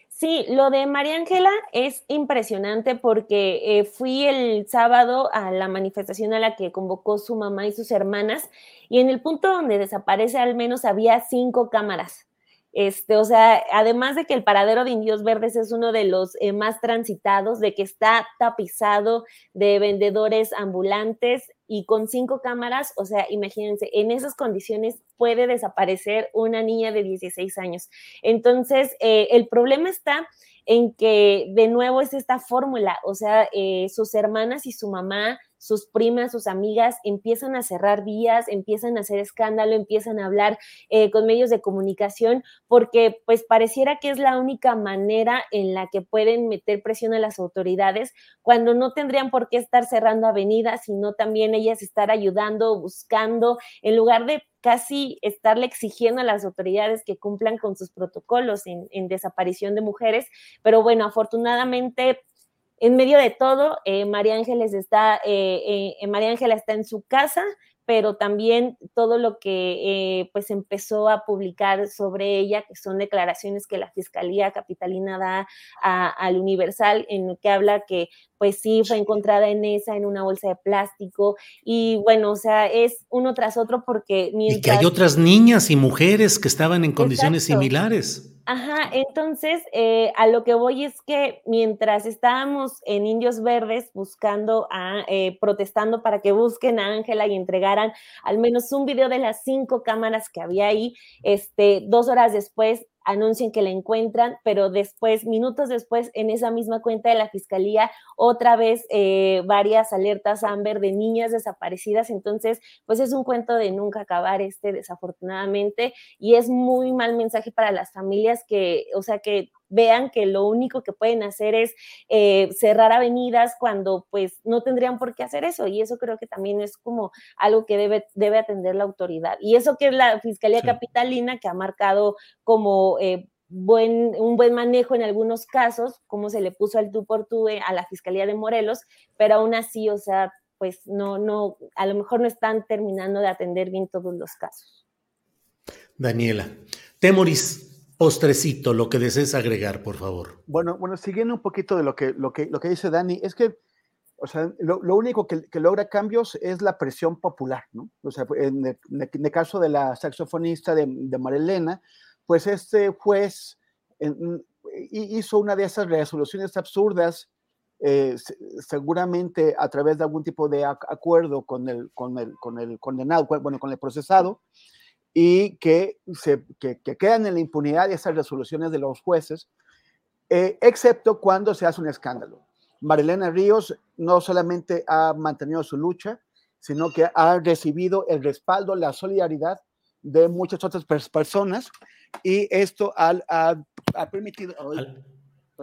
Sí, lo de María Ángela es impresionante porque eh, fui el sábado a la manifestación a la que convocó su mamá y sus hermanas y en el punto donde desaparece al menos había cinco cámaras. Este, o sea, además de que el paradero de Indios Verdes es uno de los eh, más transitados, de que está tapizado de vendedores ambulantes y con cinco cámaras, o sea, imagínense, en esas condiciones puede desaparecer una niña de 16 años. Entonces, eh, el problema está en que de nuevo es esta fórmula, o sea, eh, sus hermanas y su mamá sus primas, sus amigas empiezan a cerrar vías, empiezan a hacer escándalo, empiezan a hablar eh, con medios de comunicación, porque pues pareciera que es la única manera en la que pueden meter presión a las autoridades cuando no tendrían por qué estar cerrando avenidas, sino también ellas estar ayudando, buscando, en lugar de casi estarle exigiendo a las autoridades que cumplan con sus protocolos en, desaparición de mujeres. Pero bueno, afortunadamente en medio de todo, eh, María Ángeles está, eh, eh, María Ángela está en su casa, pero también todo lo que pues empezó a publicar sobre ella, que son declaraciones que la Fiscalía Capitalina da al Universal, en lo que habla que pues sí fue encontrada en esa, en una bolsa de plástico, y bueno, o sea, es uno tras otro porque Y que hay otras niñas y mujeres que estaban en condiciones similares. Ajá, entonces eh, a lo que voy es que mientras estábamos en Indios Verdes buscando, a, eh, protestando para que busquen a Ángela y entregaran al menos un video de las cinco cámaras que había ahí, este, dos horas después anuncian que la encuentran, pero después, minutos después, en esa misma cuenta de la fiscalía, otra vez eh, varias alertas Amber de niñas desaparecidas. Entonces, pues es un cuento de nunca acabar este, desafortunadamente, y es muy mal mensaje para las familias que, o sea, que vean que lo único que pueden hacer es eh, cerrar avenidas cuando pues no tendrían por qué hacer eso. Y eso creo que también es como algo que debe, debe atender la autoridad. Y eso que es la Fiscalía Capitalina que ha marcado como... Eh, buen, un buen manejo en algunos casos, como se le puso al tú por tú eh, a la Fiscalía de Morelos, pero aún así, o sea, pues no, no, a lo mejor no están terminando de atender bien todos los casos. Daniela, Temoris, postrecito, lo que desees agregar, por favor. Bueno, bueno, siguiendo un poquito de lo que, lo que, lo que dice Dani, es que, o sea, lo, único que, logra cambios es la presión popular, ¿no? O sea, en el, caso de la saxofonista de, de Marilena, pues este juez hizo una de esas resoluciones absurdas, eh, seguramente a través de algún tipo de acuerdo con el, con el, con el condenado, bueno, con el procesado, y que, se, que, quedan en la impunidad de esas resoluciones de los jueces, eh, excepto cuando se hace un escándalo. Marilena Ríos no solamente ha mantenido su lucha, sino que ha recibido el respaldo, la solidaridad de muchas otras personas y esto ha, ha, permitido...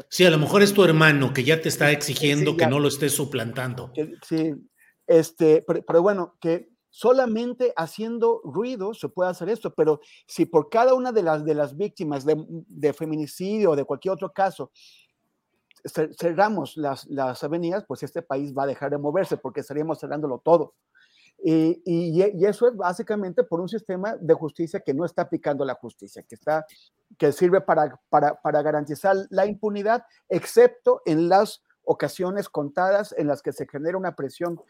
Sí, a lo mejor es tu hermano que ya te está exigiendo que no lo estés suplantando. Sí, este, pero bueno, que solamente haciendo ruido se puede hacer esto, pero si por cada una de las, de las víctimas de, feminicidio o de cualquier otro caso cerramos las, las, avenidas, pues este país va a dejar de moverse porque estaríamos cerrándolo todo. Y, y, y, eso es básicamente por un sistema de justicia que no está aplicando la justicia, que está que sirve para, para, para garantizar la impunidad, excepto en las ocasiones contadas en las que se genera una presión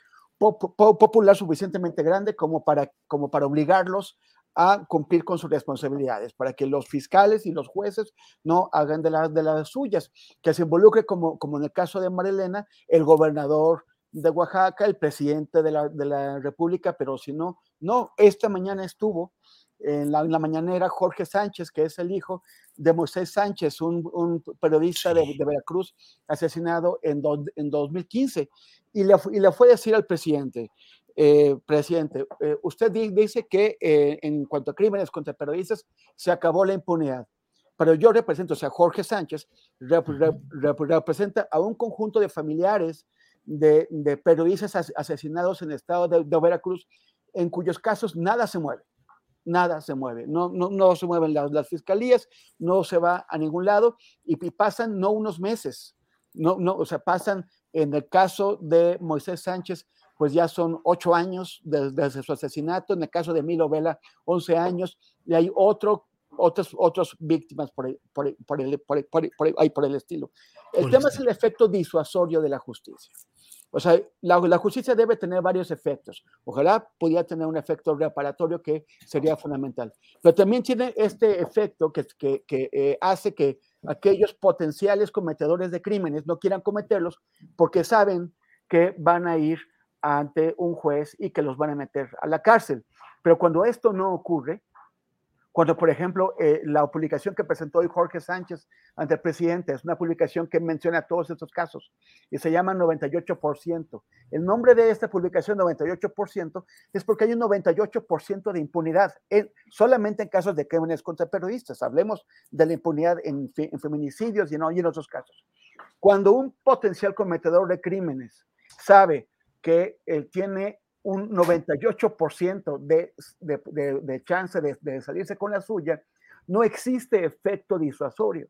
popular suficientemente grande como para, como para obligarlos a cumplir con sus responsabilidades, para que los fiscales y los jueces no hagan de, de las suyas, que se involucre, como, como en el caso de Marilena, el gobernador de Oaxaca, el presidente de la, de la República, pero si no, no, esta mañana estuvo en la, mañanera Jorge Sánchez, que es el hijo de Moisés Sánchez, un, periodista de, Veracruz asesinado en, en 2015, y le, y le, fue a decir al presidente, eh, presidente, eh, usted dice que eh, en cuanto a crímenes contra periodistas se acabó la impunidad, pero yo represento, o sea, Jorge Sánchez representa a un conjunto de familiares de, periodistas asesinados en el estado de, Veracruz, en cuyos casos nada se mueve, nada se mueve, no, no, no se mueven las, fiscalías, no se va a ningún lado y, y pasan no unos meses, no, no, o sea, pasan en el caso de Moisés Sánchez, pues ya son ocho años desde, su asesinato, en el caso de Milo Vela, once años, y hay otro, otros, otros víctimas por, por, por, el, por, por el estilo. El tema es el efecto disuasorio de la justicia. O sea, la, justicia debe tener varios efectos. Ojalá pudiera tener un efecto reparatorio que sería fundamental. Pero también tiene este efecto que, que, que eh, hace que aquellos potenciales cometedores de crímenes no quieran cometerlos porque saben que van a ir ante un juez y que los van a meter a la cárcel. Pero cuando esto no ocurre, cuando, por ejemplo, eh, la publicación que presentó hoy Jorge Sánchez ante el presidente es una publicación que menciona todos estos casos y se llama 98%. El nombre de esta publicación, 98%, es porque hay un 98% de impunidad en, solamente en casos de crímenes contra periodistas. Hablemos de la impunidad en, feminicidios y y en otros casos. Cuando un potencial cometedor de crímenes sabe que él tiene un 98% de, de, de, chance de, salirse con la suya, no existe efecto disuasorio.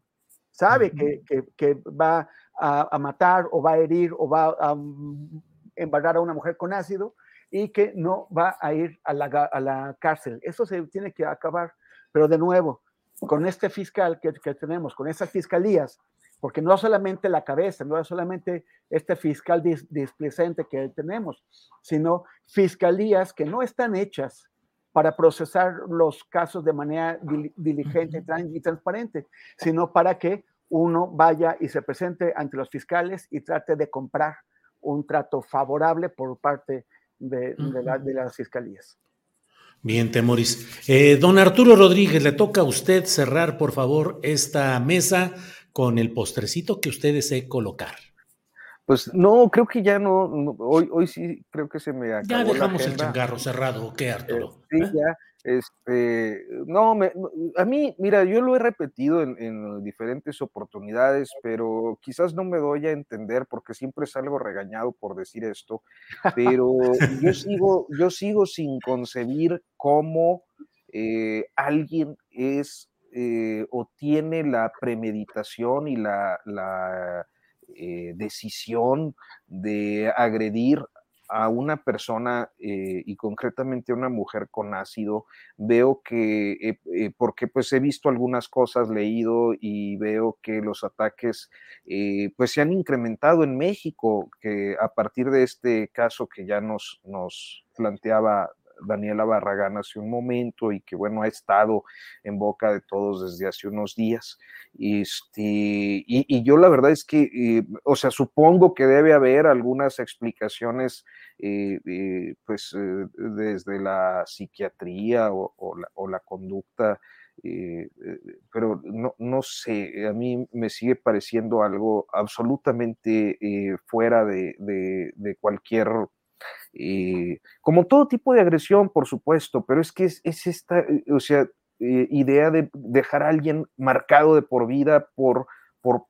Sabe que, que, va a, matar o va a herir o va a um, embarrar a una mujer con ácido y que no va a ir a la, a la cárcel. Eso se tiene que acabar. Pero de nuevo, con este fiscal que, que tenemos, con esas fiscalías porque no solamente la cabeza, no solamente este fiscal displicente que tenemos, sino fiscalías que no están hechas para procesar los casos de manera diligente y transparente, sino para que uno vaya y se presente ante los fiscales y trate de comprar un trato favorable por parte de, las fiscalías. Bien, Temoris. Eh, don Arturo Rodríguez, le toca a usted cerrar, por favor, esta mesa con el postrecito que usted desee colocar. Pues no, creo que ya no, hoy, hoy sí creo que se me acabó Ya dejamos el changarro cerrado, ¿qué, Arturo? Eh, sí, ¿Eh? ya, este, no, me, a mí, mira, yo lo he repetido en, en, diferentes oportunidades, pero quizás no me doy a entender porque siempre salgo regañado por decir esto, pero yo sigo, yo sigo sin concebir cómo eh, alguien es eh, o tiene la premeditación y la, eh, decisión de agredir a una persona eh, y concretamente a una mujer con ácido, veo que, porque pues he visto algunas cosas, leído y veo que los ataques pues se han incrementado en México, que a partir de este caso que ya nos, nos planteaba Daniela Barragán hace un momento y que bueno, ha estado en boca de todos desde hace unos días. Este, y, yo la verdad es que, eh, o sea, supongo que debe haber algunas explicaciones, eh, eh, pues desde la psiquiatría o, la, conducta. pero no, no, sé, a mí me sigue pareciendo algo absolutamente fuera de, de cualquier como todo tipo de agresión, por supuesto, pero es que es, esta, eh, o sea, eh, idea de dejar a alguien marcado de por vida por, por,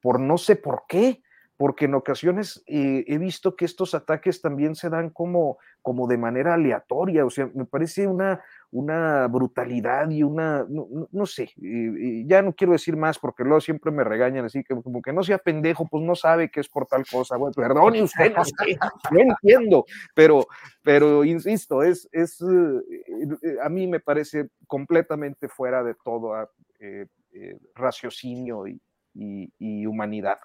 por, no sé por qué, porque en ocasiones he visto que estos ataques también se dan como, como de manera aleatoria, o sea, me parece una, una brutalidad y una, no, sé, ya no quiero decir más porque luego siempre me regañan así, que como que no sea pendejo, pues no sabe que es por tal cosa, bueno, perdone usted, no sé, no entiendo, pero, pero insisto, es, es, eh, a mí me parece completamente fuera de todo raciocinio y, humanidad.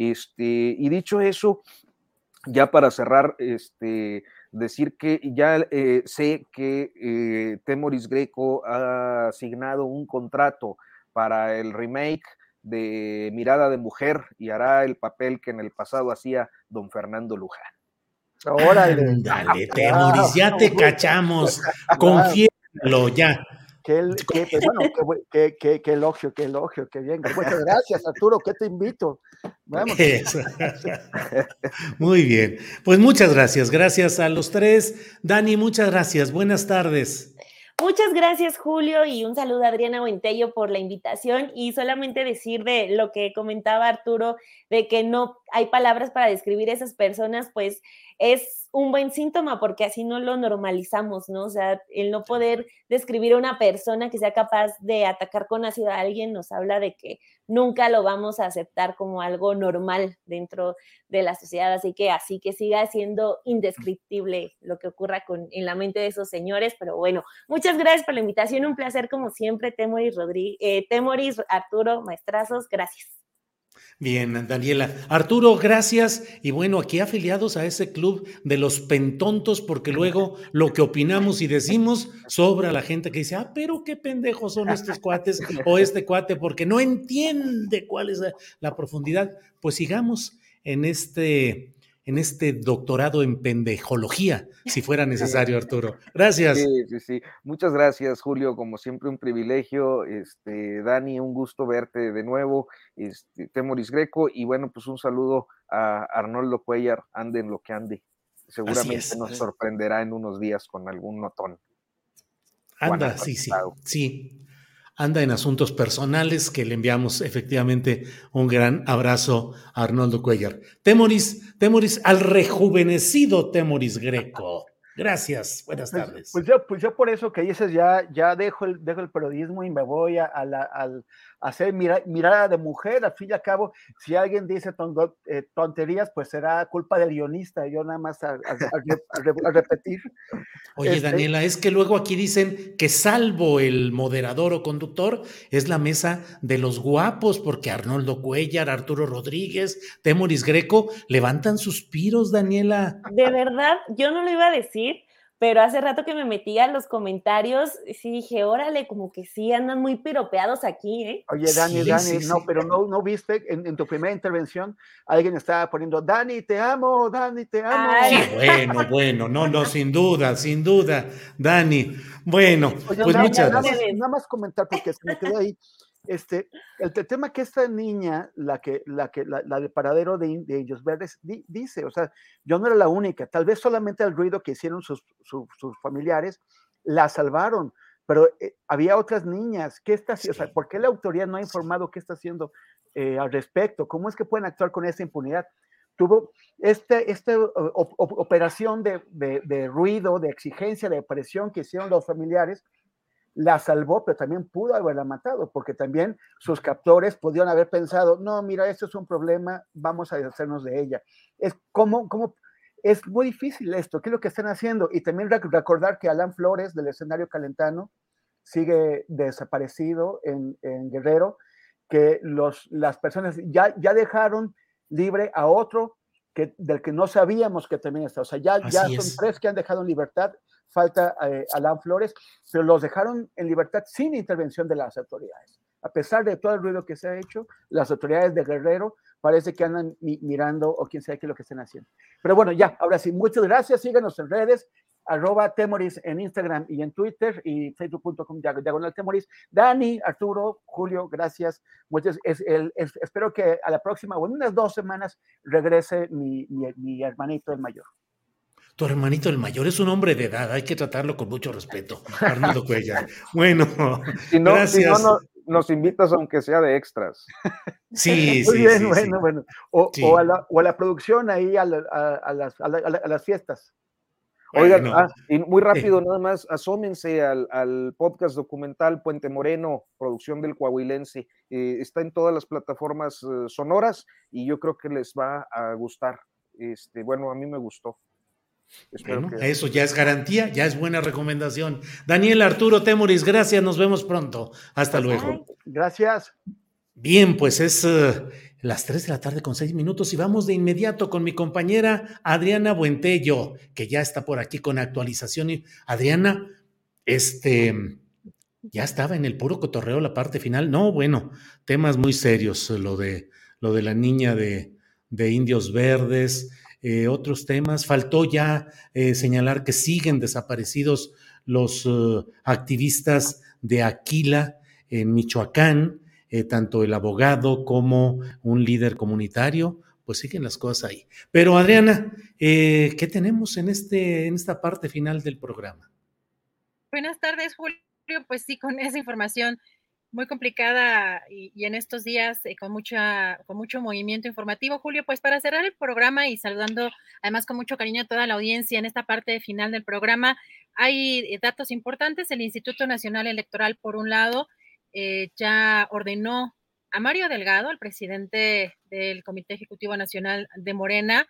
Este, y dicho eso, ya para cerrar, este, decir que ya sé que Temoris Greco ha asignado un contrato para el remake de Mirada de Mujer y hará el papel que en el pasado hacía don Fernando Luján. Órale. Dale, Temoris, ya te cachamos. Confiésalo ya. Qué, bueno, qué, qué, qué, elogio, qué elogio, qué bien. Muchas gracias, Arturo, ¿qué te invito? Vamos. Muy bien. Pues muchas gracias. Gracias a los tres. Dani, muchas gracias. Buenas tardes. Muchas gracias, Julio, y un saludo a Adriana Buentello por la invitación. Y solamente decir de lo que comentaba Arturo, de que no hay palabras para describir esas personas, pues es un buen síntoma porque así no lo normalizamos, ¿no? O sea, el no poder describir a una persona que sea capaz de atacar con ácido a alguien nos habla de que nunca lo vamos a aceptar como algo normal dentro de la sociedad, así que así que siga siendo indescriptible lo que ocurra con, en la mente de esos señores, pero bueno, muchas gracias por la invitación, un placer como siempre, Temoris, Rodríguez, eh, Temoris Arturo, maestrazos, gracias. Bien, Daniela. Arturo, gracias. Y bueno, aquí afiliados a ese club de los pentontos, porque luego lo que opinamos y decimos sobra la gente que dice, ah, pero qué pendejos son estos cuates o este cuate, porque no entiende cuál es la profundidad. Pues sigamos en este en este doctorado en pendejología, si fuera necesario, Arturo. Gracias. Sí, sí, sí. Muchas gracias, Julio. Como siempre, un privilegio. Este, Dani, un gusto verte de nuevo. Este, Temoris Greco. Y bueno, pues un saludo a Arnoldo Cuellar, ande en lo que ande. Seguramente nos sorprenderá en unos días con algún notón. Anda, sí, sí. Sí anda en asuntos personales, que le enviamos efectivamente un gran abrazo a Arnoldo Cuellar. Temoris, Temoris, al rejuvenecido Temoris Greco. Gracias, buenas pues, tardes. Pues, yo, pues yo por eso que dices, ya, ya dejo, el, dejo el periodismo y me voy a, la, al, hacer mirada de mujer, al fin y al cabo, si alguien dice eh, tonterías, pues será culpa del guionista, yo nada más a, repetir. Oye, este Daniela, es que luego aquí dicen que salvo el moderador o conductor, es la mesa de los guapos, porque Arnoldo Cuellar, Arturo Rodríguez, Temoris Greco levantan suspiros, Daniela. De verdad, yo no lo iba a decir, pero hace rato que me metí a los comentarios, sí dije, órale, como que sí andan muy piropeados aquí, ¿eh? Oye, Dani, Dani, no, pero no, no viste en, tu primera intervención, alguien estaba poniendo, Dani, te amo, Dani, te amo. bueno, bueno, no, no, sin duda, sin duda, Dani. Bueno, pues muchas gracias. Nada más comentar, porque se me quedó ahí. Este, el, tema que esta niña, la que, la que, la, de paradero de, de Ellos Verdes, dice, o sea, yo no era la única, tal vez solamente el ruido que hicieron sus, familiares la salvaron, pero eh, había otras niñas, ¿qué está haciendo? O sea, ¿por qué la autoridad no ha informado qué está haciendo eh, al respecto? ¿Cómo es que pueden actuar con esa impunidad? Tuvo este, esta operación de, de ruido, de exigencia, de presión que hicieron los familiares, la salvó, pero también pudo haberla matado, porque también sus captores pudieron haber pensado, no, mira, esto es un problema, vamos a deshacernos de ella. Es como, como, es muy difícil esto, ¿qué es lo que están haciendo? Y también recordar que Alan Flores del escenario calentano sigue desaparecido en, Guerrero, que los, las personas ya, ya dejaron libre a otro que, del que no sabíamos que también está. O sea, ya, ya son tres que han dejado en libertad falta eh, Alan Flores, pero los dejaron en libertad sin intervención de las autoridades. A pesar de todo el ruido que se ha hecho, las autoridades de Guerrero parece que andan mirando o quién sabe qué es lo que están haciendo. Pero bueno, ya, ahora sí, muchas gracias, síganos en redes, arroba Temoris en Instagram y en Twitter y facebook.com diagonal Temoris. Dani, Arturo, Julio, gracias. Muchas, espero que a la próxima o en unas dos semanas regrese mi, mi hermanito el mayor. Tu hermanito el mayor es un hombre de edad, hay que tratarlo con mucho respeto. Arnaldo Cuellar. Bueno, si no, gracias. Si no, nos invitas aunque sea de extras. Sí, Muy sí, bien, bueno, bueno. O, a la, producción ahí a, las, fiestas. Oigan, ah, y muy rápido, nada más, asómense al, podcast documental Puente Moreno, producción del Coahuilense. Eh, está en todas las plataformas eh, sonoras y yo creo que les va a gustar. Este, bueno, a mí me gustó. Eso ya es garantía, ya es buena recomendación. Daniel Arturo Temoris, gracias, nos vemos pronto. Hasta luego. Gracias. Bien, pues es uh, las 3 de la tarde con 6 minutos y vamos de inmediato con mi compañera Adriana Buentello, que ya está por aquí con actualización. Adriana, este, ya estaba en el puro cotorreo la parte final. No, bueno, temas muy serios, lo de, lo de la niña de, de Indios Verdes, eh, otros temas. Faltó ya eh, señalar que siguen desaparecidos los uh, activistas de Aquila en Michoacán, eh, tanto el abogado como un líder comunitario, pues siguen las cosas ahí. Pero Adriana, ¿qué tenemos en, este, en esta parte final del programa? Buenas tardes, Julio. Pues sí, con esa información muy complicada y, en estos días eh, con, mucha, con mucho movimiento informativo. Julio, pues para cerrar el programa y saludando además con mucho cariño a toda la audiencia en esta parte final del programa, hay eh, datos importantes. El Instituto Nacional Electoral, por un lado, eh, ya ordenó a Mario Delgado, el presidente del Comité Ejecutivo Nacional de Morena,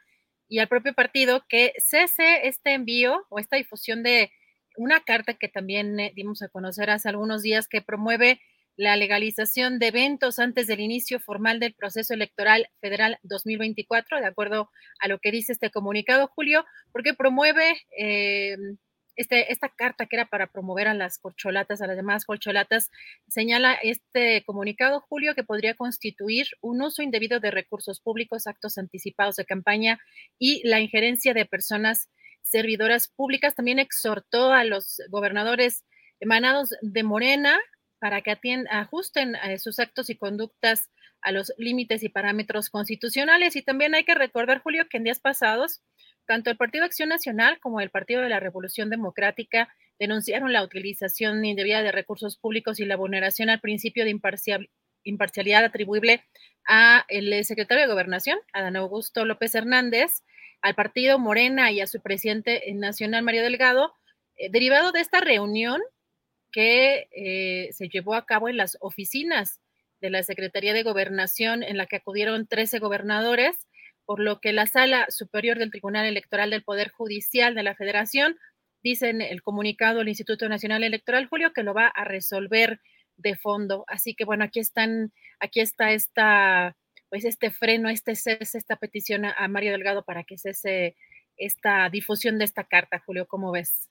y al propio partido que cese este envío o esta difusión de una carta que también dimos a conocer hace algunos días que promueve la legalización de eventos antes del inicio formal del proceso electoral federal 2024, de acuerdo a lo que dice este comunicado, Julio, porque promueve eh, este, esta carta que era para promover a las corcholatas, a las demás corcholatas, señala este comunicado, Julio, que podría constituir un uso indebido de recursos públicos, actos anticipados de campaña y la injerencia de personas servidoras públicas. También exhortó a los gobernadores emanados de Morena para que ajusten eh, sus actos y conductas a los límites y parámetros constitucionales. Y también hay que recordar, Julio, que en días pasados, tanto el Partido Acción Nacional como el Partido de la Revolución Democrática denunciaron la utilización indebida de recursos públicos y la vulneración al principio de imparcialidad atribuible a el secretario de Gobernación, Adán Augusto López Hernández, al partido Morena y a su presidente nacional, Mario Delgado, eh, derivado de esta reunión que eh, se llevó a cabo en las oficinas de la Secretaría de Gobernación, en la que acudieron 13 gobernadores, por lo que la Sala Superior del Tribunal Electoral del Poder Judicial de la Federación, dice en el comunicado del Instituto Nacional Electoral, Julio, que lo va a resolver de fondo. Así que bueno, aquí están, aquí está esta, pues este freno, este cese, esta petición a, Mario Delgado para que cese esta difusión de esta carta, Julio, ¿cómo ves?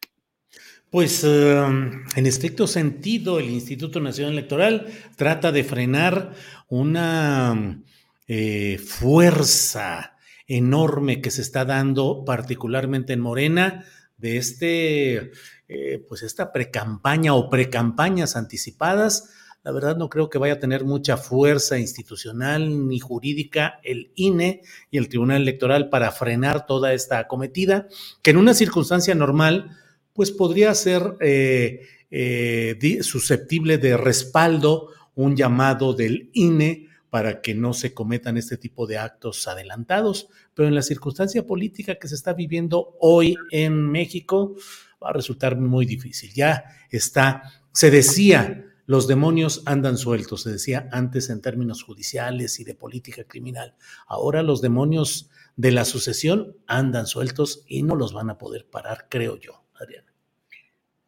Pues em, en estricto sentido, el Instituto Nacional Electoral trata de frenar una eh, fuerza enorme que se está dando, particularmente en Morena, de este, eh, pues esta precampaña o precampañas anticipadas. La verdad no creo que vaya a tener mucha fuerza institucional ni jurídica el INE y el Tribunal Electoral para frenar toda esta acometida, que en una circunstancia normal, pues podría ser eh, eh, susceptible de respaldo un llamado del INE para que no se cometan este tipo de actos adelantados. Pero en la circunstancia política que se está viviendo hoy en México, va a resultar muy difícil. Ya está, se decía, los demonios andan sueltos, se decía antes en términos judiciales y de política criminal. Ahora los demonios de la sucesión andan sueltos y no los van a poder parar, creo yo, Adriana.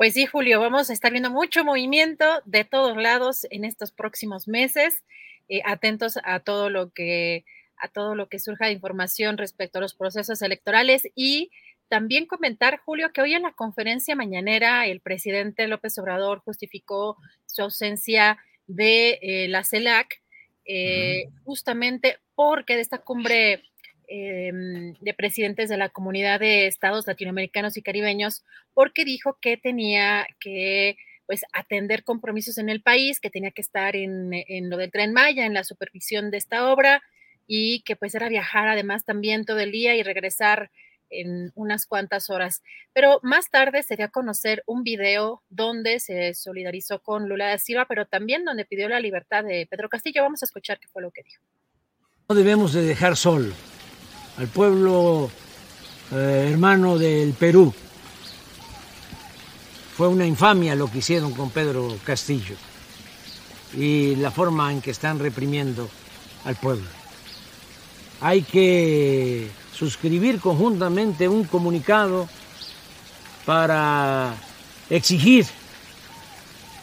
Pues sí, Julio, vamos a estar viendo mucho movimiento de todos lados en estos próximos meses, eh, atentos a todo lo que a todo lo que surja de información respecto a los procesos electorales y también comentar, Julio, que hoy en la conferencia mañanera el presidente López Obrador justificó su ausencia de eh, la CELAC eh, justamente porque de esta cumbre Em, de presidentes de la comunidad de estados latinoamericanos y caribeños, porque dijo que tenía que pues atender compromisos en el país, que tenía que estar en, en, lo del tren Maya, en la supervisión de esta obra, y que pues era viajar además también todo el día y regresar en unas cuantas horas. Pero más tarde se dio a conocer un video donde se solidarizó con Lula da Silva, pero también donde pidió la libertad de Pedro Castillo. Vamos a escuchar qué fue lo que dijo. No debemos de dejar solo al pueblo eh, hermano del Perú. Fue una infamia lo que hicieron con Pedro Castillo y la forma en que están reprimiendo al pueblo. hay que suscribir conjuntamente un comunicado para exigir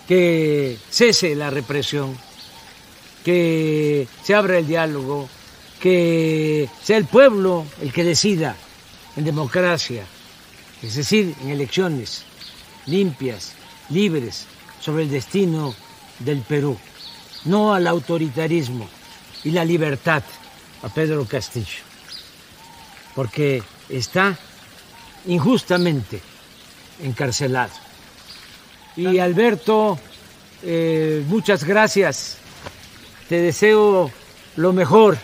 que cese la represión, que se abra el diálogo, que sea el pueblo el que decida en democracia, es decir, en elecciones limpias, libres, sobre el destino del Perú, no al autoritarismo y la libertad a Pedro Castillo, porque está injustamente encarcelado. Y Alberto, eh, muchas gracias, te deseo lo mejor,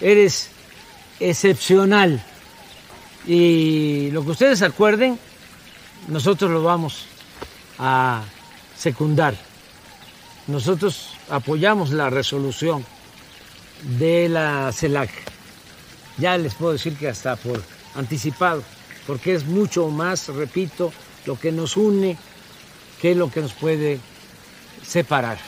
eres excepcional y lo que ustedes acuerden, nosotros lo vamos a secundar. Nosotros apoyamos la resolución de la CELAC. Ya les puedo decir que hasta por anticipado, porque es mucho más, repito, lo que nos une que lo que nos puede separar.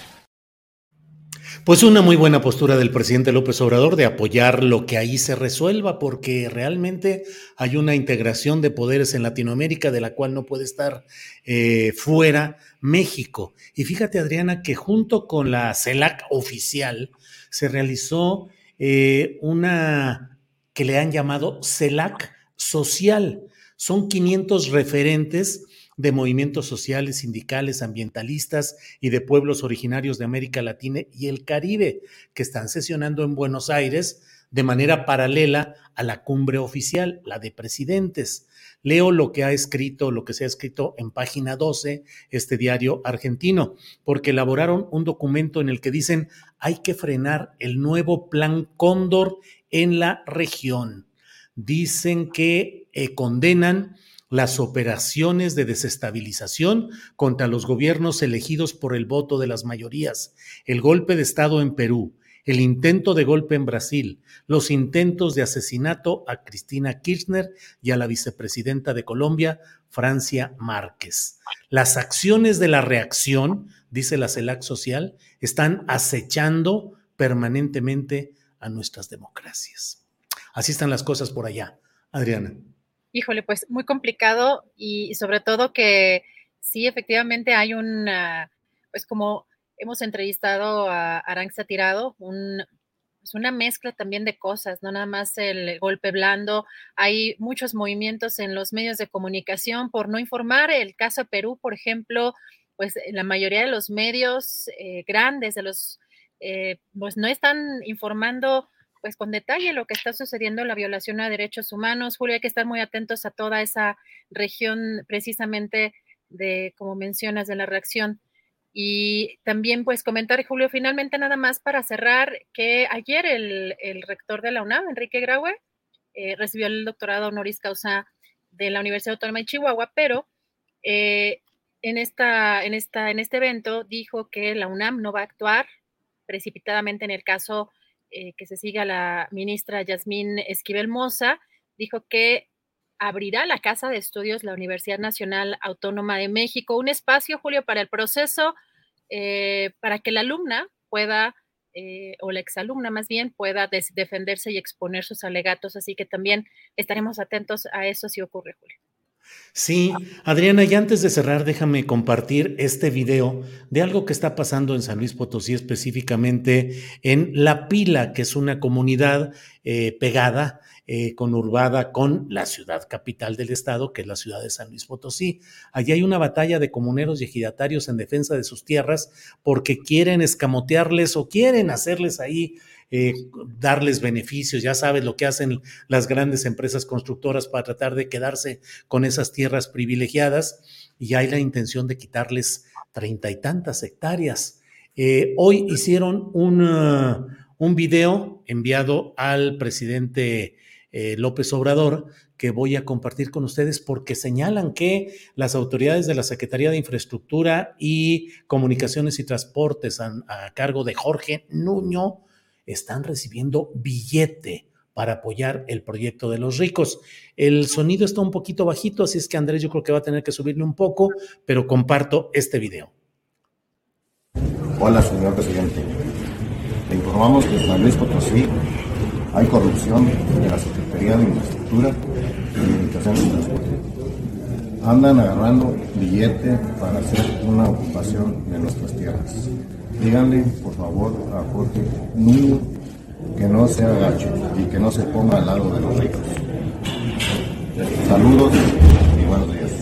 Pues una muy buena postura del presidente López Obrador de apoyar lo que ahí se resuelva, porque realmente hay una integración de poderes en Latinoamérica de la cual no puede estar eh, fuera México. Y fíjate, Adriana, que junto con la CELAC oficial se realizó eh, una que le han llamado CELAC social. Son 500 referentes de movimientos sociales, sindicales, ambientalistas y de pueblos originarios de América Latina y el Caribe, que están sesionando en Buenos Aires de manera paralela a la cumbre oficial, la de presidentes. Leo lo que ha escrito, lo que se ha escrito en página 12, este diario argentino, porque elaboraron un documento en el que dicen hay que frenar el nuevo plan Cóndor en la región. Dicen que eh, condenan las operaciones de desestabilización contra los gobiernos elegidos por el voto de las mayorías, el golpe de Estado en Perú, el intento de golpe en Brasil, los intentos de asesinato a Cristina Kirchner y a la vicepresidenta de Colombia, Francia Márquez. Las acciones de la reacción, dice la CELAC Social, están acechando permanentemente a nuestras democracias. Así están las cosas por allá. Adriana híjole, pues muy complicado y sobre todo que sí, efectivamente hay un, pues como hemos entrevistado a Aranxa Tirado, un, pues una mezcla también de cosas, no nada más el golpe blando, hay muchos movimientos en los medios de comunicación por no informar. El caso Perú, por ejemplo, pues la mayoría de los medios eh, grandes, de los, eh, pues no están informando pues con detalle lo que está sucediendo, la violación a derechos humanos. Julio, hay que estar muy atentos a toda esa región precisamente de, como mencionas, de la reacción. Y también pues comentar, Julio, finalmente nada más para cerrar, que ayer el, rector de la UNAM, Enrique Graue, eh, recibió el doctorado honoris causa de la Universidad Autónoma de Chihuahua, pero eh, en, esta, en, esta, en este evento dijo que la UNAM no va a actuar precipitadamente en el caso eh, que se siga la ministra Yasmín Esquivel Moza, dijo que abrirá la Casa de Estudios la Universidad Nacional Autónoma de México, un espacio, Julio, para el proceso, eh, para que la alumna pueda, eh, o la exalumna más bien, pueda defenderse y exponer sus alegatos. Así que también estaremos atentos a eso si ocurre, Julio. Sí, Adriana, y antes de cerrar, déjame compartir este video de algo que está pasando en San Luis Potosí, específicamente en La Pila, que es una comunidad eh, pegada, eh, conurbada con la ciudad capital del estado, que es la ciudad de San Luis Potosí. Allí hay una batalla de comuneros y ejidatarios en defensa de sus tierras porque quieren escamotearles o quieren hacerles ahí eh, darles beneficios. Ya sabes lo que hacen las grandes empresas constructoras para tratar de quedarse con esas tierras privilegiadas y hay la intención de quitarles treinta y tantas hectáreas. Eh, hoy hicieron un, uh, un, video enviado al presidente eh, López Obrador que voy a compartir con ustedes porque señalan que las autoridades de la Secretaría de Infraestructura y Comunicaciones y Transportes a, a cargo de Jorge Nuño están recibiendo billete para apoyar el proyecto de los ricos. El sonido está un poquito bajito, así es que Andrés yo creo que va a tener que subirle un poco, pero comparto este video. Hola, señor presidente. Le informamos que San Luis Potosí Hay corrupción en la Secretaría de Infraestructura y Comunicaciones y Transporte. Andan agarrando billete para hacer una ocupación de nuestras tierras. Díganle, por favor, a Jorge Nuño que no se agache y que no se ponga al lado de los ricos. Saludos y buenos días.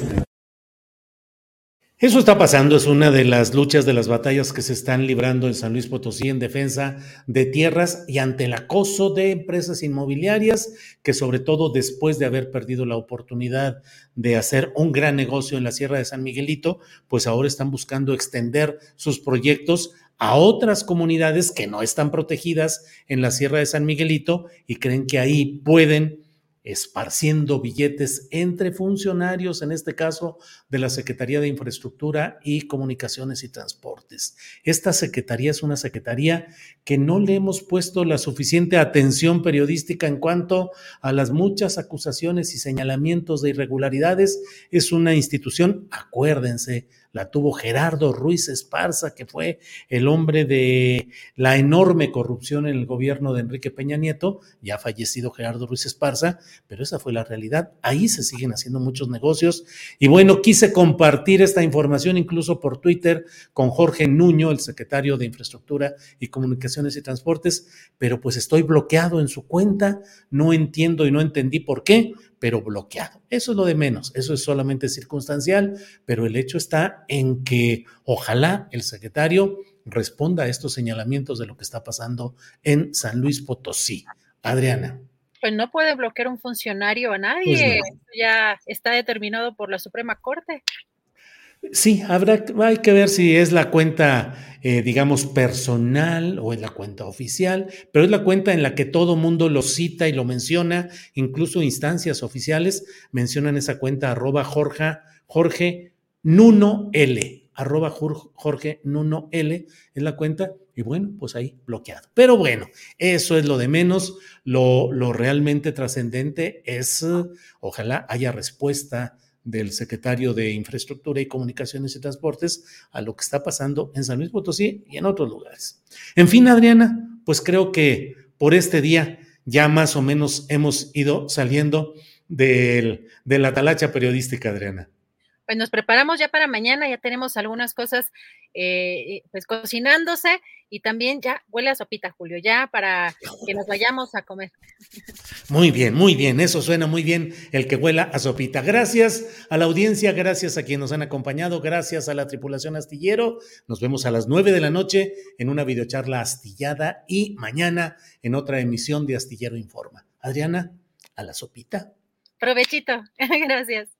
Eso está pasando, es una de las luchas, de las batallas que se están librando en San Luis Potosí en defensa de tierras y ante el acoso de empresas inmobiliarias que sobre todo después de haber perdido la oportunidad de hacer un gran negocio en la Sierra de San Miguelito, pues ahora están buscando extender sus proyectos a otras comunidades que no están protegidas en la Sierra de San Miguelito y creen que ahí pueden esparciendo billetes entre funcionarios, en este caso de la Secretaría de Infraestructura y Comunicaciones y Transportes. Esta secretaría es una secretaría que no le hemos puesto la suficiente atención periodística en cuanto a las muchas acusaciones y señalamientos de irregularidades. Es una institución, acuérdense, la tuvo Gerardo Ruiz Esparza, que fue el hombre de la enorme corrupción en el gobierno de Enrique Peña Nieto, ya fallecido Gerardo Ruiz Esparza, pero esa fue la realidad. Ahí se siguen haciendo muchos negocios. Y bueno, quise compartir esta información incluso por Twitter con Jorge Nuño, el secretario de Infraestructura y Comunicaciones y Transportes, pero pues estoy bloqueado en su cuenta, no entiendo y no entendí por qué, pero bloqueado. Eso es lo de menos, eso es solamente circunstancial, pero el hecho está en que ojalá el secretario responda a estos señalamientos de lo que está pasando en San Luis Potosí. Adriana. Pues no puede bloquear un funcionario a nadie, pues ya está determinado por la Suprema Corte. Sí, habrá, hay que ver si es la cuenta, eh, digamos, personal o es la cuenta oficial, pero es la cuenta en la que todo mundo lo cita y lo menciona, incluso instancias oficiales mencionan esa cuenta arroba Jorge, Jorge Nuno L, arroba Jorge Nuno L es la cuenta y bueno, pues ahí bloqueado. Pero bueno, eso es lo de menos, lo, lo realmente trascendente es, ojalá haya respuesta del secretario de Infraestructura y Comunicaciones y Transportes a lo que está pasando en San Luis Potosí y en otros lugares. En fin, Adriana, pues creo que por este día ya más o menos hemos ido saliendo de la talacha periodística, Adriana pues nos preparamos ya para mañana, ya tenemos algunas cosas eh, pues cocinándose y también ya huele a sopita, Julio, ya para que nos vayamos a comer. Muy bien, muy bien, eso suena muy bien, el que huela a sopita. Gracias a la audiencia, gracias a quienes nos han acompañado, gracias a la tripulación astillero. Nos vemos a las nueve de la noche en una videocharla astillada y mañana en otra emisión de Astillero Informa. Adriana, a la sopita. Provechito, gracias.